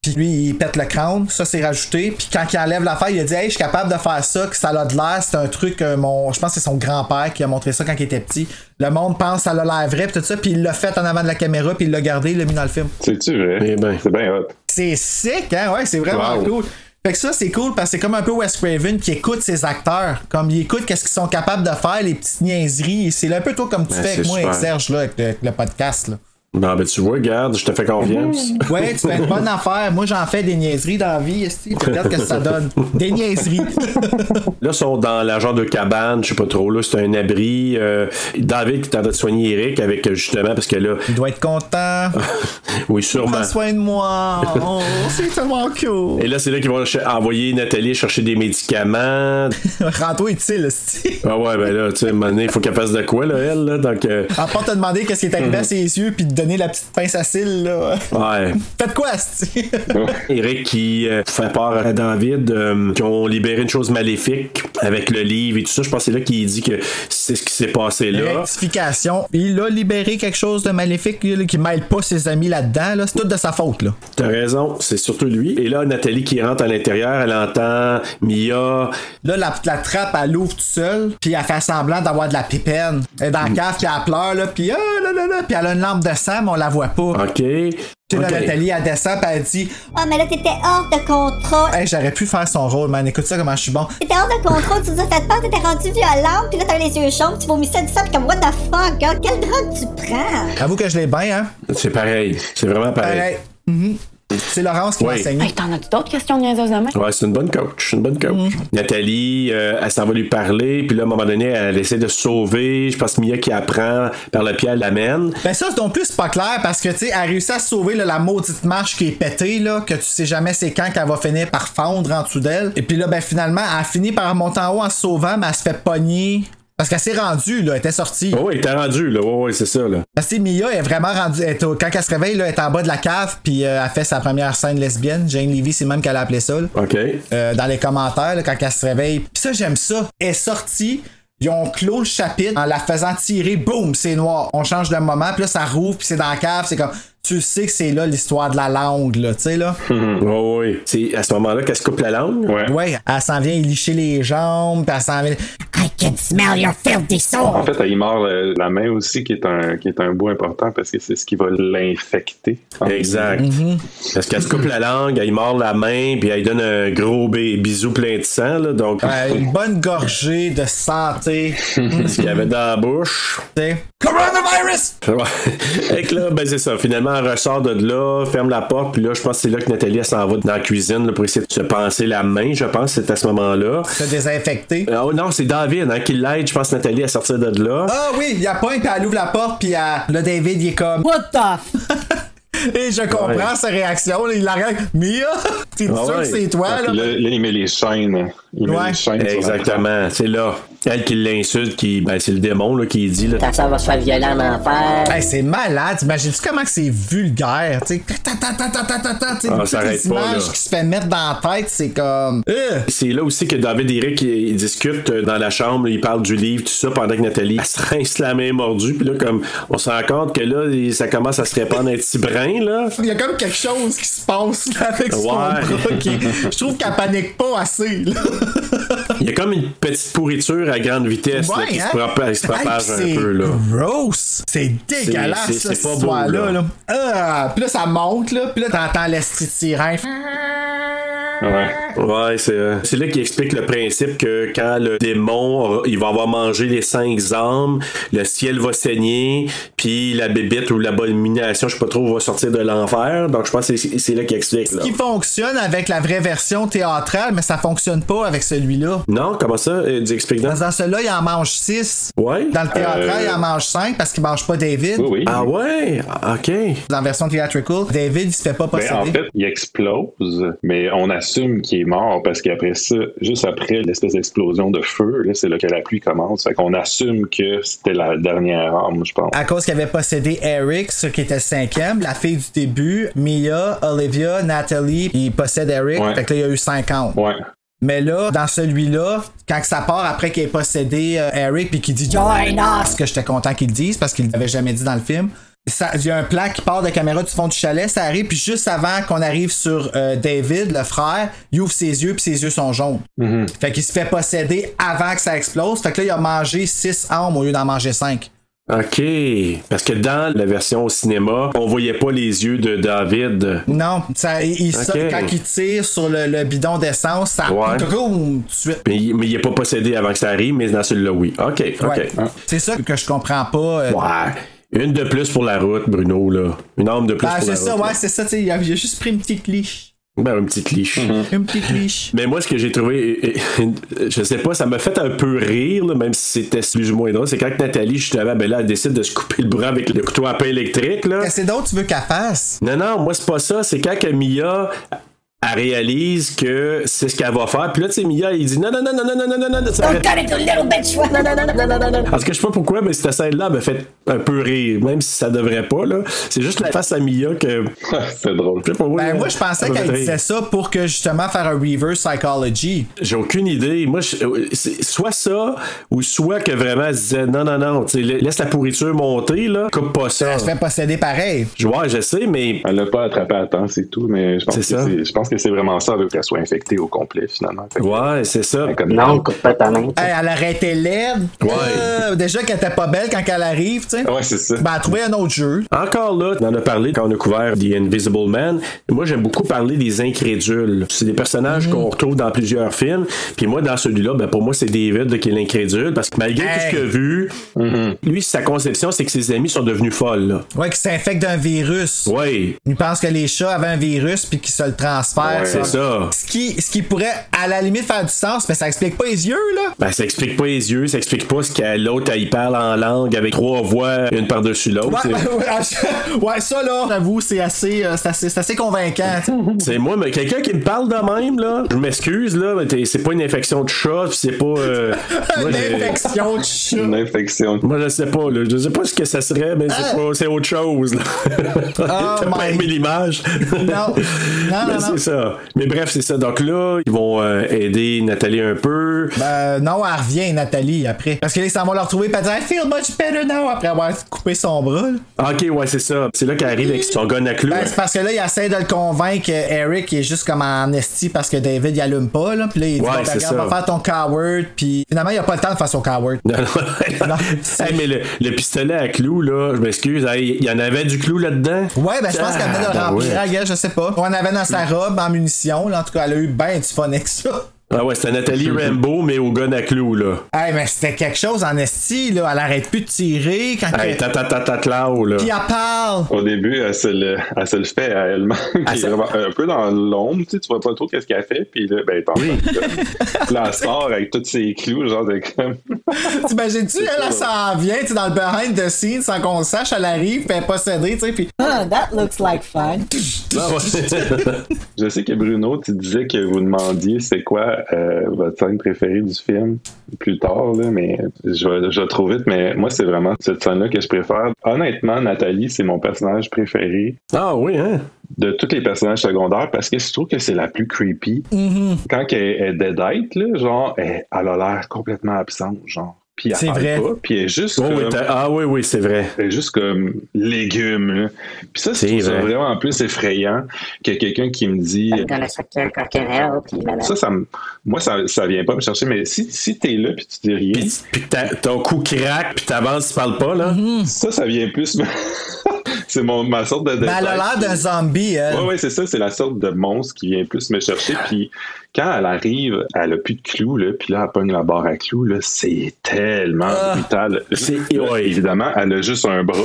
Puis lui, il pète le crâne, ça c'est rajouté. Puis quand il enlève l'affaire, il a dit Hey, je suis capable de faire ça, que ça a de l'air. C'est un truc, que mon, je pense que c'est son grand-père qui a montré ça quand il était petit. Le monde pense que ça a l'air vrai, puis tout ça. Puis il l'a fait en avant de la caméra, puis il l'a gardé, il l'a mis dans le film. C'est-tu vrai? Eh ben. C'est bien hot. C'est sick, hein? Ouais, c'est vraiment Wow. cool. Fait que ça, c'est cool parce que c'est comme un peu Wes Craven qui écoute ses acteurs. Comme il écoute qu'est-ce qu'ils sont capables de faire, les petites niaiseries. Et C'est un peu toi comme tu Ouais, fais avec moi, super. Serge, là, avec le, avec le podcast. Là. Non, ben tu vois, regarde, je te fais confiance. Ouais, tu fais une bonne affaire. Moi, j'en fais des niaiseries dans la vie. esti. Regarde ce que ça donne. Des niaiseries. Là, ils sont dans la genre de cabane, je sais pas trop, là, c'est un abri. euh, David qui train de soigner Eric avec, justement, parce que là, Il doit être content. oui, sûrement. Prends soin de moi. Oh, c'est tellement cool. Et là, c'est là qu'ils vont envoyer Nathalie chercher des médicaments. Rends-toi utile, esti. Ah ouais, ben là, tu sais, il faut qu'elle fasse de quoi, là, elle, là, donc... euh, À part te demander qu'est-ce qui est arrivé à ses yeux puis te la petite pince à cils, là. ouais. Faites quoi? Eric qui euh, fait peur à David, euh, qui ont libéré une chose maléfique avec le livre et tout ça. Je pense que c'est là qu'il dit que c'est ce qui s'est passé là. Rectification. Il a libéré quelque chose de maléfique là, qui mêle pas ses amis là-dedans. Là. C'est tout de sa faute. Là. T'as raison, c'est surtout lui. Et là, Nathalie qui rentre à l'intérieur, elle entend Mia. Là, la, la trappe, elle l'ouvre toute seule, puis elle fait semblant d'avoir de la pipenne. Elle est dans la cave, puis elle pleure, là, puis ah, là, là, là, puis elle a une lampe de mais on la voit pas. OK. Tu sais, là, Ok. Nathalie, elle descend, puis elle dit Ah, mais là, t'étais hors de contrôle. Hey, j'aurais pu faire son rôle, man. Écoute ça, comment je suis bon. T'étais hors de contrôle, tu nous as fait peur, t'étais rendu violente, pis là, t'avais les yeux chauds, tu vomissais du sang, comme, what the fuck, gars, quelle drogue tu prends? Avoue que je l'ai bien, hein? C'est pareil. C'est vraiment pareil. Pareil. Mhm. C'est Laurence qui m'a enseigné. Hey, t'en as d'autres questions niaiseuses de même? Ouais, c'est une bonne coach. Une bonne coach. Mm. Nathalie, euh, elle s'en va lui parler, puis là, à un moment donné, elle essaie de se sauver. Je pense que Mia qui apprend par le pied, elle l'amène. Ben ça, c'est non plus c'est pas clair parce que tu sais, elle réussit à se sauver là, la maudite marche qui est pétée là, que tu sais jamais c'est quand qu'elle va finir par fondre en dessous d'elle. Et puis là, ben finalement, elle finit par monter en haut en se sauvant, mais elle se fait pogner. Parce qu'elle s'est rendue, là, elle était sortie. Oh, il était rendu, là. Ouais, ouais, c'est ça, là. Parce que Mia est vraiment rendue. elle est au- quand elle se réveille, là, elle est en bas de la cave, puis euh, elle fait sa première scène lesbienne. Jane Levy, c'est même qu'elle a appelé ça. là. OK. Euh, dans les commentaires, là, quand elle se réveille. Puis ça, j'aime ça. Elle est sortie. Ils ont clos le chapitre en la faisant tirer. Boum, c'est noir. On change de moment. Puis là, ça rouvre. Puis c'est dans la cave. C'est comme. Tu sais que c'est là l'histoire de la langue, là. Tu sais, là. Ouais, ouais. C'est à ce moment-là qu'elle se coupe la langue? Ouais. Ouais, elle s'en vient y licher les jambes. Puis elle s'en vient. I can smell your filthy soul. En fait, elle y mord le- la main aussi, qui est un, qui est un bout important parce que c'est ce qui va l'infecter. Exact. Parce qu'elle se coupe la langue, elle mord la main, puis elle donne un gros bi- bisou plein de sang, là. Donc, Euh, une bonne gorgée de santé. ce qu'il y avait dans la bouche. Coronavirus! Ouais. Et que là, ben c'est ça. Finalement, elle ressort de là, ferme la porte, puis là, je pense que c'est là que Nathalie s'en va dans la cuisine là, pour essayer de se penser la main, je pense, c'est à ce moment-là. Se désinfecter. Euh, oh non, c'est David hein, qui l'aide, je pense, Nathalie à sortir de là. Ah oui, il y a point, puis elle ouvre la porte, puis elle- là, David, il est comme. What the f... Et je comprends Ouais. sa réaction, là, il la regarde. Mia, t'es Ah sûr ouais. que c'est toi, là? là, là, il met les chaînes. Ouais. Exactement, c'est là. Elle qui l'insulte, qui, ben, c'est le démon là, qui dit. Là. Ta soeur va se faire violer en enfer. Hey, c'est malade. Imagines-tu comment que c'est vulgaire? Tu sais, ta, ta, ta, ta, ta, ta, ta, tu sais, Ah, toutes ça les arrête pas, images qui se fait mettre dans la tête, c'est comme. Euh. C'est là aussi que David et Eric ils, ils discutent euh, dans la chambre, ils parlent du livre, tout ça, pendant que Nathalie elle se rince la main mordue. Puis là, comme on se rend compte que là, ça commence à se répandre un petit brin, là. Il y a comme quelque chose qui se passe là, avec son Ouais. bras. qui- Je trouve qu'elle panique pas assez. Là. Il y a comme une petite pourriture à grande vitesse là, qui hein? se, propage, se propage Hey, un peu. là. C'est gross. C'est dégueulasse, c'est- ça, c'est pas beau, là. Là. Ah, puis là, ça monte, là. Puis là, t'entends l'esti de sirène. Ouais. Ouais, c'est euh, c'est là qu'il explique le principe que quand le démon aura- il va avoir mangé les cinq âmes, le ciel va saigner, puis la bébite ou l'abomination, je sais pas trop, va sortir de l'enfer. Donc je pense que c'est c'est là qu'il explique. Là. Qui fonctionne avec la vraie version théâtrale, mais ça fonctionne pas avec celui-là? Non, comment ça? Euh, dis- explique donc. Dans celui-là, il en mange 6. Ouais. Dans le théâtral, Euh, il en mange 5 parce qu'il mange pas David. Oui, oui. Ah ouais? Ah, Ok. Dans la version theatrical, David, il se fait pas Ben, posséder. en fait, il explose, mais on assume qu'il est mort parce qu'après ça, juste après l'espèce d'explosion de feu, là, c'est là que la pluie commence. Fait qu'on assume que c'était la dernière arme, je pense. À cause qu'il avait possédé Eric, ce qui était le cinquième, la fille du début, Mia, Olivia, Natalie, il possède Eric. Ouais. Fait que là, il y a eu 50. Ouais. Mais là, dans celui-là, quand que ça part après qu'il ait possédé euh, Eric puis qu'il dit Join us, que j'étais content qu'il le dise parce qu'il l'avait jamais dit dans le film. Il y a un plan qui part de caméra du fond du chalet, ça arrive, puis juste avant qu'on arrive sur euh, David, le frère, il ouvre ses yeux, puis ses yeux sont jaunes. Fait qu'il se fait posséder avant que ça explose. Fait que là, il a mangé 6 âmes au lieu d'en manger 5. OK. Parce que dans la version au cinéma, on voyait pas les yeux de David. Non, ça, il, ça, quand il tire sur le, le bidon d'essence, ça Ouais. tout de suite. Mais, il- mais il est pas possédé avant que ça arrive, mais dans celui-là, oui. OK, OK. Ouais. C'est ça que je comprends pas. euh. Ouais. Une de plus pour la route, Bruno, là. Une arme de plus Ben, pour c'est la ça, route. ouais, c'est ça, tu sais, il a, il a juste pris une petite liche. Ben, un petit cliché. Une petite liche. Mais moi, ce que j'ai trouvé, je sais pas, ça m'a fait un peu rire, là, même si c'était plus ou moins drôle, c'est quand Nathalie, justement, ben là, elle décide de se couper le bras avec le couteau à pain électrique, là. Qu'est-ce que d'autre tu veux qu'elle fasse? Non, non, moi, c'est pas ça. C'est quand que Mia, elle réalise que c'est ce qu'elle va faire. Puis là, tu sais, Mia, il dit non, non, non, non, non, non, non, non, non, ça arrête. it, you little bitch! Non, non, non, non, non, non, non. Parce que je sais pas pourquoi, mais cette scène-là me fait un peu rire, même si ça devrait pas, là. C'est juste la face à Mia que. c'est drôle. Ben, moi, je pensais qu'elle disait ça pour que justement faire un reverse psychology. J'ai aucune idée. Moi, je- soit ça, ou soit que vraiment elle se disait non, non, non, tu laisse la pourriture monter, là, coupe pas ça. Elle se fait posséder pareil. Je- Ouais, je sais, mais. Elle l'a pas attrapé à temps, c'est tout, mais je pense, que C'est ça. c'est, je pense que c'est vraiment ça, qu'elle soit infectée au complet, finalement. Que- Ouais, c'est ça. comme- Non, coupe pas ta main. Hey, elle aurait été laide. Ouais. Euh, déjà qu'elle était pas belle quand elle arrive, tu sais. Ouais, c'est ça. Ben, elle a trouvé un autre jeu. Encore là, on en a parlé quand on a couvert The Invisible Man. Moi, j'aime beaucoup parler des incrédules. C'est des personnages qu'on retrouve dans plusieurs films. Puis moi, dans celui-là, ben, pour moi, c'est David qui est l'incrédule. Parce que malgré tout ce qu'il a vu, lui, sa conception, c'est que ses amis sont devenus folles. Là. Ouais, qui s'infecte d'un virus. Ouais, Il pense que les chats avaient un virus puis qu'ils se le Ouais, c'est ça. Ce qui, ce qui pourrait, à la limite, faire du sens, mais ça explique pas les yeux, là. Ben, ça explique pas les yeux, ça explique pas ce que l'autre, il parle en langue avec trois voix, une par-dessus l'autre. Ouais, ça, là, j'avoue, c'est assez, euh, c'est assez, convaincant. C'est moi, mais quelqu'un qui me parle de même, là, je m'excuse, là, mais t'es- c'est pas une infection de chat, c'est pas. euh, moi, Une infection de chat. Une infection. Moi, je sais pas, là. Je sais pas ce que ça serait, mais c'est pas, c'est autre chose, là. T'as pas aimé l'image? Non. Non, Mais non, ça. Mais bref, c'est ça. Donc là, ils vont euh, aider Nathalie un peu. Ben, non, elle revient, Nathalie, après. Parce que là, ils s'en vont la retrouver, puis elle dit I feel much better now, après avoir coupé son bras. là. Ah, Ok, ouais, c'est ça. C'est là qu'elle arrive avec son gun à clous. Ben, c'est parce que là, il essaie de le convaincre, euh, Eric, est juste comme en esti parce que David, il allume pas, là. Puis là, il dit, Ouais, bon, ben, regarde, ça. va faire ton coward, puis finalement, il a pas le temps de faire son coward. Non, non. Non. Hey, mais le, le pistolet à clous, là, je m'excuse, hey, il y en avait du clou là-dedans? Ouais, ben, je pense qu'elle venait de le Ah, remplir, ouais. Je sais pas. On avait dans sa robe en munitions, là. En tout cas, elle a eu ben du fun avec ça. Ah ouais, c'était Nathalie Rambo, mais au gun à clous, là. Hey, mais c'était quelque chose en esti, là. Elle arrête plus de tirer quand Hey, ta ta ta ta là. Puis elle parle. Au début, elle se le, elle se le fait à elle-même. Puis se- vraiment un peu dans l'ombre, tu sais, tu vois pas trop qu'est-ce qu'elle fait. Puis là, ben, t'en Oui. Là, elle sort avec tous ses clous, genre de comme. T'imagines-tu, elle, elle s'en vient, tu sais, dans le behind the scenes, sans qu'on le sache, elle arrive, puis elle est possédée, tu sais, puis. Ah, that looks like fun. Ah. Je sais que Bruno, tu disais que vous demandiez c'est quoi euh, votre scène préférée du film plus tard, là, mais je vais, je vais trop vite, mais moi, c'est vraiment cette scène-là que je préfère. Honnêtement, Nathalie, c'est mon personnage préféré ah oui, hein? de tous les personnages secondaires parce que je trouve que c'est la plus creepy. Quand elle est deadite, là, genre, elle, elle a l'air complètement absente, genre. Puis elle C'est parle vrai. pas, puis elle est juste Oh, oui, comme... ah oui, oui, c'est vrai. Elle est juste comme légumes. là. Puis ça, C'est c'est vrai. vraiment plus effrayant que quelqu'un qui me dit... Ça, ça me- moi, ça, ça vient pas me chercher, mais si, si t'es là puis tu dis rien, Puis, puis ton cou craque, puis t'avances, tu parles pas, là. ça, ça vient plus. c'est mon, ma sorte de. Ben, elle a l'air d'un zombie, elle. Ouais, ouais, c'est ça, c'est la sorte de monstre qui vient plus me chercher. Puis quand elle arrive, elle a plus de clous, là, puis là, elle pogne la barre à clous, là, c'est tellement Ah. brutal. C'est-. Évidemment, elle a juste un bras,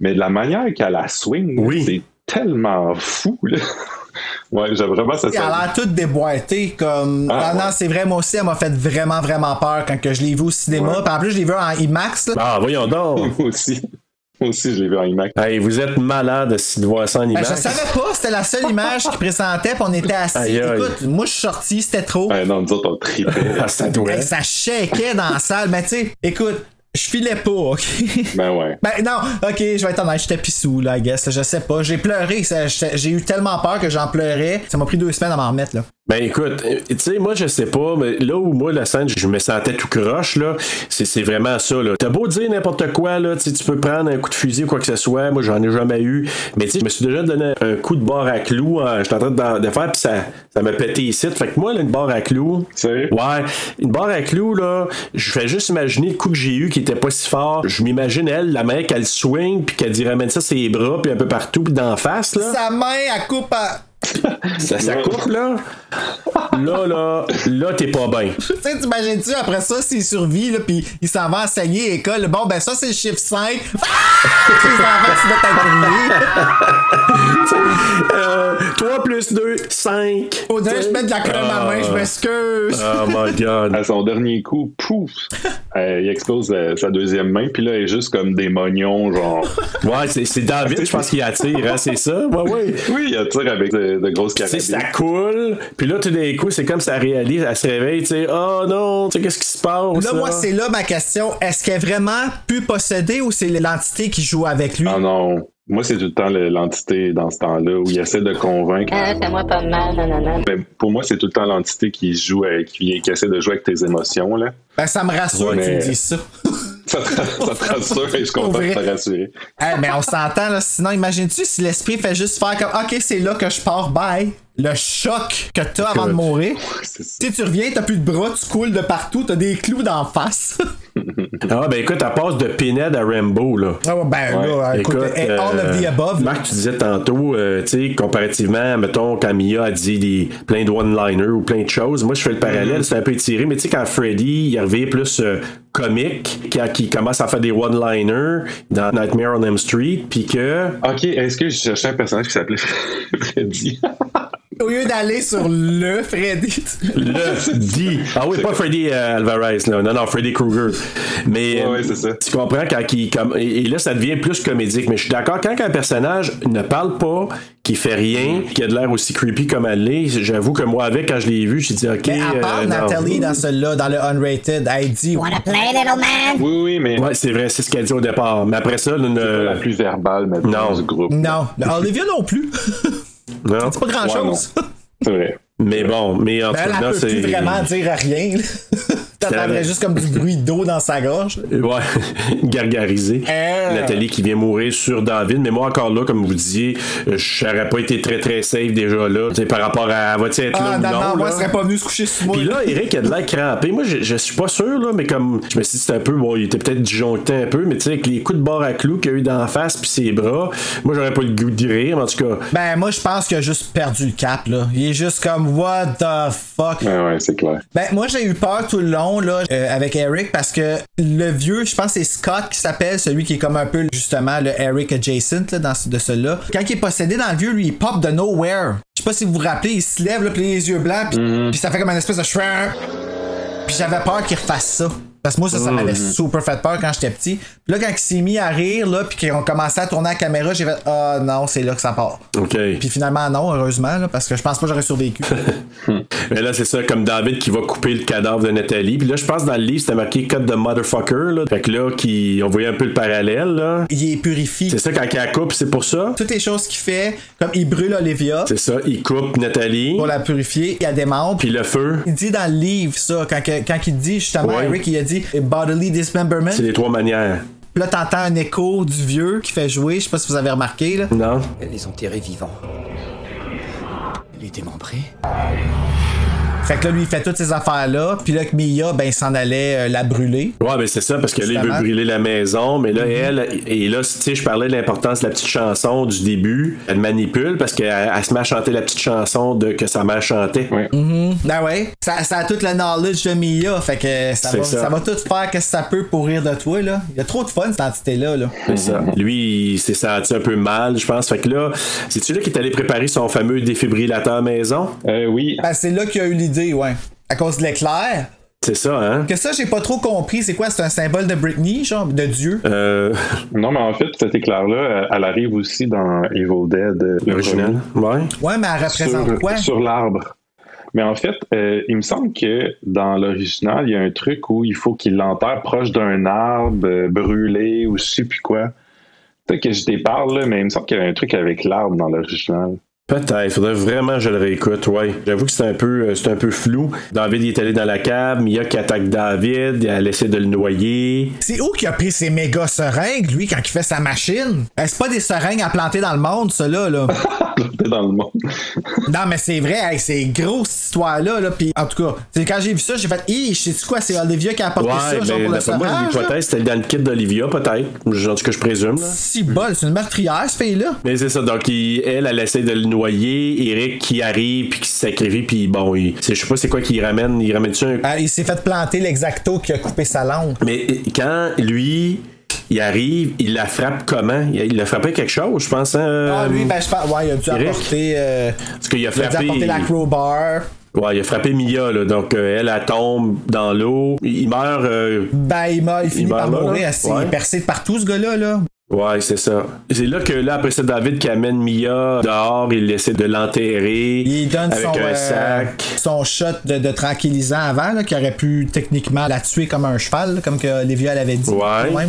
mais de la manière qu'elle la swing, Oui. c'est tellement fou, là. Ouais, j'ai vraiment ça. Elle a l'air toute déboîtée, comme. Ah, Ah, non, ouais. c'est vrai, moi aussi, elle m'a fait vraiment, vraiment peur quand que je l'ai vu au cinéma. Ouais. Puis en plus, je l'ai vu en IMAX, là. Ah, voyons donc. Moi aussi. Moi aussi, je l'ai vu en IMAX. Hey, vous êtes malade si de voir ça en Ben, image. je savais pas, c'était la seule image qu'il présentait, puis on était assis. Aïe, aïe. Écoute, moi, je suis sorti, c'était trop. Ouais, non, nous autres, on tripait. Ah, ça doit. Hey, ça shakeait dans la salle, mais tu sais, écoute, je filais pas, ok? Ben ouais. Ben non, ok, je vais être honnête, j'étais pissou, là, I guess, je sais pas. J'ai pleuré, j'ai eu tellement peur que j'en pleurais. Ça m'a pris deux semaines à m'en remettre, là. Ben écoute, euh, tu sais, moi je sais pas, mais là où moi la scène, je me sentais tout croche, là, c'est c'est vraiment ça, là. T'as beau dire n'importe quoi, là, tu sais, tu peux prendre un coup de fusil ou quoi que ce soit, moi j'en ai jamais eu, mais tu sais, je me suis déjà donné un coup de barre à clous, hein, j'étais en train de, de faire, puis ça, ça m'a pété ici. Fait que moi, là, une barre à clous. Ouais, une barre à clous, là, je fais juste imaginer le coup que j'ai eu qui était pas si fort. Je m'imagine elle, la main qu'elle swing, puis qu'elle dit ramène ça ses bras, puis un peu partout, puis d'en face, là. Sa main, elle coupe à. Ça, ça coupe, là? Là, là, là, t'es pas bien. Tu sais, t'imagines-tu après ça, s'il survit, là, pis il s'en va enseigner à l'école, bon, ben ça, c'est le chiffre 5. Ah! les enfants se mettent à crier. 3 plus 2, 5. Faudrait que je mette de la crème à main, je m'excuse. Oh my god. À son dernier coup, pouf, euh, il explose euh, sa deuxième main, puis là, elle est juste comme des mognons, genre. Ouais, c'est c'est David, je pense qu'il attire, hein, c'est ça? Ouais, ouais. Oui, il attire avec de, de grosses Tu sais, carabines. ça coule, puis là, tout d'un coup, c'est comme ça réalise, elle se réveille, tu sais, oh non, tu sais, qu'est-ce qui se passe? Là, moi, c'est là ma question. Est-ce qu'elle est vraiment pu posséder ou c'est l'entité qui joue avec lui? Ah non. Moi, c'est tout le temps le- l'entité dans ce temps-là où il essaie de convaincre. Ah, fais-moi pas mal, non, non, non. Ben, pour moi, c'est tout le temps l'entité qui joue avec, qui, qui essaie de jouer avec tes émotions, là. Ben, ça me rassure Ouais, que tu me mais- dises ça. Ça te, ça te rassure et je suis content de te rassurer. Hey, mais on s'entend, là. Sinon, imagines-tu si l'esprit fait juste faire comme, OK, c'est là que je pars, bye. Le choc que t'as avant de mourir. Tu sais, tu reviens, t'as plus de bras, tu coules de partout, t'as des clous d'en face. Ah, ben écoute, elle passe de Pinhead à Rambo, là. Ah, ouais, ben là, écoute, eh, all of the euh, above. là. Marc, tu disais tantôt, euh, tu sais, comparativement, mettons, quand Mia a dit des, plein de one-liners ou plein de choses, moi, je fais le parallèle, c'est un peu étiré, mais tu sais, quand Freddy, il revient plus euh, comique, il commence à faire des one-liners dans Nightmare on Elm Street, puis que... Ok, est-ce que je cherchais un personnage qui s'appelait Freddy? Au lieu d'aller sur le Freddy. Le dit. Ah oui, pas Freddy euh, Alvarez, là. non, non, Freddy Krueger. Mais Ouais, euh, ouais, c'est ça. tu comprends quand il. Comme, et, et là, ça devient plus comédique. Mais je suis d'accord, quand un personnage ne parle pas, qui fait rien, qui a de l'air aussi creepy comme elle l'est, j'avoue que moi, avec, quand je l'ai vu, j'ai dit, OK. Mais à part euh. Nathalie dans celui-là, dans le Unrated, elle dit Wanna play, little man? Oui, oui, mais Ouais, c'est vrai, c'est ce qu'elle dit au départ. Mais après ça, là, c'est pas la plus verbale maintenant Non. du groupe. Non. Olivia non plus. non. C'est pas grand chose. C'est vrai. Mais bon, mais en tout Ben, elle, cas, elle là, peut c'est. plus vraiment dire rien. T'entendrais juste comme du bruit d'eau dans sa gorge. Ouais, gargarisé. Euh. Nathalie qui vient mourir sur David. Mais moi, encore là, comme vous disiez, euh, j'aurais pas été très très safe déjà là. Tu sais, par rapport à va-tu être Ah là ou non, non. non, moi, serais pas venu se coucher sur moi. Puis là, Eric a de l'air crampé. Moi, je, je suis pas sûr, là, mais comme je me suis dit, c'était un peu, bon, il était peut-être disjoncté un peu, mais tu sais, avec les coups de barre à clous qu'il a eu d'en face puis ses bras, moi, j'aurais pas le goût d'y rire, mais en tout cas. Ben, moi, je pense qu'il a juste perdu le cap, là. Il est juste comme, what the fuck? Ouais, ouais, c'est clair. Ben, moi, j'ai eu peur tout le long, là, euh, avec Eric, parce que le vieux, je pense que c'est Scott qui s'appelle, celui qui est comme un peu, justement, le Eric adjacent, là, dans ce, de celui-là. Quand il est possédé dans le vieux, lui, il pop de nowhere. Je sais pas si vous vous rappelez, il se lève, là, puis les yeux blancs, puis puis ça fait comme une espèce de shrimp. Puis j'avais peur qu'il refasse ça. Parce que moi, ça, ça m'avait super fait peur quand j'étais petit. Puis là, quand il s'est mis à rire, là, puis qu'on commençait à tourner la caméra, j'ai fait Ah non, c'est là que ça part. OK. Puis finalement, non, heureusement, là, parce que je pense pas que j'aurais survécu. Mais là, c'est ça, comme David qui va couper le cadavre de Nathalie. Puis là, je pense dans le livre, c'était marqué cut de motherfucker, là. Fait que là, qui, on voyait un peu le parallèle, là. il est purifié. C'est ça, quand il la coupe, c'est pour ça? Toutes les choses qu'il fait, comme il brûle Olivia C'est ça, il coupe Nathalie. pour la purifier, il y a des membres. Puis le feu, Il dit dans le livre ça, quand, quand il dit justement, Ouais. Eric, il a dit bodily dismemberment. c'est les trois manières. Puis là, t'entends un écho du vieux qui fait jouer, je sais pas si vous avez remarqué, là. Non? Elle les enterrait vivants. Elle est démembrée. Fait que là, lui, il fait toutes ces affaires-là. Puis là, que Mia, ben, il s'en allait euh, la brûler. Ouais, mais c'est ça, parce que là, il veut brûler la maison, mais là, Mhm. elle, et là, tu sais, je parlais de l'importance de la petite chanson du début. Elle manipule parce qu'elle elle se met à chanter la petite chanson de que sa mère chantait. Ouais. Ben ouais. Ça, ça a tout le knowledge de Mia. Fait que ça va, ça. ça. va tout faire que ça peut pour rire de toi, là. Il y a trop de fun, cette entité-là, là. C'est ça. Lui, il s'est senti un peu mal, je pense. Fait que là, c'est-tu là qu'il est allé préparer son fameux défibrillateur maison? Euh, oui. Ben, c'est là qu'il a eu l'idée, ouais. À cause de l'éclair? C'est ça, hein? Que ça, j'ai pas trop compris. C'est quoi? C'est un symbole de Britney, genre, de Dieu? Euh, Non, mais en fait, cet éclair-là, elle arrive aussi dans Evil Dead. euh, le original. Ouais. Ouais, mais elle représente sur, quoi? sur l'arbre. Mais en fait, euh, il me semble que dans l'original, il y a un truc où il faut qu'il l'enterre proche d'un arbre euh, brûlé ou je sais plus quoi. Peut-être que je déparle, là, mais il me semble qu'il y a un truc avec l'arbre dans l'original. Peut-être, faudrait vraiment que je le réécoute, ouais. J'avoue que c'est un peu euh, c'est un peu flou. David il est allé dans la cave, Mia qui attaque David, elle essaie de le noyer. C'est où qui a pris ces méga seringues, lui, quand il fait sa machine? Euh, c'est pas des seringues à planter dans le monde, ça, là. là. Dans le monde. non, mais c'est vrai, hey, c'est gros, cette histoire-là. Là, Puis, en tout cas, quand j'ai vu ça, j'ai fait, hé, je sais quoi, c'est Olivia qui a apporté Ouais, ça, genre, ben, pour le d'après moi, l'hypothèse c'était dans le kit d'Olivia, peut-être. En tout cas, je présume. là. Si bol, c'est une meurtrière, cette fille-là. Mais c'est ça, donc il- elle, elle essaie de le noyer, Eric qui arrive puis qui se sacrifie, puis bon, il, je sais pas c'est quoi qu'il ramène, il ramène-tu un... Ah, il s'est fait planter l'exacto qui a coupé sa langue. Mais quand lui, il arrive, il la frappe comment? Il, a frappé quelque chose, je pense. Hein? Ah, lui, ben, je pense, ouais, il a dû Eric? apporter. euh, Parce qu'il a il a dû frappé... apporter la crowbar. Ouais, il a frappé Mia, là, donc euh, elle, elle tombe dans l'eau. Il meurt... euh, Ben, il, m'a- il finit meurt par là, mourir. là? Ouais. Il est percé de partout, ce gars-là, là. Ouais, c'est ça. C'est là que là, après ça, David qui amène Mia dehors, il essaie de l'enterrer Il donne avec son, un euh, sac. son shot de, de tranquillisant avant, là, qui aurait pu techniquement la tuer comme un cheval, là, comme que Olivia l'avait dit. Ouais.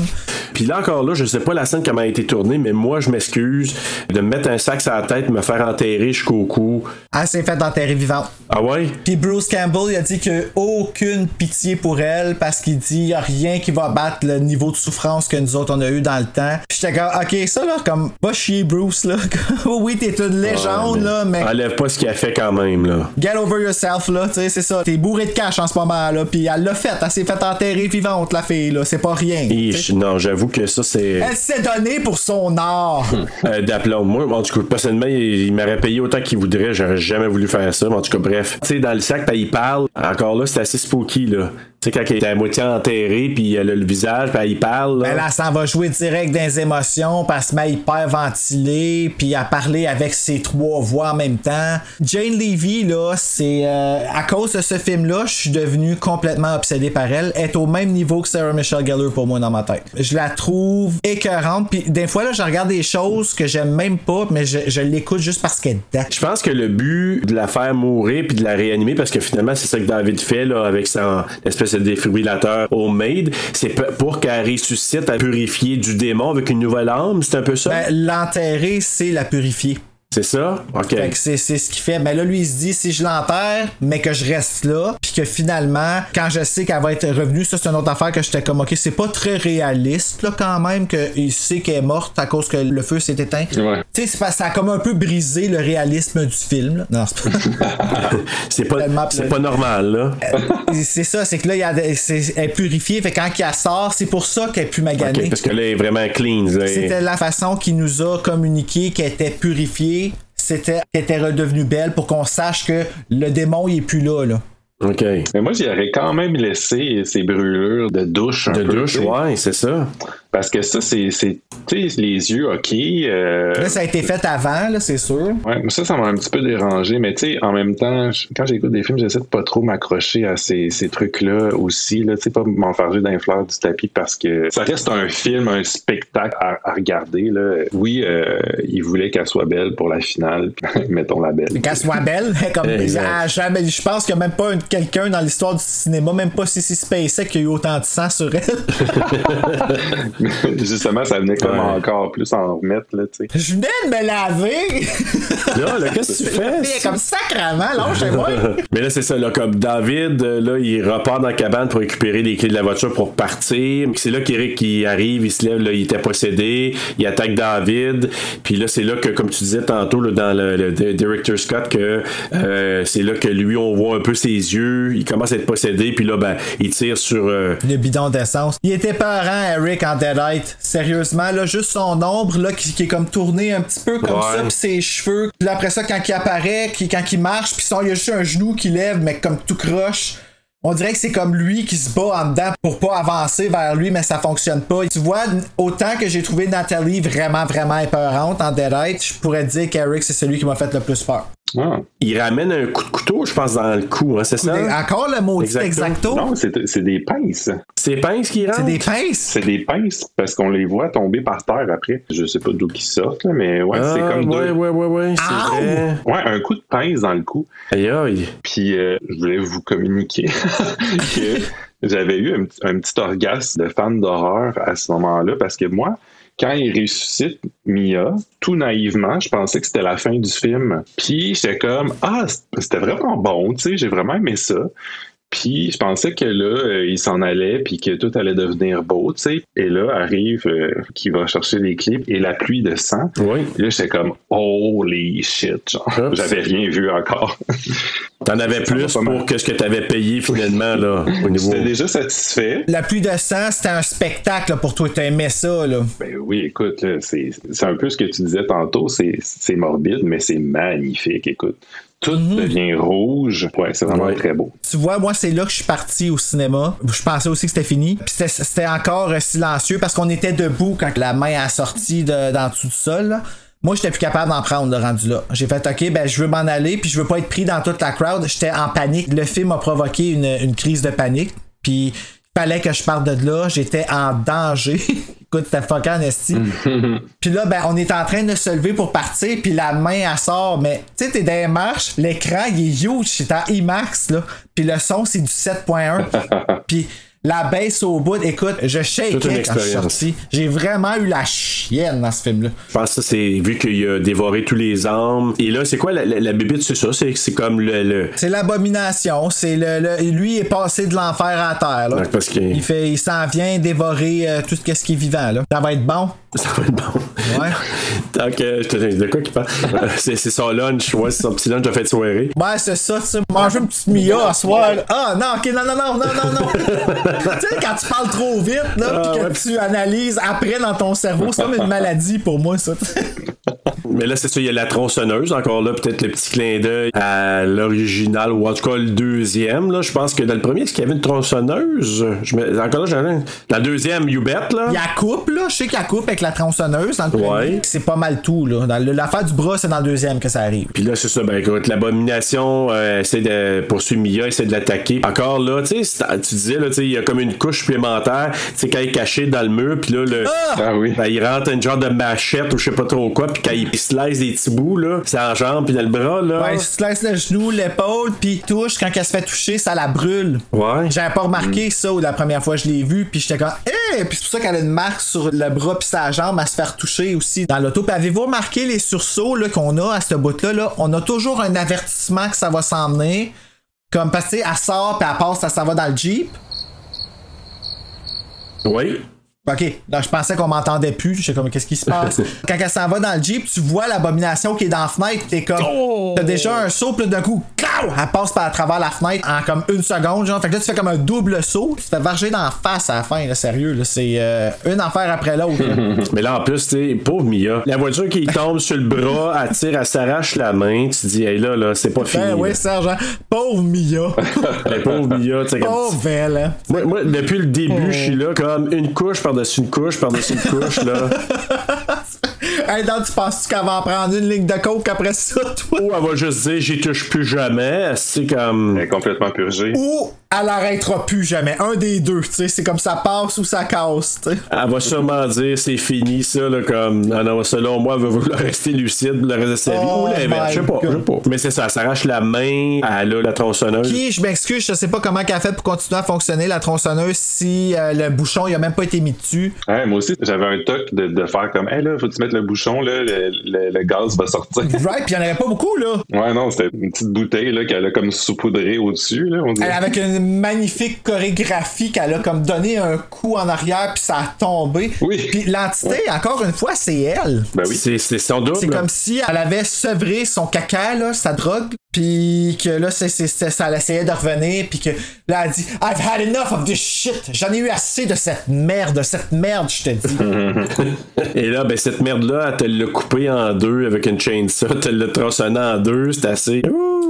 Puis là encore là, je sais pas la scène comment a été tournée, mais moi je m'excuse de me mettre un sac sur la tête, me faire enterrer jusqu'au cou. Elle s'est faite enterrer vivante. Ah ouais? Puis Bruce Campbell, il a dit qu'il n'y a aucune pitié pour elle parce qu'il dit n'y a rien qui va battre le niveau de souffrance que nous autres on a eu dans le temps. J'étais comme, ok, ça là, comme, va chier Bruce là. oui, t'es une légende là, mais. Enlève pas ce qu'il a fait quand même là. Get over yourself là, tu sais, c'est ça. T'es bourré de cash en ce moment là, puis elle l'a fait, elle s'est fait enterrer vivante la fille là, c'est pas rien. Non, j'avoue que ça c'est Elle s'est donnée pour son art. euh, d'aplomb. Moi, en tout cas, personnellement, il, il m'aurait payé autant qu'il voudrait. J'aurais jamais voulu faire ça. Mais en tout cas, bref. Tu sais, dans le sac, ben, il parle. Encore là, c'est assez spooky là. Tu sais, quand elle est à moitié enterrée, puis elle a le visage, puis elle parle. là. Elle, elle s'en va jouer direct dans les émotions, puis elle se met hyper ventilée, puis à parler avec ses trois voix en même temps. Jane Levy, là, c'est. euh, à cause de ce film-là, je suis devenu complètement obsédé par elle. Elle est au même niveau que Sarah Michelle Gellar pour moi dans ma tête. Je la trouve écœurante, puis des fois, là, je regarde des choses que j'aime même pas, mais je, je l'écoute juste parce qu'elle est dedans. Je pense que le but de la faire mourir puis de la réanimer, parce que finalement, c'est ça que David fait là, avec son espèce de défibrillateur homemade, c'est pour qu'elle ressuscite à purifier du démon avec une nouvelle âme, c'est un peu ça? Ben, l'enterrer, c'est la purifier. C'est ça? OK. Fait que c'est, c'est ce qu'il fait. Mais là, lui, il se dit, si je l'enterre, mais que je reste là, puis que finalement, quand je sais qu'elle va être revenue, ça, c'est une autre affaire que j'étais comme, ok, c'est pas très réaliste, là, quand même, qu'il sait qu'elle est morte à cause que le feu s'est éteint. Ouais. Tu sais, ça a comme un peu brisé le réalisme du film, là. Non, c'est pas. c'est pas, c'est pas normal, là. c'est ça, c'est que là, il a elle est purifiée, fait que quand elle sort, c'est pour ça qu'elle est plus maganée. Parce que là, elle est vraiment clean. là. C'était la façon qu'il nous a communiqué qu'elle était purifiée, c'était qu'elle était redevenue belle pour qu'on sache que le démon il est plus là. là. OK. Mais moi, j'y aurais quand même laissé ces brûlures de douche. un De peu, douche, ouais, c'est ça. Parce que ça, c'est. c'est- Tu sais, les yeux, OK. euh, Là, ça a été fait avant, là, c'est sûr. Ouais, mais ça, ça m'a un petit peu dérangé. Mais tu sais, en même temps, quand j'écoute des films, j'essaie de pas trop m'accrocher à ces, ces trucs-là aussi. Là, tu sais, pas m'enfarger dans les fleurs du tapis parce que ça reste un film, un spectacle à, à regarder. Là. Oui, euh, il voulait qu'elle soit belle pour la finale. Mettons la belle. Qu'elle soit belle, comme jamais, je pense qu'il n'y a même pas un- quelqu'un dans l'histoire du cinéma, même pas Sissy Spacek qui a eu autant de sang sur elle. Justement, ça venait comme Ouais. encore plus en remettre. Là, tu sais. Je venais de me laver! Là, là, qu'est-ce que tu fais? est comme sacrement, lâchez-moi! Mais là, c'est ça, là, comme David, euh, là, il repart dans la cabane pour récupérer les clés de la voiture pour partir. C'est là qu'Eric qui arrive, il se lève, là, il était possédé, il attaque David. Puis là, c'est là que, comme tu disais tantôt, là, dans le, le- le Director Scott, que euh, c'est là que lui, on voit un peu ses yeux, il commence à être possédé, puis là, ben, il tire sur. euh, Le bidon d'essence. Il était peurant, Eric, en Deadite. Sérieusement, là, juste son ombre, là, qui, qui est comme tourné un petit peu comme Ouais. ça, pis ses cheveux. Puis après ça, quand il apparaît, qui, quand il marche, puis son, il y a juste un genou qui lève, mais comme tout croche. On dirait que c'est comme lui qui se bat en dedans pour pas avancer vers lui, mais ça fonctionne pas. Tu vois, autant que j'ai trouvé Nathalie vraiment, vraiment épeurante en Deadite, je pourrais dire qu'Eric, c'est celui qui m'a fait le plus peur. Ah. il ramène un coup de couteau, je pense, dans le cou, hein, c'est ça? Encore le mot Exacto. exacto? Non, c'est des pinces. C'est pince qui rentre? C'est des pinces? C'est des pinces parce qu'on les voit tomber par terre après. Je sais pas d'où ils sortent, là, mais ouais, c'est Ah, comme ouais, deux. ouais, ouais, ouais, c'est vrai. Ouais, un coup de pince dans le cou. Aïe, aïe. Puis euh, je voulais vous communiquer que j'avais eu un, petit- un petit orgasme de fan d'horreur à ce moment-là parce que moi, quand il ressuscite Mia, tout naïvement, je pensais que c'était la fin du film. Puis j'étais comme ah c'était vraiment bon, tu sais, j'ai vraiment aimé ça. Puis je pensais que là, euh, il s'en allait, puis que tout allait devenir beau, tu sais. Et là, arrive euh, qui va chercher les clips et la pluie de sang. Oui. Et là, j'étais comme holy shit, genre. J'avais rien vu encore. T'en avais plus mal. pour que ce que t'avais payé finalement, là, au niveau. J'étais déjà satisfait. La pluie de sang, c'était un spectacle là, pour toi. T'aimais ça, là. Ben oui, écoute, là, c'est c'est un peu ce que tu disais tantôt, c'est c'est morbide, mais c'est magnifique, écoute. Tout devient rouge. Ouais, c'est vraiment très beau. Tu vois, moi, c'est là que je suis parti au cinéma. Je pensais aussi que c'était fini. Puis c'était- encore euh, silencieux parce qu'on était debout quand la main a sorti de, dans dessous du sol. là. Moi, j'étais plus capable d'en prendre le rendu là. J'ai fait, OK, ben, je veux m'en aller, puis je veux pas être pris dans toute la crowd. J'étais en panique. Le film a provoqué une, une crise de panique. Puis, fallait que je parte de là. J'étais en danger. Écoute, c'était fucking esti. Puis là, ben, on est en train de se lever pour partir, puis la main, elle sort. Mais, tu sais, t'es dans les marches, l'écran, il est huge, c'est en IMAX, là. Puis le son, c'est du 7.1. puis la baisse au bout, écoute, je shakeais quand je suis sorti. J'ai vraiment eu la chienne dans ce film-là. Je pense que ça, c'est vu qu'il a dévoré tous les armes. Et là, c'est quoi la, la, la bébite, c'est ça? C'est, comme le. le- C'est l'abomination, c'est le, le- Lui est passé de l'enfer à la terre, là. Parce que- Il, fait, il s'en vient dévorer euh, tout ce qui est vivant, là. Ça va être bon? Ça va être bon. Ouais. Tant que. je te dis, De quoi qu'il parle? Euh, c'est, son lunch, ouais, c'est son petit lunch de fin de soirée. Ouais, c'est ça, tu sais, manger une petite mia à soir. Ah, non, ok, non, non, non, non, non, non. tu sais, quand tu parles trop vite, là, Ah, pis que tu analyses après dans ton cerveau, c'est comme une maladie pour moi, ça. Mais là, c'est ça, il y a la tronçonneuse, encore là, peut-être le petit clin d'œil à l'original, ou en tout cas le deuxième. Là. Je pense que dans le premier, est-ce qu'il y avait une tronçonneuse? Je me- Encore là, j'en ai. Dans le deuxième, You Bet, là. Il y a coupe, là. Je sais qu'il y a coupe avec la tronçonneuse dans le premier. Ouais. C'est pas mal tout, là. Dans l'affaire du bras, c'est dans le deuxième que ça arrive. Puis là, c'est ça, ben écoute, l'abomination euh, essaie de poursuivre Mia, essaie de l'attaquer. Encore là, tu sais, tu disais, là, tu sais, il y a comme une couche supplémentaire, tu sais, quand il est caché dans le mur, puis là, le, Ah oui. ben, il rentre une genre de machette ou je sais pas trop quoi, puis quand il slice des petits bouts, là, c'est en jambe, puis dans le bras, là. Ouais, il se laisse le genou, l'épaule, puis il touche. Quand elle se fait toucher, ça la brûle. Ouais. J'avais pas remarqué ça ou la première fois que je l'ai vu, puis j'étais comme, hé! Puis c'est pour ça qu'elle a une marque sur le bras puis sa jambe à se faire toucher aussi dans l'auto. Puis avez-vous remarqué les sursauts là, qu'on a à ce bout-là? Là? On a toujours un avertissement que ça va s'en venir. Comme parce que tu sais, elle sort puis elle passe, ça s'en va dans le Jeep. Oui. Ok, là, je pensais qu'on m'entendait plus. Je sais comme, qu'est-ce qui se passe? Quand elle s'en va dans le Jeep, tu vois l'abomination qui est dans la fenêtre. T'es comme, t'as déjà un saut, puis d'un coup, elle passe par à travers la fenêtre en comme une seconde. Genre, fait que là, tu fais comme un double saut. Tu te fais varger dans la face à la fin, là, sérieux. Là, c'est euh, une affaire après l'autre. Mais là, en plus, tu pauvre Mia, la voiture qui tombe sur le bras, elle tire, elle s'arrache la main, tu te dis, hey là, là, c'est pas fini. Ben là. oui, sergent. Pauvre Mia. Hey, pauvre Mia, tu sais, comme- Pauvre elle. hein. Moi, moi, depuis le début, je suis là comme une couche par-dessus une couche par-dessus une couche, là. Hey, donc, tu penses-tu qu'elle va en prendre une ligne de coke après ça, toi? Ou elle va juste dire, j'y touche plus jamais. C'est comme. Elle est complètement purgée. Ou elle arrêtera plus jamais. Un des deux, tu sais. C'est comme ça passe ou ça casse, tu sais. Elle va sûrement dire, c'est fini, ça, là, comme. Ah non, selon moi, elle va vouloir rester lucide le reste de sa vie. Oh Ou l'inverse, je sais pas, je sais pas. Mais c'est ça, elle s'arrache la main, elle a la tronçonneuse. Qui, je m'excuse, je sais pas comment qu'elle a fait pour continuer à fonctionner, la tronçonneuse, si euh, le bouchon, il a même pas été mis dessus. Ouais, moi aussi, j'avais un toc de, de faire comme, hey là, faut que tu mettes le bouchon, là, le, le- le gaz va sortir? Right, puis il y en avait pas beaucoup, là. Ouais, non, c'était une petite bouteille là, qu'elle a comme saupoudrée au-dessus. Là, on dirait. Elle, avec une magnifique chorégraphie qu'elle a comme donné un coup en arrière puis ça a tombé. Oui. Puis l'entité, encore une fois, c'est elle. Ben oui. C'est c'est son double. C'est comme si elle avait sevré son caca, là, sa drogue, puis que là, c'est, c'est- c'est- ça essayait de revenir, puis que là, elle dit I've had enough of this shit. J'en ai eu assez de cette merde, de cette merde, je te dis. Et là, ben, cette merde-là, elle te l'a coupé en deux avec une chainsaw, elle l'a tronçonné en deux, c'est assez.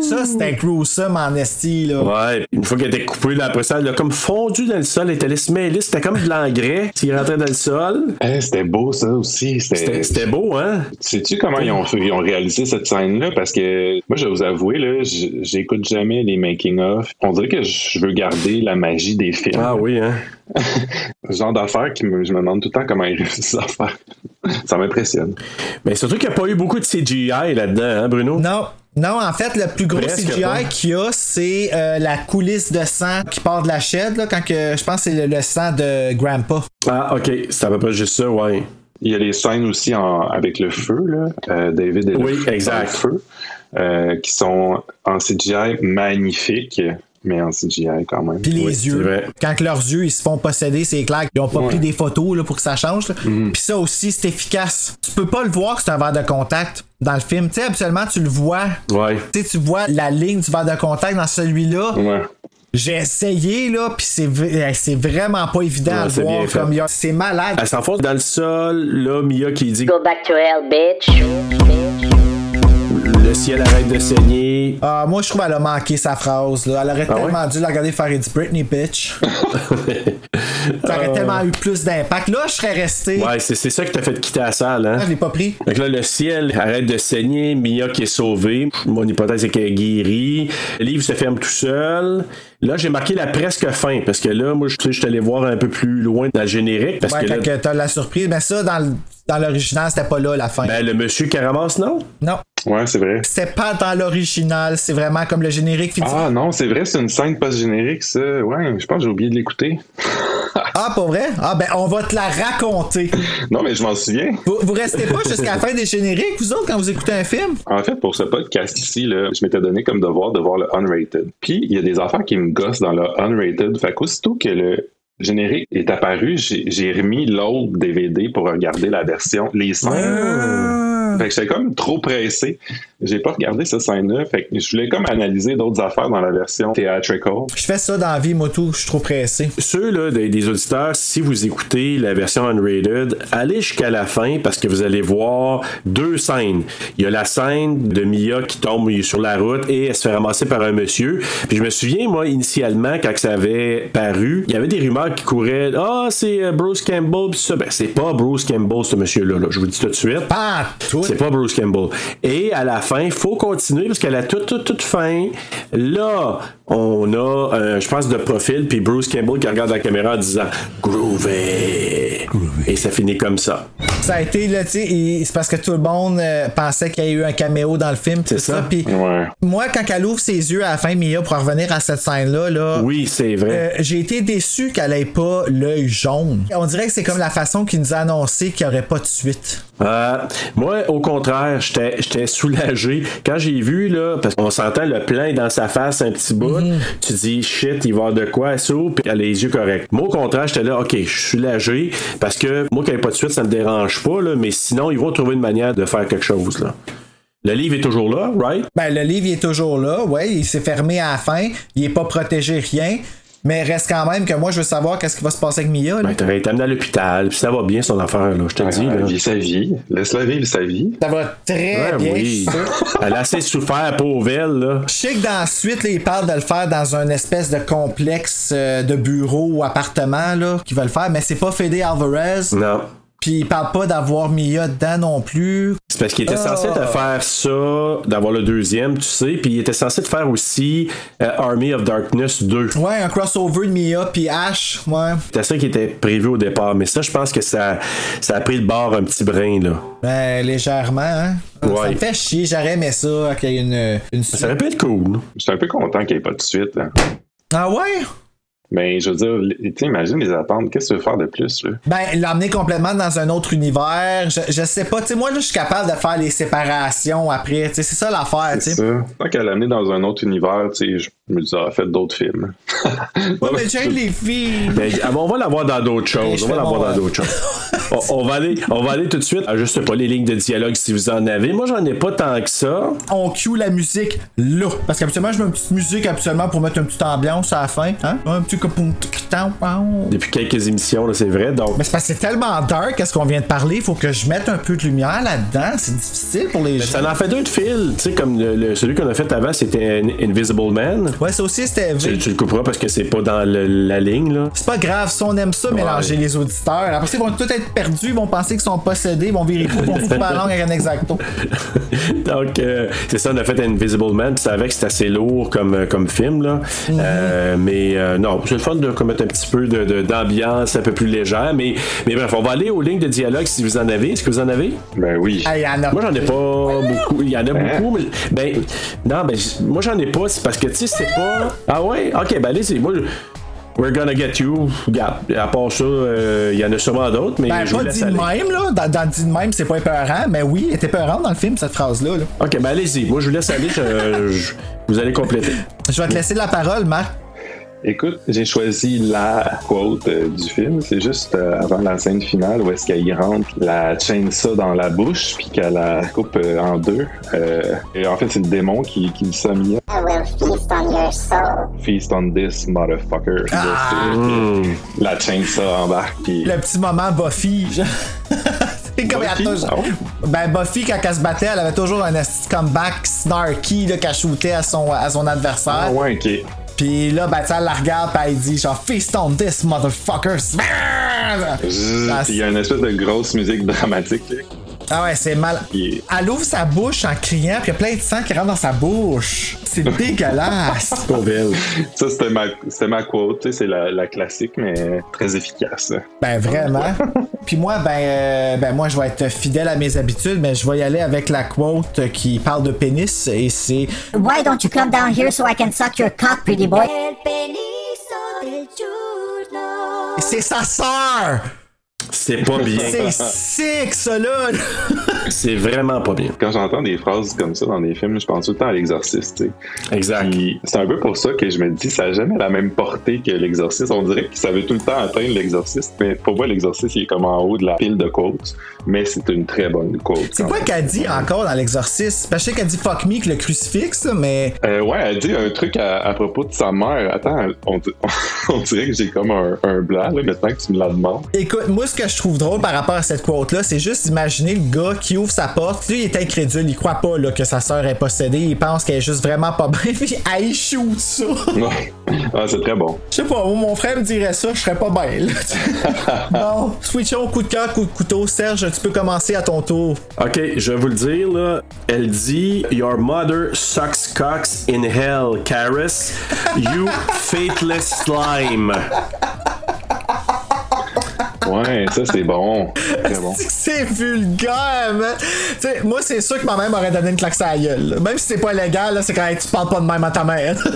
ça, c'était gruesome en esti, là. Ouais, une fois qu'elle était coupée, là, après ça, elle a comme fondu dans le sol, elle était allée se mêler, c'était comme de l'engrais qui rentrait dans le sol. Hey, c'était beau ça aussi. C'était C'était. c'était beau, hein? Sais-tu comment ils ont, fait- ils ont réalisé cette scène-là? Parce que moi, je vais vous avouer, là, j'écoute jamais les making-of. On dirait que je veux garder la magie des films. Ah oui, hein? Ce genre d'affaires qui me, je me demande tout le temps comment ils réussissent à faire. Ça m'impressionne. Mais surtout qu'il n'y a pas eu beaucoup de CGI là-dedans, hein, Bruno? Non. Non, en fait, le plus gros Presque CGI qu'il y a, c'est euh, la coulisse de sang qui part de la shed, là, quand que, je pense que c'est le, le sang de Grandpa. Ah, ok, c'est à peu près juste ça, ouais. Il y a les scènes aussi en- avec le feu, là, euh, David et le Oui, feu, exact. le feu, qui sont en CGI magnifiques, mais en CGI quand même. Puis les Oui, yeux. Quand que leurs yeux ils se font posséder, c'est clair qu'ils ont pas Ouais. pris des photos là, pour que ça change. Mm. Puis ça aussi, c'est efficace. Tu peux pas le voir que c'est un verre de contact dans le film. Tu sais, habituellement, tu le vois. Ouais. Tu sais, tu vois la ligne du verre de contact dans celui-là. Ouais. J'ai essayé, là, puis c'est v- c'est vraiment pas évident Ouais, à voir comme il y a- C'est malade. Elle s'enfonce dans le sol, là, Mia qui dit Go back to hell, bitch. Le ciel arrête de saigner. Ah, moi, je trouve qu'elle a manqué sa phrase. Là. Elle aurait Ah tellement ouais? dû la regarder faire It's Britney, bitch. ça aurait tellement eu plus d'impact. Là, je serais resté. Ouais, c'est ça qui t'a fait quitter la salle, hein? Ah, je l'ai pas pris. Que là, le ciel arrête de saigner, Mia qui est sauvée. Mon hypothèse c'est qu'elle est guérie. Le livre se ferme tout seul. Là, j'ai marqué la presque fin, parce que là, moi, je je suis allé voir un peu plus loin dans le générique, parce Ouais, que là, t'as la surprise. Mais ça, dans l'original, c'était pas là, la fin. ben, le monsieur qui ramasse, non? Non. Ouais, c'est vrai. C'était pas dans l'original. C'est vraiment comme le générique. Ah non, c'est vrai, c'est une scène post-générique, ça. Ouais, je pense que j'ai oublié de l'écouter. Ah, pas vrai? Ah, ben, on va te la raconter. Non, mais je m'en souviens. Vous, vous restez pas jusqu'à la fin des génériques, vous autres, quand vous écoutez un film? En fait, pour ce podcast ici, là, je m'étais donné comme devoir de voir le unrated. Puis, il y a des affaires qui me gossent dans le unrated. Fait qu'aussitôt que le générique est apparu, j'ai j'ai remis l'autre DVD pour regarder la version, les scènes. Fait que j'étais comme trop pressé. J'ai pas regardé cette scène-là. Fait que je voulais comme analyser d'autres affaires dans la version theatrical. Je fais ça dans la vie, moi, tout. Je suis trop pressé. Ceux là, des, des auditeurs, si vous écoutez la version unrated, allez jusqu'à la fin parce que vous allez voir deux scènes. Il y a la scène de Mia qui tombe sur la route et elle se fait ramasser par un monsieur. Puis je me souviens, moi, initialement, quand ça avait paru, il y avait des rumeurs qui couraient Ah, c'est euh, Bruce Campbell, pis ça. Ben, c'est pas Bruce Campbell, ce monsieur-là. là. Je vous le dis tout de suite. C'est pas Bruce Campbell. Et à la fin, faut continuer parce qu'à la toute, toute, toute fin, là, on a, euh, je pense, de profil, puis Bruce Campbell qui regarde la caméra en disant Groovy. Et ça finit comme ça. Ça a été, là, tu sais, et c'est parce que tout le monde euh, pensait qu'il y a eu un caméo dans le film. C'est ça. Puis Ouais. moi, quand elle ouvre ses yeux à la fin, Mia, pour revenir à cette scène-là, là, Oui, c'est vrai. euh, j'ai été déçu qu'elle ait pas l'œil jaune. On dirait que c'est comme la façon qu'il nous a annoncé qu'il n'y aurait pas de suite. Euh, moi, au contraire, j'étais j'étais soulagé. Quand j'ai vu, là, parce qu'on s'entend le plein dans sa face un petit bout, tu dis shit, il va y avoir de quoi, elle s'ouvre, puis elle a les yeux corrects. Moi, au contraire, j'étais là, ok, je suis soulagé, parce que moi, qu'il n'y ait pas de suite, ça me dérange pas, là, mais sinon, ils vont trouver une manière de faire quelque chose, là. Le livre est toujours là, right? Ben, le livre il est toujours là, ouais, il s'est fermé à la fin, il est pas protégé, rien. Mais reste quand même que moi, je veux savoir qu'est-ce qui va se passer avec Mia. Ben, t'aurais été amené à l'hôpital, puis ça va bien son affaire, là, je te dis. Elle Là. vit sa vie. Laisse-la vivre sa vie. Ça va très Ouais, bien. oui. Elle a assez souffert, pauvre elle, là. Je sais que dans la suite, là, ils parlent de le faire dans un espèce de complexe euh, de bureau ou appartement là, qu'ils veulent faire, mais c'est pas Fede Alvarez. Non. Puis ils parlent pas d'avoir Mia dedans non plus. C'est parce qu'il était censé te faire ça, d'avoir le deuxième, tu sais, puis il était censé te faire aussi euh, Army of Darkness 2. Ouais, un crossover de Mia puis Ash, ouais. C'était ça qui était prévu au départ, mais ça, je pense que ça, ça a pris le bord un petit brin, là. Ben, légèrement, hein. Ça Ouais. me fait chier, j'aurais aimé ça, qu'il y ait une, une Ça aurait pu être cool. J'étais un peu content qu'il n'y ait pas de suite. là. Ah ouais? Mais je veux dire, tu sais, imagine les attentes. Qu'est-ce que tu veux faire de plus, là? Ben, l'emmener complètement dans un autre univers, je, je sais pas, tu sais, moi, là, je suis capable de faire les séparations après, tu sais, c'est ça l'affaire, tu C'est sais. ça. Tant qu'à l'amener dans un autre univers, tu sais, je dis, ah, faites d'autres films. Ouais, mais j'ai les filles. Ben, ah, on va l'avoir dans d'autres choses. On va l'avoir dans d'autres choses. on, on va aller, on va aller tout de suite. à, Je sais pas les lignes de dialogue si vous en avez. Moi, j'en ai pas tant que ça. On cue la musique là. Parce qu'habituellement, je mets une petite musique absolument pour mettre une petite ambiance à la fin. Hein? Un petit coupon. Depuis quelques émissions, c'est vrai. Donc, Mais c'est parce que c'est tellement dark, qu'est-ce qu'on vient de parler, faut que je mette un peu de lumière là-dedans. C'est difficile pour les mais gens. ça en fait deux de fil. Tu sais, comme le- le- celui qu'on a fait avant, c'était In- Invisible Man. Ouais, ça aussi, c'était. Tu, tu le couperas parce que c'est pas dans le- la ligne, là. C'est pas grave, si on aime ça, mélanger les auditeurs. Après, ils vont tous être perdus, ils vont penser qu'ils sont possédés, ils vont virer fou, ils vont couper la langue avec un exacto. Donc, euh, c'est ça, on a fait Invisible Man, puis c'est avec que c'est assez lourd comme, euh, comme film, là. Euh, mais euh, non, c'est le fun de mettre un petit peu de- de- d'ambiance un peu plus légère. Mais, mais bref, on va aller aux lignes de dialogue si vous en avez. Est-ce que vous en avez? Ben oui. Ah, il y en a. Moi, j'en ai pas beaucoup. Il y en a beaucoup, mais. Ben, non, ben, moi, j'en ai pas. C'est parce que, tu sais, pas. Ah ouais? Ok, ben, allez-y. Moi, je- We're Gonna Get You, regarde, à part ça, euh, il y en a sûrement d'autres, mais Ben, je pas dit de même, là. Dans, dans dit de même, c'est pas épeurant, mais oui, elle était épeurante dans le film, cette phrase-là. là. Ok, ben allez-y. Moi, je vous laisse aller. je- je- vous allez compléter. Je vais te laisser la parole, Marc. Écoute, j'ai choisi la quote euh, du film. C'est juste euh, avant la scène finale où est-ce qu'elle y rentre la chainsaw dans la bouche puis qu'elle la coupe euh, en deux. Euh, et en fait, c'est le démon qui, qui ça Mia. I will feast on your soul. Feast on this motherfucker. C'est- La chainsaw embarque puis Le petit moment Buffy. je- C'est comme Buffy? elle a toujours- Ah? Ben Buffy, quand elle se battait, elle avait toujours un comeback snarky qu'elle shootait à son, à son adversaire. Ah ouais, ok. Puis là, ben, elle la regarde, pis elle dit genre Feast on this motherfucker. Zzz, Ah, puis Il y a une espèce de grosse musique dramatique. là, Ah ouais, c'est mal. Elle ouvre sa bouche en criant, puis il y a plein de sang qui rentre dans sa bouche. C'est dégueulasse. Pas belle. Ça, c'était ma, c'était ma quote. tu sais, C'est la, la classique, mais très efficace. Ben vraiment. Puis moi, ben, euh, ben moi, je vais être fidèle à mes habitudes, mais je vais y aller avec la quote qui parle de pénis et c'est Why don't you come down here so I can suck your cock, pretty boy? c'est sa sœur. C'est pas bien. C'est sick ça là. C'est vraiment pas bien. Quand j'entends des phrases comme ça dans des films, je pense tout le temps à l'exorciste. Exact. C'est un peu pour ça que je me dis, ça n'a jamais la même portée que l'exorciste. On dirait qu'il savait tout le temps atteindre l'exorciste, mais pour moi, l'exorciste, il est comme en haut de la pile de quotes, mais c'est une très bonne quote. C'est quoi qu'elle dit encore dans l'exorcisme? Parce que je sais qu'elle dit fuck me avec le crucifix, mais Euh, ouais, elle dit un truc à, à propos de sa mère. Attends, on, on dirait que j'ai comme un, un blanc, là, maintenant que tu me la demandes. écoute, moi ce que je trouve drôle par rapport à cette quote-là, c'est juste imaginer le gars qui ouvre sa porte. Lui, il est incrédule, il croit pas là, que sa sœur est possédée, il pense qu'elle est juste vraiment pas bien, puis elle shoot ça. Ouais. Ah, c'est très bon. Je sais pas, moi, mon frère me dirait ça, je serais pas bien. là. bon, switchons coup de cœur, coup de couteau. Serge, tu peux commencer à ton tour. Ok, je vais vous le dire là. Elle dit Your mother sucks cocks in hell, Karis. You faithless slime. Ouais, ça, c'est bon. Très bon. C'est c'est vulgaire, man? Tu sais, moi, c'est sûr que ma mère m'aurait donné une claque à la gueule. là. Même si c'est pas légal, là, c'est quand tu parles pas de même à ta mère.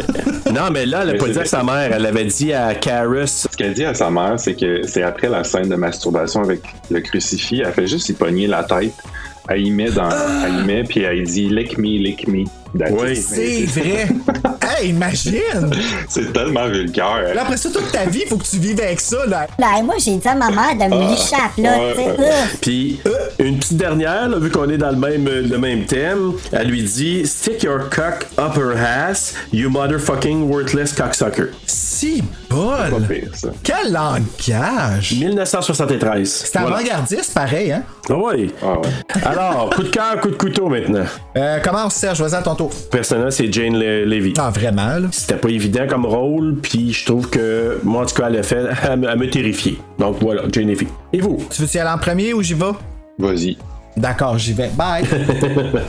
Non, mais là, elle a Mais pas c'est dit à sa mère. Elle avait dit à Karis. Ce qu'elle dit à sa mère, c'est que c'est après la scène de masturbation avec le crucifix, elle fait juste y pogner la tête. Elle y met dans. Elle y met, puis elle dit lick me, lick me. Oui. c'est vrai. hey, imagine. C'est tellement vulgaire. Là, après ça, toute ta vie, faut que tu vives avec ça, là. Là, moi, j'ai dit à ma mère de me licher à plat, ouais, tu sais. ouais. Ugh. Puis une petite dernière, là, vu qu'on est dans le même, le même thème, elle lui dit Stick your cock up her ass, you motherfucking worthless cocksucker. Si Pas bol. pire, ça. Quel langage. 1973. C'est avant-gardiste, pareil, hein? Ah ouais. Ah ouais. Alors, coup de cœur, coup de couteau maintenant. Euh, commence, Serge, vas-y à ton tour. Personnage, c'est Jane Le- Levy. Ah, vraiment, là. C'était pas évident comme rôle, puis je trouve que, moi en tout cas, elle a fait, elle, me- terrifié. Donc voilà, Jane Levy. Et vous? Tu veux-tu y aller en premier ou j'y vais? Vas-y. D'accord, j'y vais. Bye.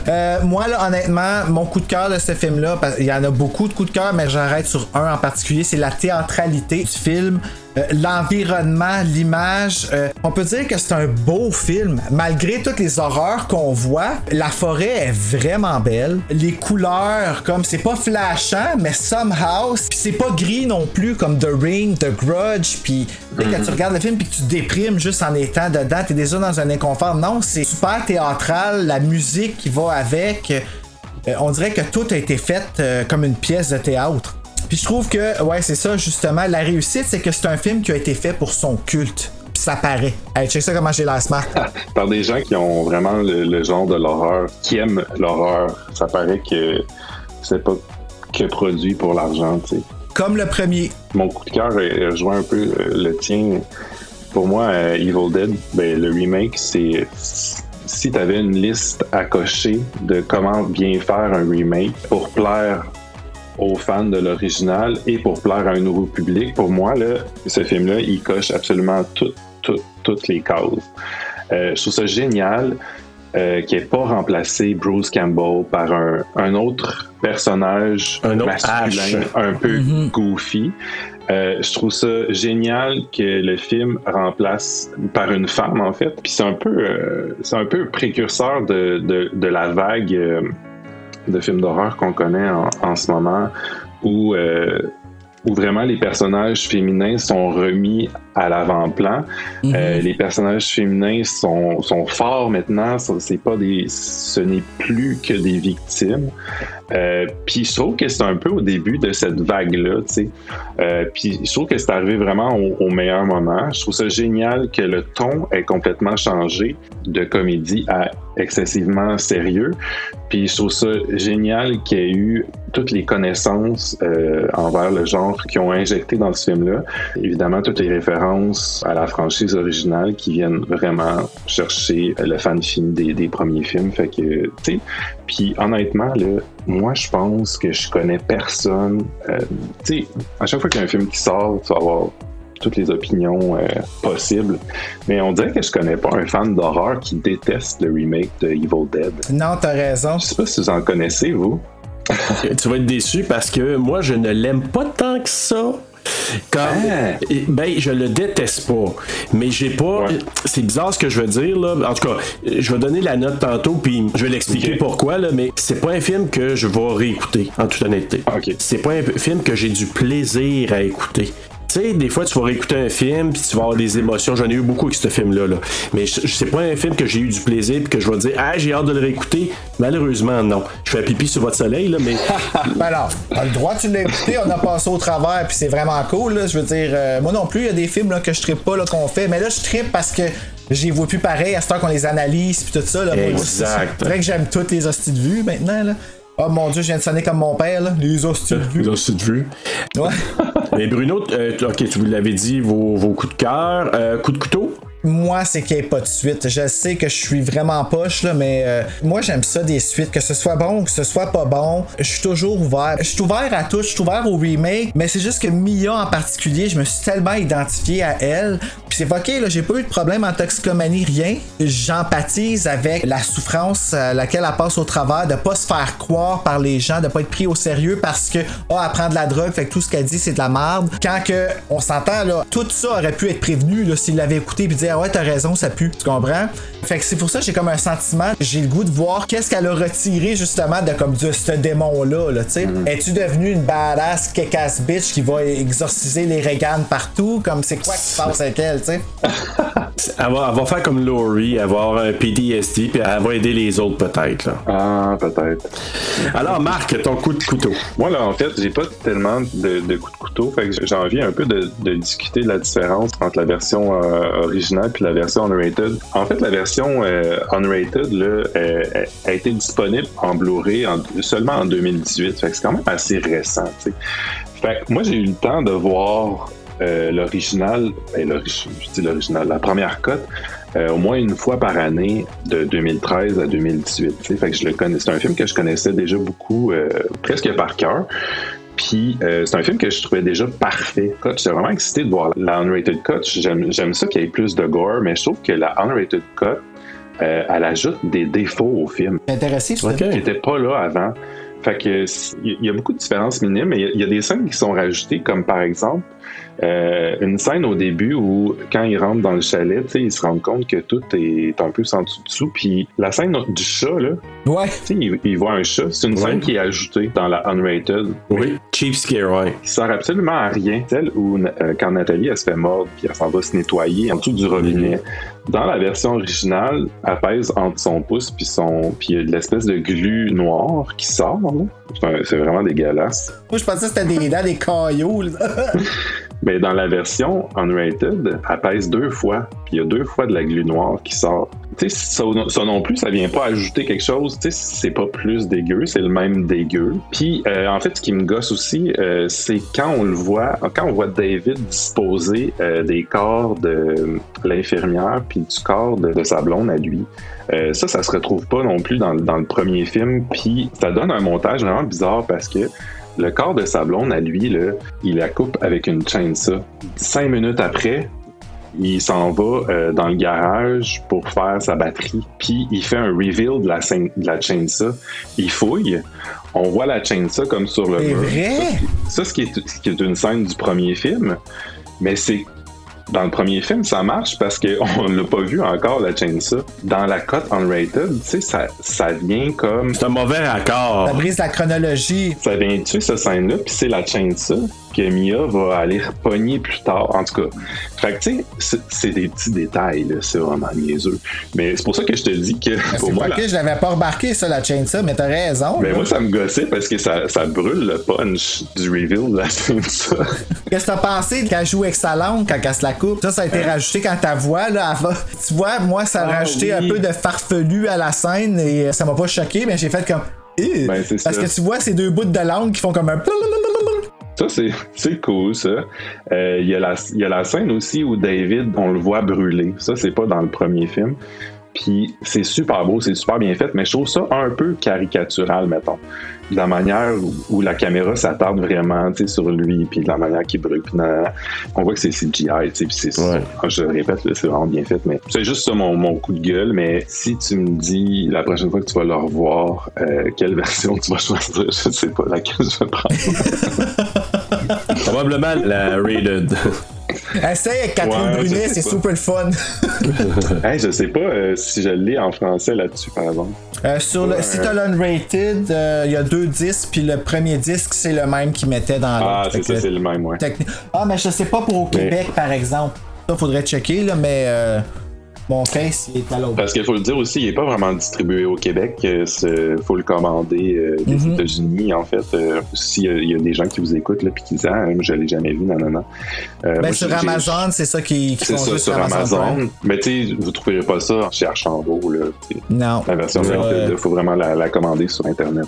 Euh, moi, là, honnêtement, mon coup de cœur de ce film-là, parce qu'il y en a beaucoup de coups de cœur, mais j'arrête sur un en particulier, c'est la théâtralité du film. Euh, L'environnement, l'image, euh, on peut dire que c'est un beau film. Malgré toutes les horreurs qu'on voit, la forêt est vraiment belle. Les couleurs, comme c'est pas flashant, mais somehow, c'est pas gris non plus, comme The Ring, The Grudge, puis dès que tu regardes le film puis que tu déprimes juste en étant dedans, t'es déjà dans un inconfort. Non, c'est super théâtral, la musique qui va avec. Euh, on dirait que tout a été fait comme une pièce de théâtre. Puis je trouve que, ouais, c'est ça, justement. La réussite, c'est que c'est un film qui a été fait pour son culte. Puis ça paraît. Hey, check ça comment j'ai l'air smart. Par des gens qui ont vraiment le, le genre de l'horreur, qui aiment l'horreur. Ça paraît que c'est pas que produit pour l'argent, tu sais. Comme le premier. Mon coup de cœur rejoint un peu euh, le tien. Pour moi, euh, Evil Dead, ben, le remake, c'est si tu avais une liste à cocher de comment bien faire un remake pour plaire aux fans de l'original et pour plaire à un nouveau public, pour moi, là, ce film-là, il coche absolument toutes, toutes, toutes les cases. Euh, je trouve ça génial euh, qu'il n'ait pas remplacé Bruce Campbell par un, un autre personnage Un autre masculin un peu goofy. Euh, je trouve ça génial que le film remplace par une femme en fait. Puis c'est un peu, euh, c'est un peu précurseur de, de, de la vague euh, de films d'horreur qu'on connaît en, en ce moment, où euh, où vraiment les personnages féminins sont remis à l'avant-plan. Mhm. Euh, les personnages féminins sont, sont forts maintenant. Ce- C'est pas des, ce n'est plus que des victimes. Euh, puis je trouve que c'est un peu au début de cette vague-là, tu sais. Euh, puis je trouve que c'est arrivé vraiment au, au meilleur moment. Je trouve ça génial que le ton ait complètement changé de comédie à excessivement sérieux. Puis je trouve ça génial qu'il y ait eu toutes les connaissances euh, envers le genre qui ont injecté dans ce film-là. Évidemment, toutes les références à la franchise originale qui viennent vraiment chercher le fan film des, premiers films. Fait que, puis honnêtement, moi, je pense que je connais personne. euh, tu sais, à chaque fois qu'il y a un film qui sort, tu vas avoir toutes les opinions euh, possibles. Mais on dirait que je connais pas un fan d'horreur qui déteste le remake de Evil Dead. Non, t'as raison. Je sais pas si vous en connaissez, vous. tu vas être déçu parce que moi, je ne l'aime pas tant que ça. Comme, Eh, ben, je le déteste pas, mais j'ai pas. C'est bizarre ce que je veux dire là. En tout cas, je vais donner la note tantôt, puis je vais l'expliquer pourquoi là. Mais c'est pas un film que je vais réécouter, en toute honnêteté. C'est pas un film que j'ai du plaisir à écouter. Tu sais, des fois, tu vas réécouter un film, puis tu vas avoir des émotions. J'en ai eu beaucoup avec ce film-là. Là. Mais c'est pas un film que j'ai eu du plaisir, puis que je vais dire, ah, j'ai hâte de le réécouter. Malheureusement, non. Je fais pipi sur votre soleil, là, mais. ben alors, t'as le droit, tu l'as écouté, on a passé au travers, puis c'est vraiment cool. Là, je veux dire, euh, moi non plus, il y a des films là, que je trippe pas là, qu'on fait, mais là, je trippe parce que j'y vois plus pareil à ce temps qu'on les analyse, puis tout ça. Là, Exact. C'est vrai que j'aime toutes les hosties de vue maintenant. Là. Oh mon dieu, je viens de sonner comme mon père, là. les hosties de vue. Les hosties de vue. Ouais. Mais Bruno, euh, ok, tu vous l'avez dit, vos, vos coups de cœur. Euh, coup de couteau? Moi, c'est qu'il n'y ait pas de suite. Je sais que je suis vraiment poche, là, mais euh, moi, j'aime ça des suites. Que ce soit bon ou que ce soit pas bon, je suis toujours ouvert. Je suis ouvert à tout, je suis ouvert au remake, mais c'est juste que Mia en particulier, je me suis tellement identifié à elle. Puis c'est ok, là, j'ai pas eu de problème en toxicomanie, rien. J'empathise avec la souffrance à laquelle elle passe au travers, de pas se faire croire par les gens, de pas être pris au sérieux parce que, oh, elle prend de la drogue, fait que tout ce qu'elle dit, c'est de la merde. Quand que, on s'entend, là, tout ça aurait pu être prévenu, là, s'il l'avait écouté puis dire, ah ouais, t'as raison, ça pue. Tu comprends? Fait que c'est pour ça que j'ai comme un sentiment, j'ai le goût de voir qu'est-ce qu'elle a retiré justement de comme de ce démon-là, là, tu sais. Es-tu devenu une badass kick-ass bitch qui va exorciser les Reagan partout? Comme c'est quoi qui se passe avec elle, tu sais? Elle va, elle va faire comme Laurie, avoir un PTSD, puis elle va aider les autres peut-être. là. Ah, peut-être. Alors, Marc, ton coup de couteau. Moi, là, en fait, j'ai pas tellement de, de coups de couteau. Fait que j'ai envie un peu de, de discuter de la différence entre la version euh, originale puis la version unrated. En fait, la version euh, unrated, là, euh, a été disponible en Blu-ray en- seulement en 2018. Fait que c'est quand même assez récent. Fait que moi, j'ai eu le temps de voir euh, l'original, ben, je dis l'original, la première cote, au moins une fois par année de 2013 à 2018. tu sais. Fait que je le. C'est un film que je connaissais déjà beaucoup, presque par cœur. Puis euh, c'est un film que je trouvais déjà parfait. J'étais vraiment excité de voir la unrated cut. J'aime j'aime ça qu'il y ait plus de gore, mais je trouve que la unrated cut, euh, elle ajoute des défauts au film Intéressé, ça? qui n'étaient pas là avant. Fait que il y a beaucoup de différences minimes, mais il y a- il y, a des scènes qui sont rajoutées, comme par exemple euh, une scène au début où quand ils rentrent dans le chalet, tu sais, ils se rendent compte que tout est un peu sans dessous. Puis la scène du chat là, ouais, ils, ils voient un chat. C'est une scène qui est ajoutée dans la unrated. Oui, cheap scare, ouais. Qui sert absolument à rien. Celle où euh, quand Nathalie elle se fait mordre puis elle s'en va se nettoyer en dessous du robinet. Dans la version originale, elle pèse entre son pouce puis son puis il y a de l'espèce de glu noir qui sort. là. C'est vraiment dégueulasse. Moi, je pensais que c'était des dents, des cailloux. Mais dans la version unrated, elle pèse deux fois. Puis il y a deux fois de la glu noire qui sort. Tu sais, ça, non plus, ça vient pas ajouter quelque chose. Tu sais, c'est pas plus dégueu, c'est le même dégueu. Puis euh, en fait, ce qui me gosse aussi, euh, c'est quand on le voit, quand on voit David disposer euh, des corps de l'infirmière puis du corps de, de sa blonde à lui. Euh, ça, ça se retrouve pas non plus dans, dans le premier film. Puis ça donne un montage vraiment bizarre parce que le corps de sa blonde à lui, là, il la coupe avec une chainsaw. Cinq minutes après, il s'en va euh, dans le garage pour faire sa batterie. Puis il fait un reveal de la, de la chainsaw. Il fouille. On voit la chainsaw comme sur le C'est mur. vrai? Ça, ce qui, est, ce qui est une scène du premier film, mais c'est dans le premier film, ça marche parce qu'on l'a pas vu encore, la chainsaw. Dans la cote unrated, tu sais, ça, ça vient comme. C'est un mauvais raccord. Ça brise la chronologie. Ça vient tuer cette scène-là, puis c'est la chainsaw que Mia va aller repogner plus tard. En tout cas, fait que tu sais, c'est- des petits détails, là, c'est vraiment niaiseux. Mais c'est pour ça que je te dis que pour C'est moi, pas la- que je l'avais pas remarqué, ça, la chainsaw, mais t'as raison. ben là. moi, ça me gossait parce que ça, ça brûle le punch du reveal de la chainsaw. Qu'est-ce que t'as pensé qu'elle joue avec sa langue quand elle se la coupe? Ça, ça a été rajouté quand ta voix, là, elle va- Tu vois, moi, ça a Ah, rajouté oui. un peu de farfelu à la scène et ça m'a pas choqué, mais j'ai fait comme. Ben, Parce ça. que tu vois ces deux bouts de langue qui font comme un. Ça, c'est, cool, ça. Euh, Il y, y a la scène aussi où David, on le voit brûler. Ça, c'est pas dans le premier film. Puis c'est super beau, c'est super bien fait, mais je trouve ça un peu caricatural, mettons. De la manière où, où la caméra s'attarde vraiment tu sais, sur lui, puis de la manière qu'il brûle. Puis on voit que c'est CGI, tu sais, puis c'est Je le répète, c'est vraiment bien fait, mais c'est juste ça mon, mon coup de gueule. Mais si tu me dis la prochaine fois que tu vas le revoir, euh, quelle version tu vas choisir, je sais pas laquelle je vais prendre. Probablement la rated. Essaye avec Catherine Ouais, Brunet, c'est super le fun. Hey, je sais pas euh, si je l'ai en français là-dessus, par exemple. Euh, sur le, Ouais. si t'as l'unrated, euh, il y a deux disques, puis le premier disque, c'est le même qu'ils mettaient dans Ah, c'est ça, c'est le même, ouais. techni- Ah, mais je sais pas pour au Québec, par exemple. Ça, faudrait checker, là, mais euh, mon il est à l'autre. Parce qu'il faut le dire aussi, il n'est pas vraiment distribué au Québec. Il faut le commander euh, des Mhm. États-Unis, en fait. Euh, S'il y, a- il y a des gens qui vous écoutent là, puis qui disent Ah, je l'ai jamais vu, non, non, non. Euh, Ben, moi, sur Amazon, c'est ça qui, qui C'est font ça, juste sur Amazon. Mais tu sais, vous ne trouverez pas ça chez Archambault. Là. Non. La version il faut vraiment la, la commander sur Internet.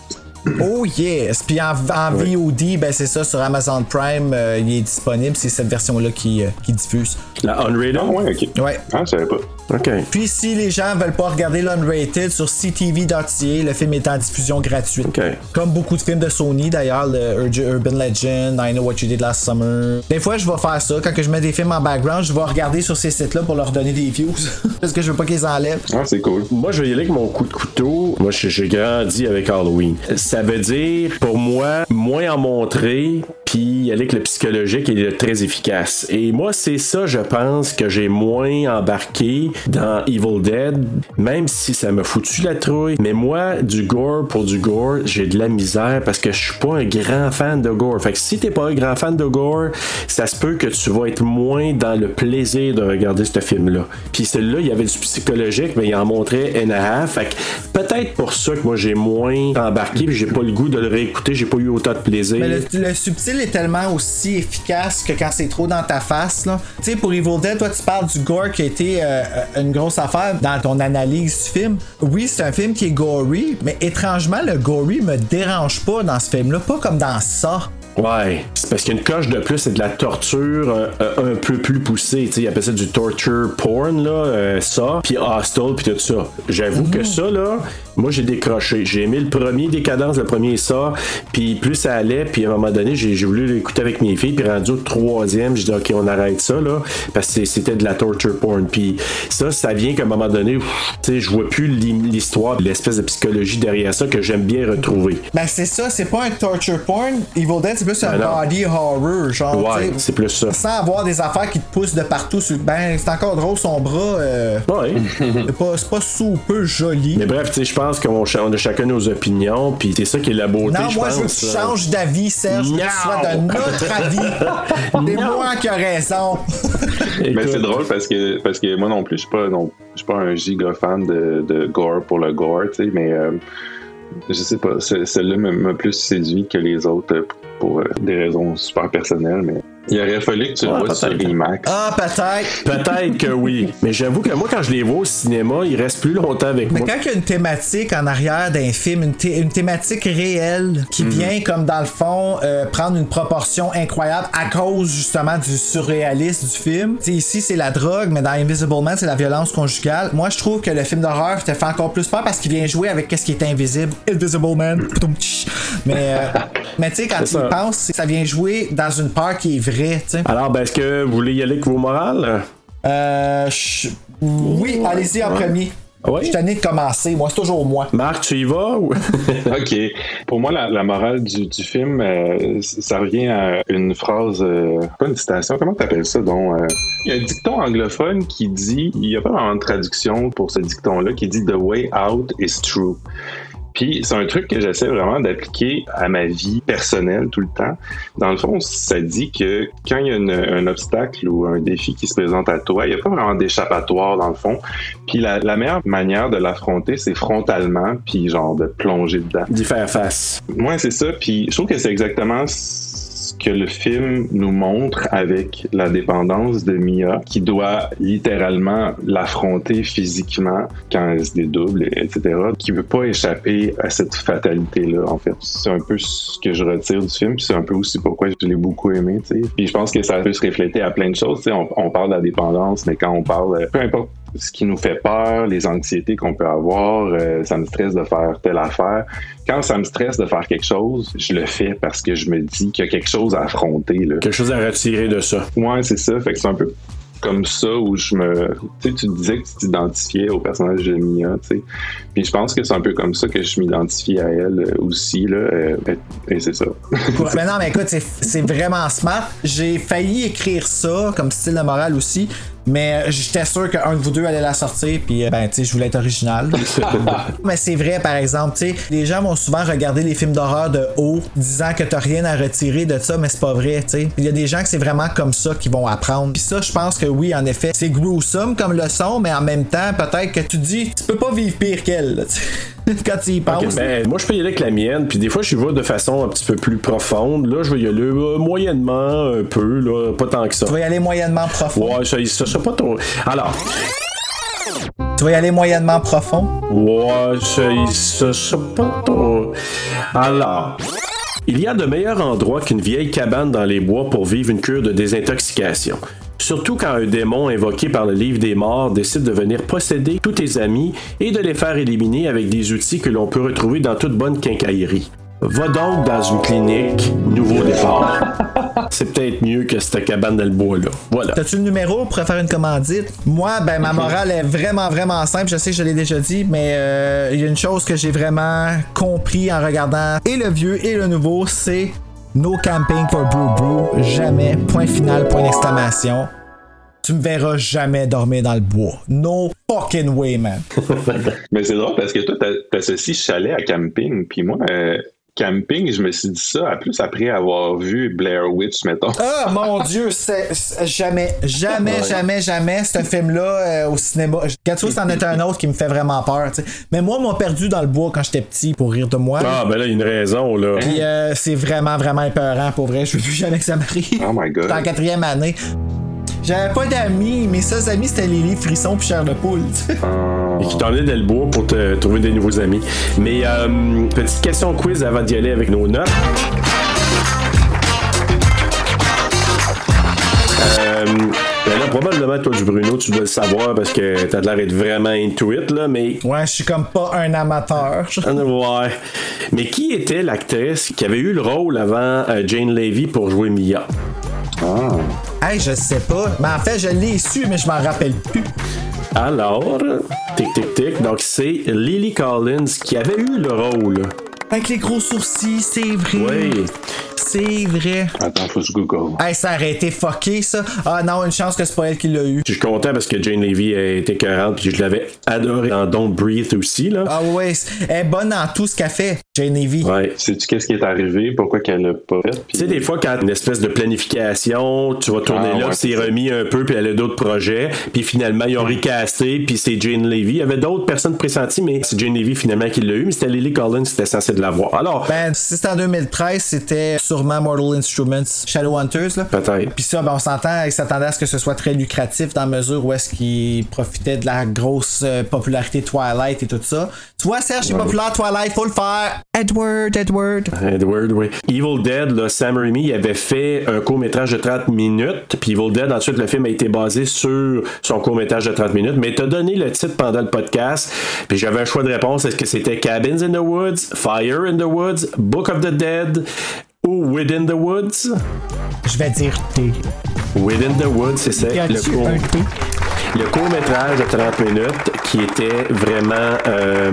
Oh yes! Puis en, en VOD, ben c'est ça, sur Amazon Prime, euh, il est disponible. C'est cette version-là qui, euh, qui diffuse. La unrated? Ah, ouais, ok. Ouais. Ah, je savais pas. OK. Puis si les gens veulent pas regarder l'unrated sur ctv.ca, le film est en diffusion gratuite. OK. Comme beaucoup de films de Sony d'ailleurs, le Ur- Urban Legend, I Know What You Did Last Summer. Des fois, je vais faire ça. Quand que je mets des films en background, je vais regarder sur ces sites-là pour leur donner des views. Parce que je veux pas qu'ils enlèvent. Ah, c'est cool. Moi, je vais y aller avec mon coup de couteau. Moi, j'ai j'ai grandi avec Halloween. Ça veut dire, pour moi, moins en montrer, puis avec le psychologique est très efficace. Et moi, c'est ça, je pense, que j'ai moins embarqué dans Evil Dead, même si ça m'a foutu la trouille. Mais moi, du gore pour du gore, j'ai de la misère parce que je suis pas un grand fan de gore. Fait que si t'es pas un grand fan de gore, ça se peut que tu vas être moins dans le plaisir de regarder ce film-là. Puis celui-là, il y avait du psychologique, mais il en montrait un half. Fait que peut-être pour ça que moi j'ai moins embarqué, puis j'ai pas le goût de le réécouter, j'ai pas eu autant de plaisir. Mais le, le subtil est tellement aussi efficace que quand c'est trop dans ta face, là. Tu sais, pour Evil Dead, toi, tu parles du gore qui a été euh, euh, une grosse affaire dans ton analyse du film. Oui, c'est un film qui est gory, mais étrangement, le gory me dérange pas dans ce film-là, pas comme dans ça. Ouais, c'est parce qu'une coche de plus, c'est de la torture euh, euh, un peu plus poussée. Tu sais, ils appellent ça du torture porn, là, euh, ça, puis hostile, puis tout ça. J'avoue que ça, là, moi, j'ai décroché. J'ai aimé le premier Décadence, le premier ça, puis plus ça allait, puis à un moment donné, j'ai voulu l'écouter avec mes filles, puis rendu au troisième, j'ai dit, OK, on arrête ça, là, parce que c'était de la torture porn. Puis ça, ça vient qu'à un moment donné, tu je vois plus l'hi- l'histoire, l'espèce de psychologie derrière ça que j'aime bien retrouver. Ben, c'est ça, c'est pas un torture porn. Evil Dead, c'est plus un Ben body horror, genre. Ouais, c'est plus ça. Sans avoir des affaires qui te poussent de partout sur. Ben, c'est encore drôle, son bras. euh, Ouais. c'est pas, pas super joli. Mais bref, tu sais, je pense qu'on ch- on a chacun nos opinions, puis c'est ça qui est la beauté, Non, je moi, pense. je veux que tu euh. changes d'avis, Serge. Que tu sois de notre avis. C'est moi qui ai raison. Mais c'est drôle parce que, parce que moi non plus, je suis pas, non, je suis pas un giga fan de, de gore pour le gore, tu sais, mais euh, je sais pas, ce- celle-là m'a- plus séduit que les autres pour euh, des raisons super personnelles, mais il aurait fallu que tu le Ouais, vois sur. IMAX. Ah, peut-être. Peut-être que oui. Mais j'avoue que moi, quand je les vois au cinéma, ils restent plus longtemps avec Mais moi. quand il y a une thématique en arrière d'un film, une, thé- une thématique réelle qui Mhm. vient comme dans le fond euh, prendre une proportion incroyable à cause justement du surréalisme du film. T'sais, ici c'est la drogue, mais dans Invisible Man c'est la violence conjugale. Moi je trouve que le film d'horreur te fait encore plus peur parce qu'il vient jouer avec qu'est-ce qui est invisible. Invisible Man. Mais euh, mais tu sais quand tu ça. y penses, ça vient jouer dans une peur qui est vraie. Alors, ben, est-ce que vous voulez y aller avec vos morales? Euh, je- oui, allez-y en premier. Ouais. Je suis tanné de commencer. Moi, c'est toujours moi. Marc, tu y vas? Ou... OK. Pour moi, la, la morale du, du film, euh, ça revient à une phrase, euh, pas une citation, comment t'appelles ça? Donc, euh, il y a un dicton anglophone qui dit, il n'y a pas vraiment de traduction pour ce dicton-là, qui dit The way out is true. Puis c'est un truc que j'essaie vraiment d'appliquer à ma vie personnelle tout le temps. Dans le fond, ça dit que quand il y a une- un obstacle ou un défi qui se présente à toi, il n'y a pas vraiment d'échappatoire dans le fond. Puis la, la meilleure manière de l'affronter, c'est frontalement, puis genre de plonger dedans. D'y faire face. Ouais, c'est ça. Puis je trouve que c'est exactement ce que le film nous montre avec la dépendance de Mia, qui doit littéralement l'affronter physiquement quand elle se dédouble, etc., qui veut pas échapper à cette fatalité-là, en fait. C'est un peu ce que je retire du film, c'est un peu aussi pourquoi je l'ai beaucoup aimé, tu sais. Puis je pense que ça peut se refléter à plein de choses, tu sais. On, on parle de la dépendance, mais quand on parle, euh, peu importe ce qui nous fait peur, les anxiétés qu'on peut avoir, euh, ça me stresse de faire telle affaire. Quand ça me stresse de faire quelque chose, je le fais parce que je me dis qu'il y a quelque chose à affronter. Là. Quelque chose à retirer de ça. Ouais, c'est ça. Fait que c'est un peu comme ça où je me. Tu sais, tu disais que tu t'identifiais au personnage de Mia, tu sais. Puis je pense que c'est un peu comme ça que je m'identifie à elle euh, aussi, là. euh, et, et c'est ça. mais non, mais écoute, c'est- c'est vraiment smart. J'ai failli écrire ça comme style de morale aussi, mais euh, j'étais sûr qu'un de vous deux allait la sortir, puis euh, ben, tu sais, je voulais être original. mais c'est vrai, par exemple, tu sais, les gens vont souvent regarder les films d'horreur de haut, disant que t'as rien à retirer de ça, mais c'est pas vrai, tu sais. Il y a des gens que c'est vraiment comme ça qui vont apprendre. Puis ça, je pense que oui, en effet, c'est gruesome comme leçon, mais en même temps, peut-être que tu dis, tu peux pas vivre pire qu'elle, là, tu sais. quand tu y penses. Ok, ben, moi, je peux y aller avec la mienne, puis des fois, je vais de façon un petit peu plus profonde. Là, je vais y aller euh, moyennement, un peu, là, pas tant que ça. Tu vas y aller moyennement profond? Ouais, ça, ça, ça pas trop. Alors, Tu vas y aller moyennement profond? ouais, ça, ça, ça pas trop. Alors. Il y a de meilleurs endroits qu'une vieille cabane dans les bois pour vivre une cure de désintoxication. Surtout quand un démon invoqué par le livre des morts décide de venir posséder tous tes amis et de les faire éliminer avec des outils que l'on peut retrouver dans toute bonne quincaillerie. Va donc dans une clinique, nouveau départ. C'est peut-être mieux que cette cabane dans le bois là. Voilà. T'as-tu le numéro pour faire une commandite? Moi, ben, ma morale est vraiment, vraiment simple. Je sais que je l'ai déjà dit, mais euh, il y a une chose que j'ai vraiment compris en regardant et le vieux et le nouveau, c'est no camping for Brew Brew. Jamais. Point final, point d'exclamation. Tu me verras jamais dormir dans le bois. No fucking way, man. Mais c'est drôle parce que toi, t'as- t'associes chalet à camping, puis moi, euh, camping, je me suis dit ça, à plus après avoir vu Blair Witch, mettons. Ah mon dieu, c'est c'est- jamais, jamais, Ouais. jamais, jamais ce film-là euh, au cinéma. Vois, c'en est un autre qui me fait vraiment peur. tu sais. Mais moi, m'a perdu dans le bois quand j'étais petit pour rire de moi. Ah, ben là, il y a une raison, là. Puis euh, c'est vraiment, vraiment épeurant pour vrai. Je veux plus jamais que ça m'arrive. Oh my god. J'étais en quatrième année. J'avais pas d'amis. Mes seuls amis, c'était Lily, Frisson puis Cher de Poule. Et qui t'en est dans le bois pour te trouver des nouveaux amis. Mais euh, petite question quiz avant d'y aller avec nos notes. Euh, ben là, probablement, toi, du Bruno, tu dois le savoir parce que t'as l'air d'être vraiment into it, là, mais. Ouais, je suis comme pas un amateur. Ouais. Mais qui était l'actrice qui avait eu le rôle avant euh, Jane Levy pour jouer Mia? Ah. Hey, je sais pas. Mais en fait, je l'ai su, mais je m'en rappelle plus. Alors, tic tic tic, donc c'est Lily Collins qui avait eu le rôle. Avec les gros sourcils, c'est vrai. Oui. C'est vrai. Attends, faut que je google. Hey, ça aurait été fucké, ça. Ah non, une chance que c'est pas elle qui l'a eu. Je suis content parce que Jane Levy a été écœurante puis je l'avais adoré dans Don't Breathe aussi là. Ah ouais, elle est bonne dans tout ce qu'elle fait, Jane Levy. Ouais. Sais-tu qu'est-ce qui est arrivé? Pourquoi qu'elle l'a pas fait? Tu sais, des fois, quand une espèce de planification, tu vas tourner Ah, là, ouais, puis c'est remis un peu, puis elle a d'autres projets, puis finalement, ils ont recasté, puis c'est Jane Levy. Il y avait d'autres personnes pressenties, mais c'est Jane Levy finalement qui l'a eu, mais c'était Lily Collins qui était censé de l'avoir. Alors, Ben, si c'était en 2013, c'était sûrement Mortal Instruments Shadowhunters, là. peut-être. Puis ça, ben, on s'entend, ils s'attendaient à ce que ce soit très lucratif dans la mesure où est-ce qu'ils profitaient de la grosse euh, popularité Twilight et tout ça. Tu vois, Serge, c'est populaire Twilight, faut le faire. Edward, Edward. Edward, oui. Evil Dead, là, Sam Raimi il avait fait un court-métrage de 30 minutes, puis Evil Dead, ensuite, le film a été basé sur son court-métrage de 30 minutes, mais t'as donné le titre pendant le podcast, puis j'avais un choix de réponse, est-ce que c'était Cabins in the Woods, Fire in the Woods, Book of the Dead ou Within the Woods? Je vais dire T. Within the Woods, c'est ça. Le court. T? le court-métrage de 30 minutes qui était vraiment. euh,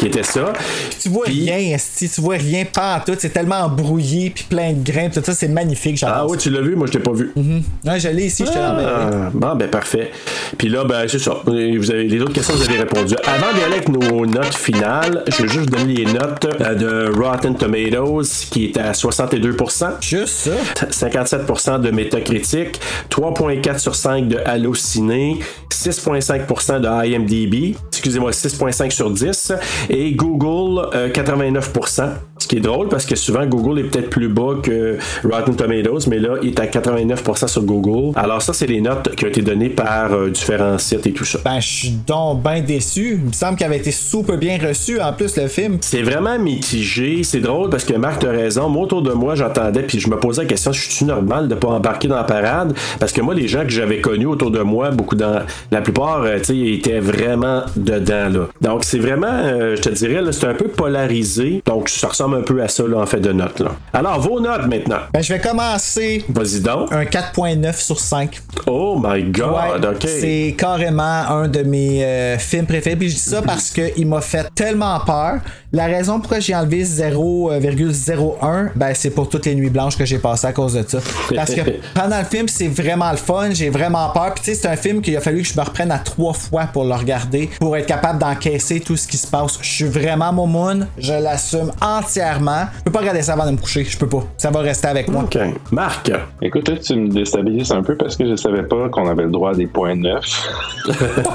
qui était ça. Tu vois rien, esti, tu vois rien pas tout. C'est tellement embrouillé puis plein de grains, tout ça, c'est magnifique. Ah oui, tu l'as vu, moi je t'ai pas vu. Ouais, je l'ai ici, je te. Ah, bon, ben parfait. Puis là, ben c'est ça. Vous avez, les autres questions, vous avez répondu. Avant d'y aller avec nos notes finales, je vais juste vous donner les notes euh, de Rotten Tomatoes, qui est à 62%. Juste ça. 57% de Metacritic, 3.4 sur 5 de Allociné, 6.5% de IMDb, excusez-moi, 6.5 sur 10, et Google, euh, 89%. Qui est drôle parce que souvent Google est peut-être plus bas que Rotten Tomatoes, mais là, il est à 89% sur Google. Alors ça, c'est les notes qui ont été données par euh, différents sites et tout ça. Ben, je suis donc bien déçu. Il me semble qu'il avait été super bien reçu en plus le film. C'est vraiment mitigé. C'est drôle parce que Marc a raison. Moi, autour de moi, j'entendais, puis je me posais la question, je suis normal de pas embarquer dans la parade? Parce que moi, les gens que j'avais connus autour de moi, beaucoup dans la plupart, euh, tu sais, ils étaient vraiment dedans, là. Donc, c'est vraiment, euh, je te dirais, là, c'est un peu polarisé. Donc, ça ressemble un peu à ça, là, en fait, de notes, là. Alors, vos notes maintenant. Ben, je vais commencer Vas-y donc. un 4.9 sur 5. Oh my god, Ouais, ok. C'est carrément un de mes euh, films préférés. Puis je dis ça parce qu'il m'a fait tellement peur. La raison pourquoi j'ai enlevé 0,01, ben c'est pour toutes les nuits blanches que j'ai passées à cause de ça. Parce que pendant le film, c'est vraiment le fun, j'ai vraiment peur. Puis tu sais, c'est un film qu'il a fallu que je me reprenne à trois fois pour le regarder, pour être capable d'encaisser tout ce qui se passe. Je suis vraiment momoun, je l'assume entièrement. Je peux pas regarder ça avant de me coucher, je peux pas. Ça va rester avec moi. Ok. Marc. Écoute, là, tu me déstabilises un peu parce que je savais pas qu'on avait le droit à des points neufs.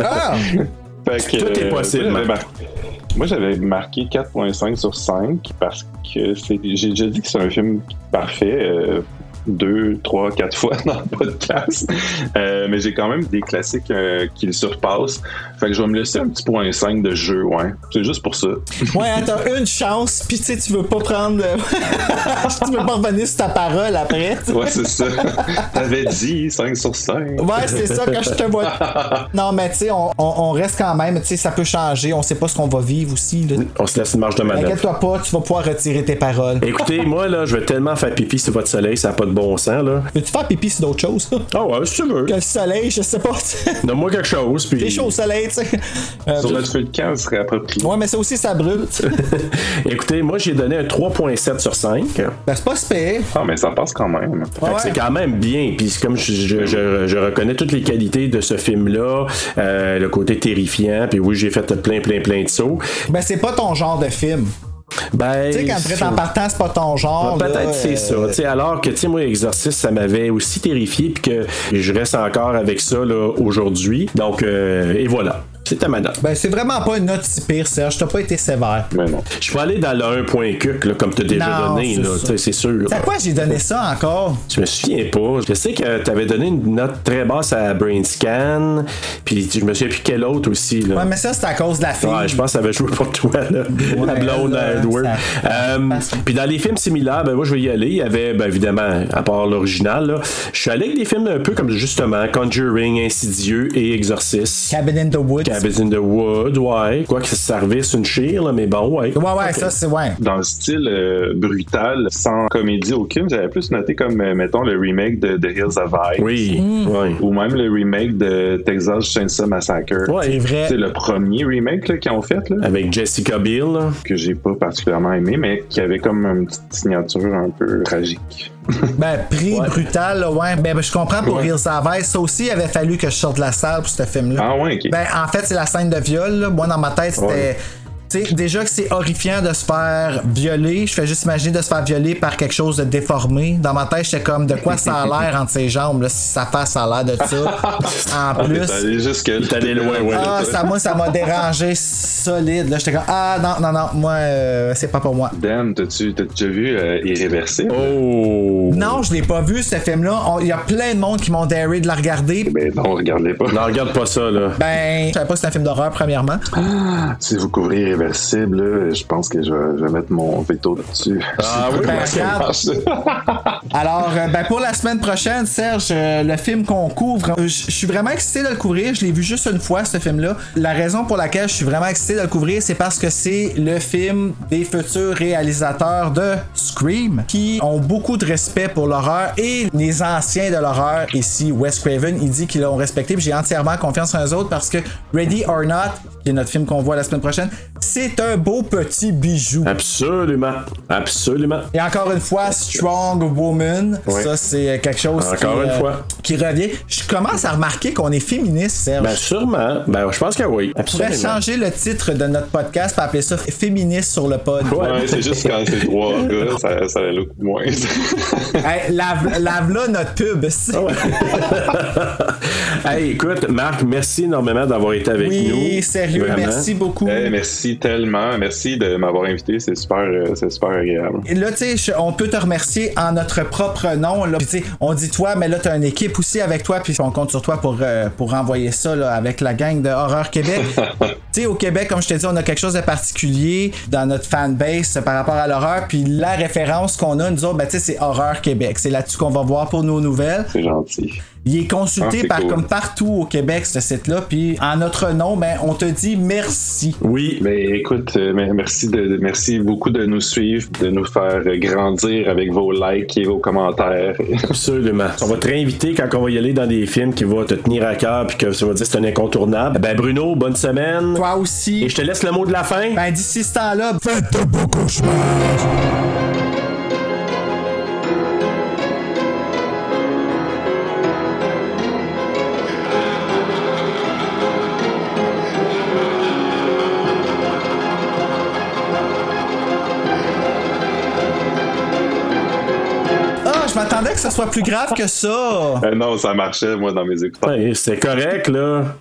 Ah! Fait que, Tout est euh, possible. moi, j'avais mar- Moi, j'avais marqué 4.5 sur 5 parce que c'est- j'ai déjà dit que c'est un film parfait. euh, deux, trois, quatre fois dans le podcast. Euh, mais j'ai quand même des classiques euh, qui le surpassent. Fait que je vais me laisser un petit point 5 de jeu, ouais. C'est juste pour ça. Ouais, hein, t'as une chance, pis tu sais, tu veux pas prendre. tu veux pas revenir sur ta parole après. Ouais, c'est ça. T'avais dit 5 sur 5. Ouais, c'est ça que je te vois. Non, mais tu sais, on, on- on reste quand même, tu sais, ça peut changer, on sait pas ce qu'on va vivre aussi. là. On se laisse une marge de manœuvre. Inquiète-toi pas, tu vas pouvoir retirer tes paroles. Écoutez, moi, là, je vais tellement faire pipi sur votre soleil, ça n'a pas de bon sens, là. Veux-tu faire pipi sur d'autres choses? Ah ouais, si tu veux. que le soleil, je sais pas. Donne-moi quelque chose, puis... T'es chaud au soleil, tu sais. Euh, Sur notre feu de camp, ce serait approprié. Ouais, mais ça aussi, ça brûle. Écoutez, moi, j'ai donné un 3.7 sur 5. Ben, c'est pas super. Ah, mais ça passe quand même. C'est quand même bien. Puis c'est comme je, je- je- je reconnais toutes les qualités de ce film-là, euh, le côté terrifiant. Puis oui, j'ai fait plein, plein, plein de sauts. Ben, c'est pas ton genre de film. Ben, Tu sais, quand tu en partant, c'est pas ton genre. Là, Peut-être c'est euh, ça. Tu sais, alors que, tu sais, moi, Exorcist, ça m'avait aussi terrifié, puis que je reste encore avec ça là, aujourd'hui. Donc, euh, et voilà. C'était ma note. Ben, c'est vraiment pas une note si pire, Serge. T'as pas été sévère. Mais non. Je peux aller dans le 1 point cuc, là, comme tu as déjà Non, donné, c'est c'est sûr. C'est à quoi j'ai donné ça encore? Je me souviens pas. Je sais que tu avais donné une note très basse à Brain Scan, puis je me souviens plus quel autre aussi. Là. Ouais, mais ça, c'est à cause de la fille. Ouais, je pense que ça avait joué pour toi, là. la blonde là, à Edward. Euh, Puis dans les films similaires, ben moi je vais y aller. Il y avait, ben évidemment, à part l'original, là, je suis allé avec des films un peu comme justement Conjuring, Insidieux et Exorcist. Cabin in the Woods. Cabin in the Wood, ouais. Quoi que ça service une chire, là, mais bon, ouais. Ouais, ouais, ça, c'est ouais. Dans le style euh, brutal, sans comédie aucune, j'avais plus noté comme, euh, mettons, le remake de The Hills of Ice. Oui, Mm. ouais. Ou même le remake de Texas Chainsaw Massacre. Ouais. C'est vrai. C'est le premier remake là, qu'ils ont fait, là, Avec Jessica Biel, là. que j'ai pas particulièrement aimé, mais qui avait comme une petite signature un peu tragique. Ben, prix Ouais. brutal, là, ouais. Ben, ben, je comprends pour Ouais. Ice. Ça aussi, il avait fallu que je sorte de la salle pour ce film-là. Ah ouais, ok. Ben, en fait, c'est la scène de viol. là. Moi, dans ma tête, c'était. Ouais. Tu sais, déjà que c'est horrifiant de se faire violer, je fais juste imaginer de se faire violer par quelque chose de déformé. Dans ma tête, j'étais comme de quoi ça a l'air entre ses jambes, là, si sa face a l'air de ça. En T'es plus. allé jusque T'es allé loin, ouais. Ah, ça, moi, ça m'a dérangé solide. Là, j'étais comme, ah, non, non, non, moi, euh, c'est pas pour moi. Dan, t'as-tu t'as déjà vu euh, Irréversible? Oh! Non, je l'ai pas vu, ce film-là. Il y a plein de monde qui m'ont daré de la regarder. Ben non, regardez pas. Non, regarde pas ça, là. Ben, je savais pas que c'était un film d'horreur, premièrement. Si vous couvrez Irréversible, je pense que je vais, je vais mettre mon veto là-dessus. Ah oui, Ben. Alors, euh, ben, pour la semaine prochaine, Serge, euh, le film qu'on couvre, euh, je je suis vraiment excité de le couvrir. Je l'ai vu juste une fois, ce film-là. La raison pour laquelle je suis vraiment excité de le couvrir, c'est parce que c'est le film des futurs réalisateurs de Scream qui ont beaucoup de respect pour l'horreur et les anciens de l'horreur. Ici, Wes Craven, il dit qu'ils l'ont respecté. J'ai entièrement confiance en eux autres parce que Ready or Not, qui est notre film qu'on voit la semaine prochaine, c'est un beau petit bijou. Absolument. Absolument. Et encore une fois, Strong Woman, Oui. ça c'est quelque chose Encore qui, une euh, fois. qui revient. Je commence à remarquer qu'on est féministe, Serge. Ben, sûrement. Ben, je pense que oui. On pourrait changer le titre de notre podcast pour appeler ça Féministe sur le pod. Ouais, c'est juste quand c'est trois gars, ça, ça look moins. Hey, lave, lave là notre pub. c'est- Hey, écoute, Marc, merci énormément d'avoir été avec nous. Oui, sérieux, Vraiment. merci beaucoup. Merci tellement. Merci de m'avoir invité. C'est super, euh, c'est super agréable. Et là, tu sais, on peut te remercier en notre propre nom. Là. Puis, on dit toi, mais là, tu as une équipe aussi avec toi, puis on compte sur toi pour, euh, pour envoyer ça là, avec la gang de Horreur Québec. tu sais, au Québec, comme je t'ai dit, on a quelque chose de particulier dans notre fanbase par rapport à l'horreur. Puis la référence qu'on a, nous autres, ben, tu sais, c'est Horreur Québec. C'est là-dessus qu'on va voir pour nos nouvelles. C'est gentil. Il est consulté Ah, par cool. comme partout au Québec, ce site-là. Puis en notre nom, ben, on te dit merci. Oui. Mais écoute, euh, merci, de, merci beaucoup de nous suivre, de nous faire euh, grandir avec vos likes et vos commentaires. Absolument. On va te réinviter quand on va y aller dans des films qui vont te tenir à cœur puis que ça va dire que c'est un incontournable. Ben Bruno, bonne semaine. Toi aussi. Et je te laisse le mot de la fin. Ben d'ici ce temps-là, faites de beaux cauchemars. Soit plus grave que ça. Euh, non, ça marchait, moi, dans mes écouteurs. Ouais, c'est correct, là.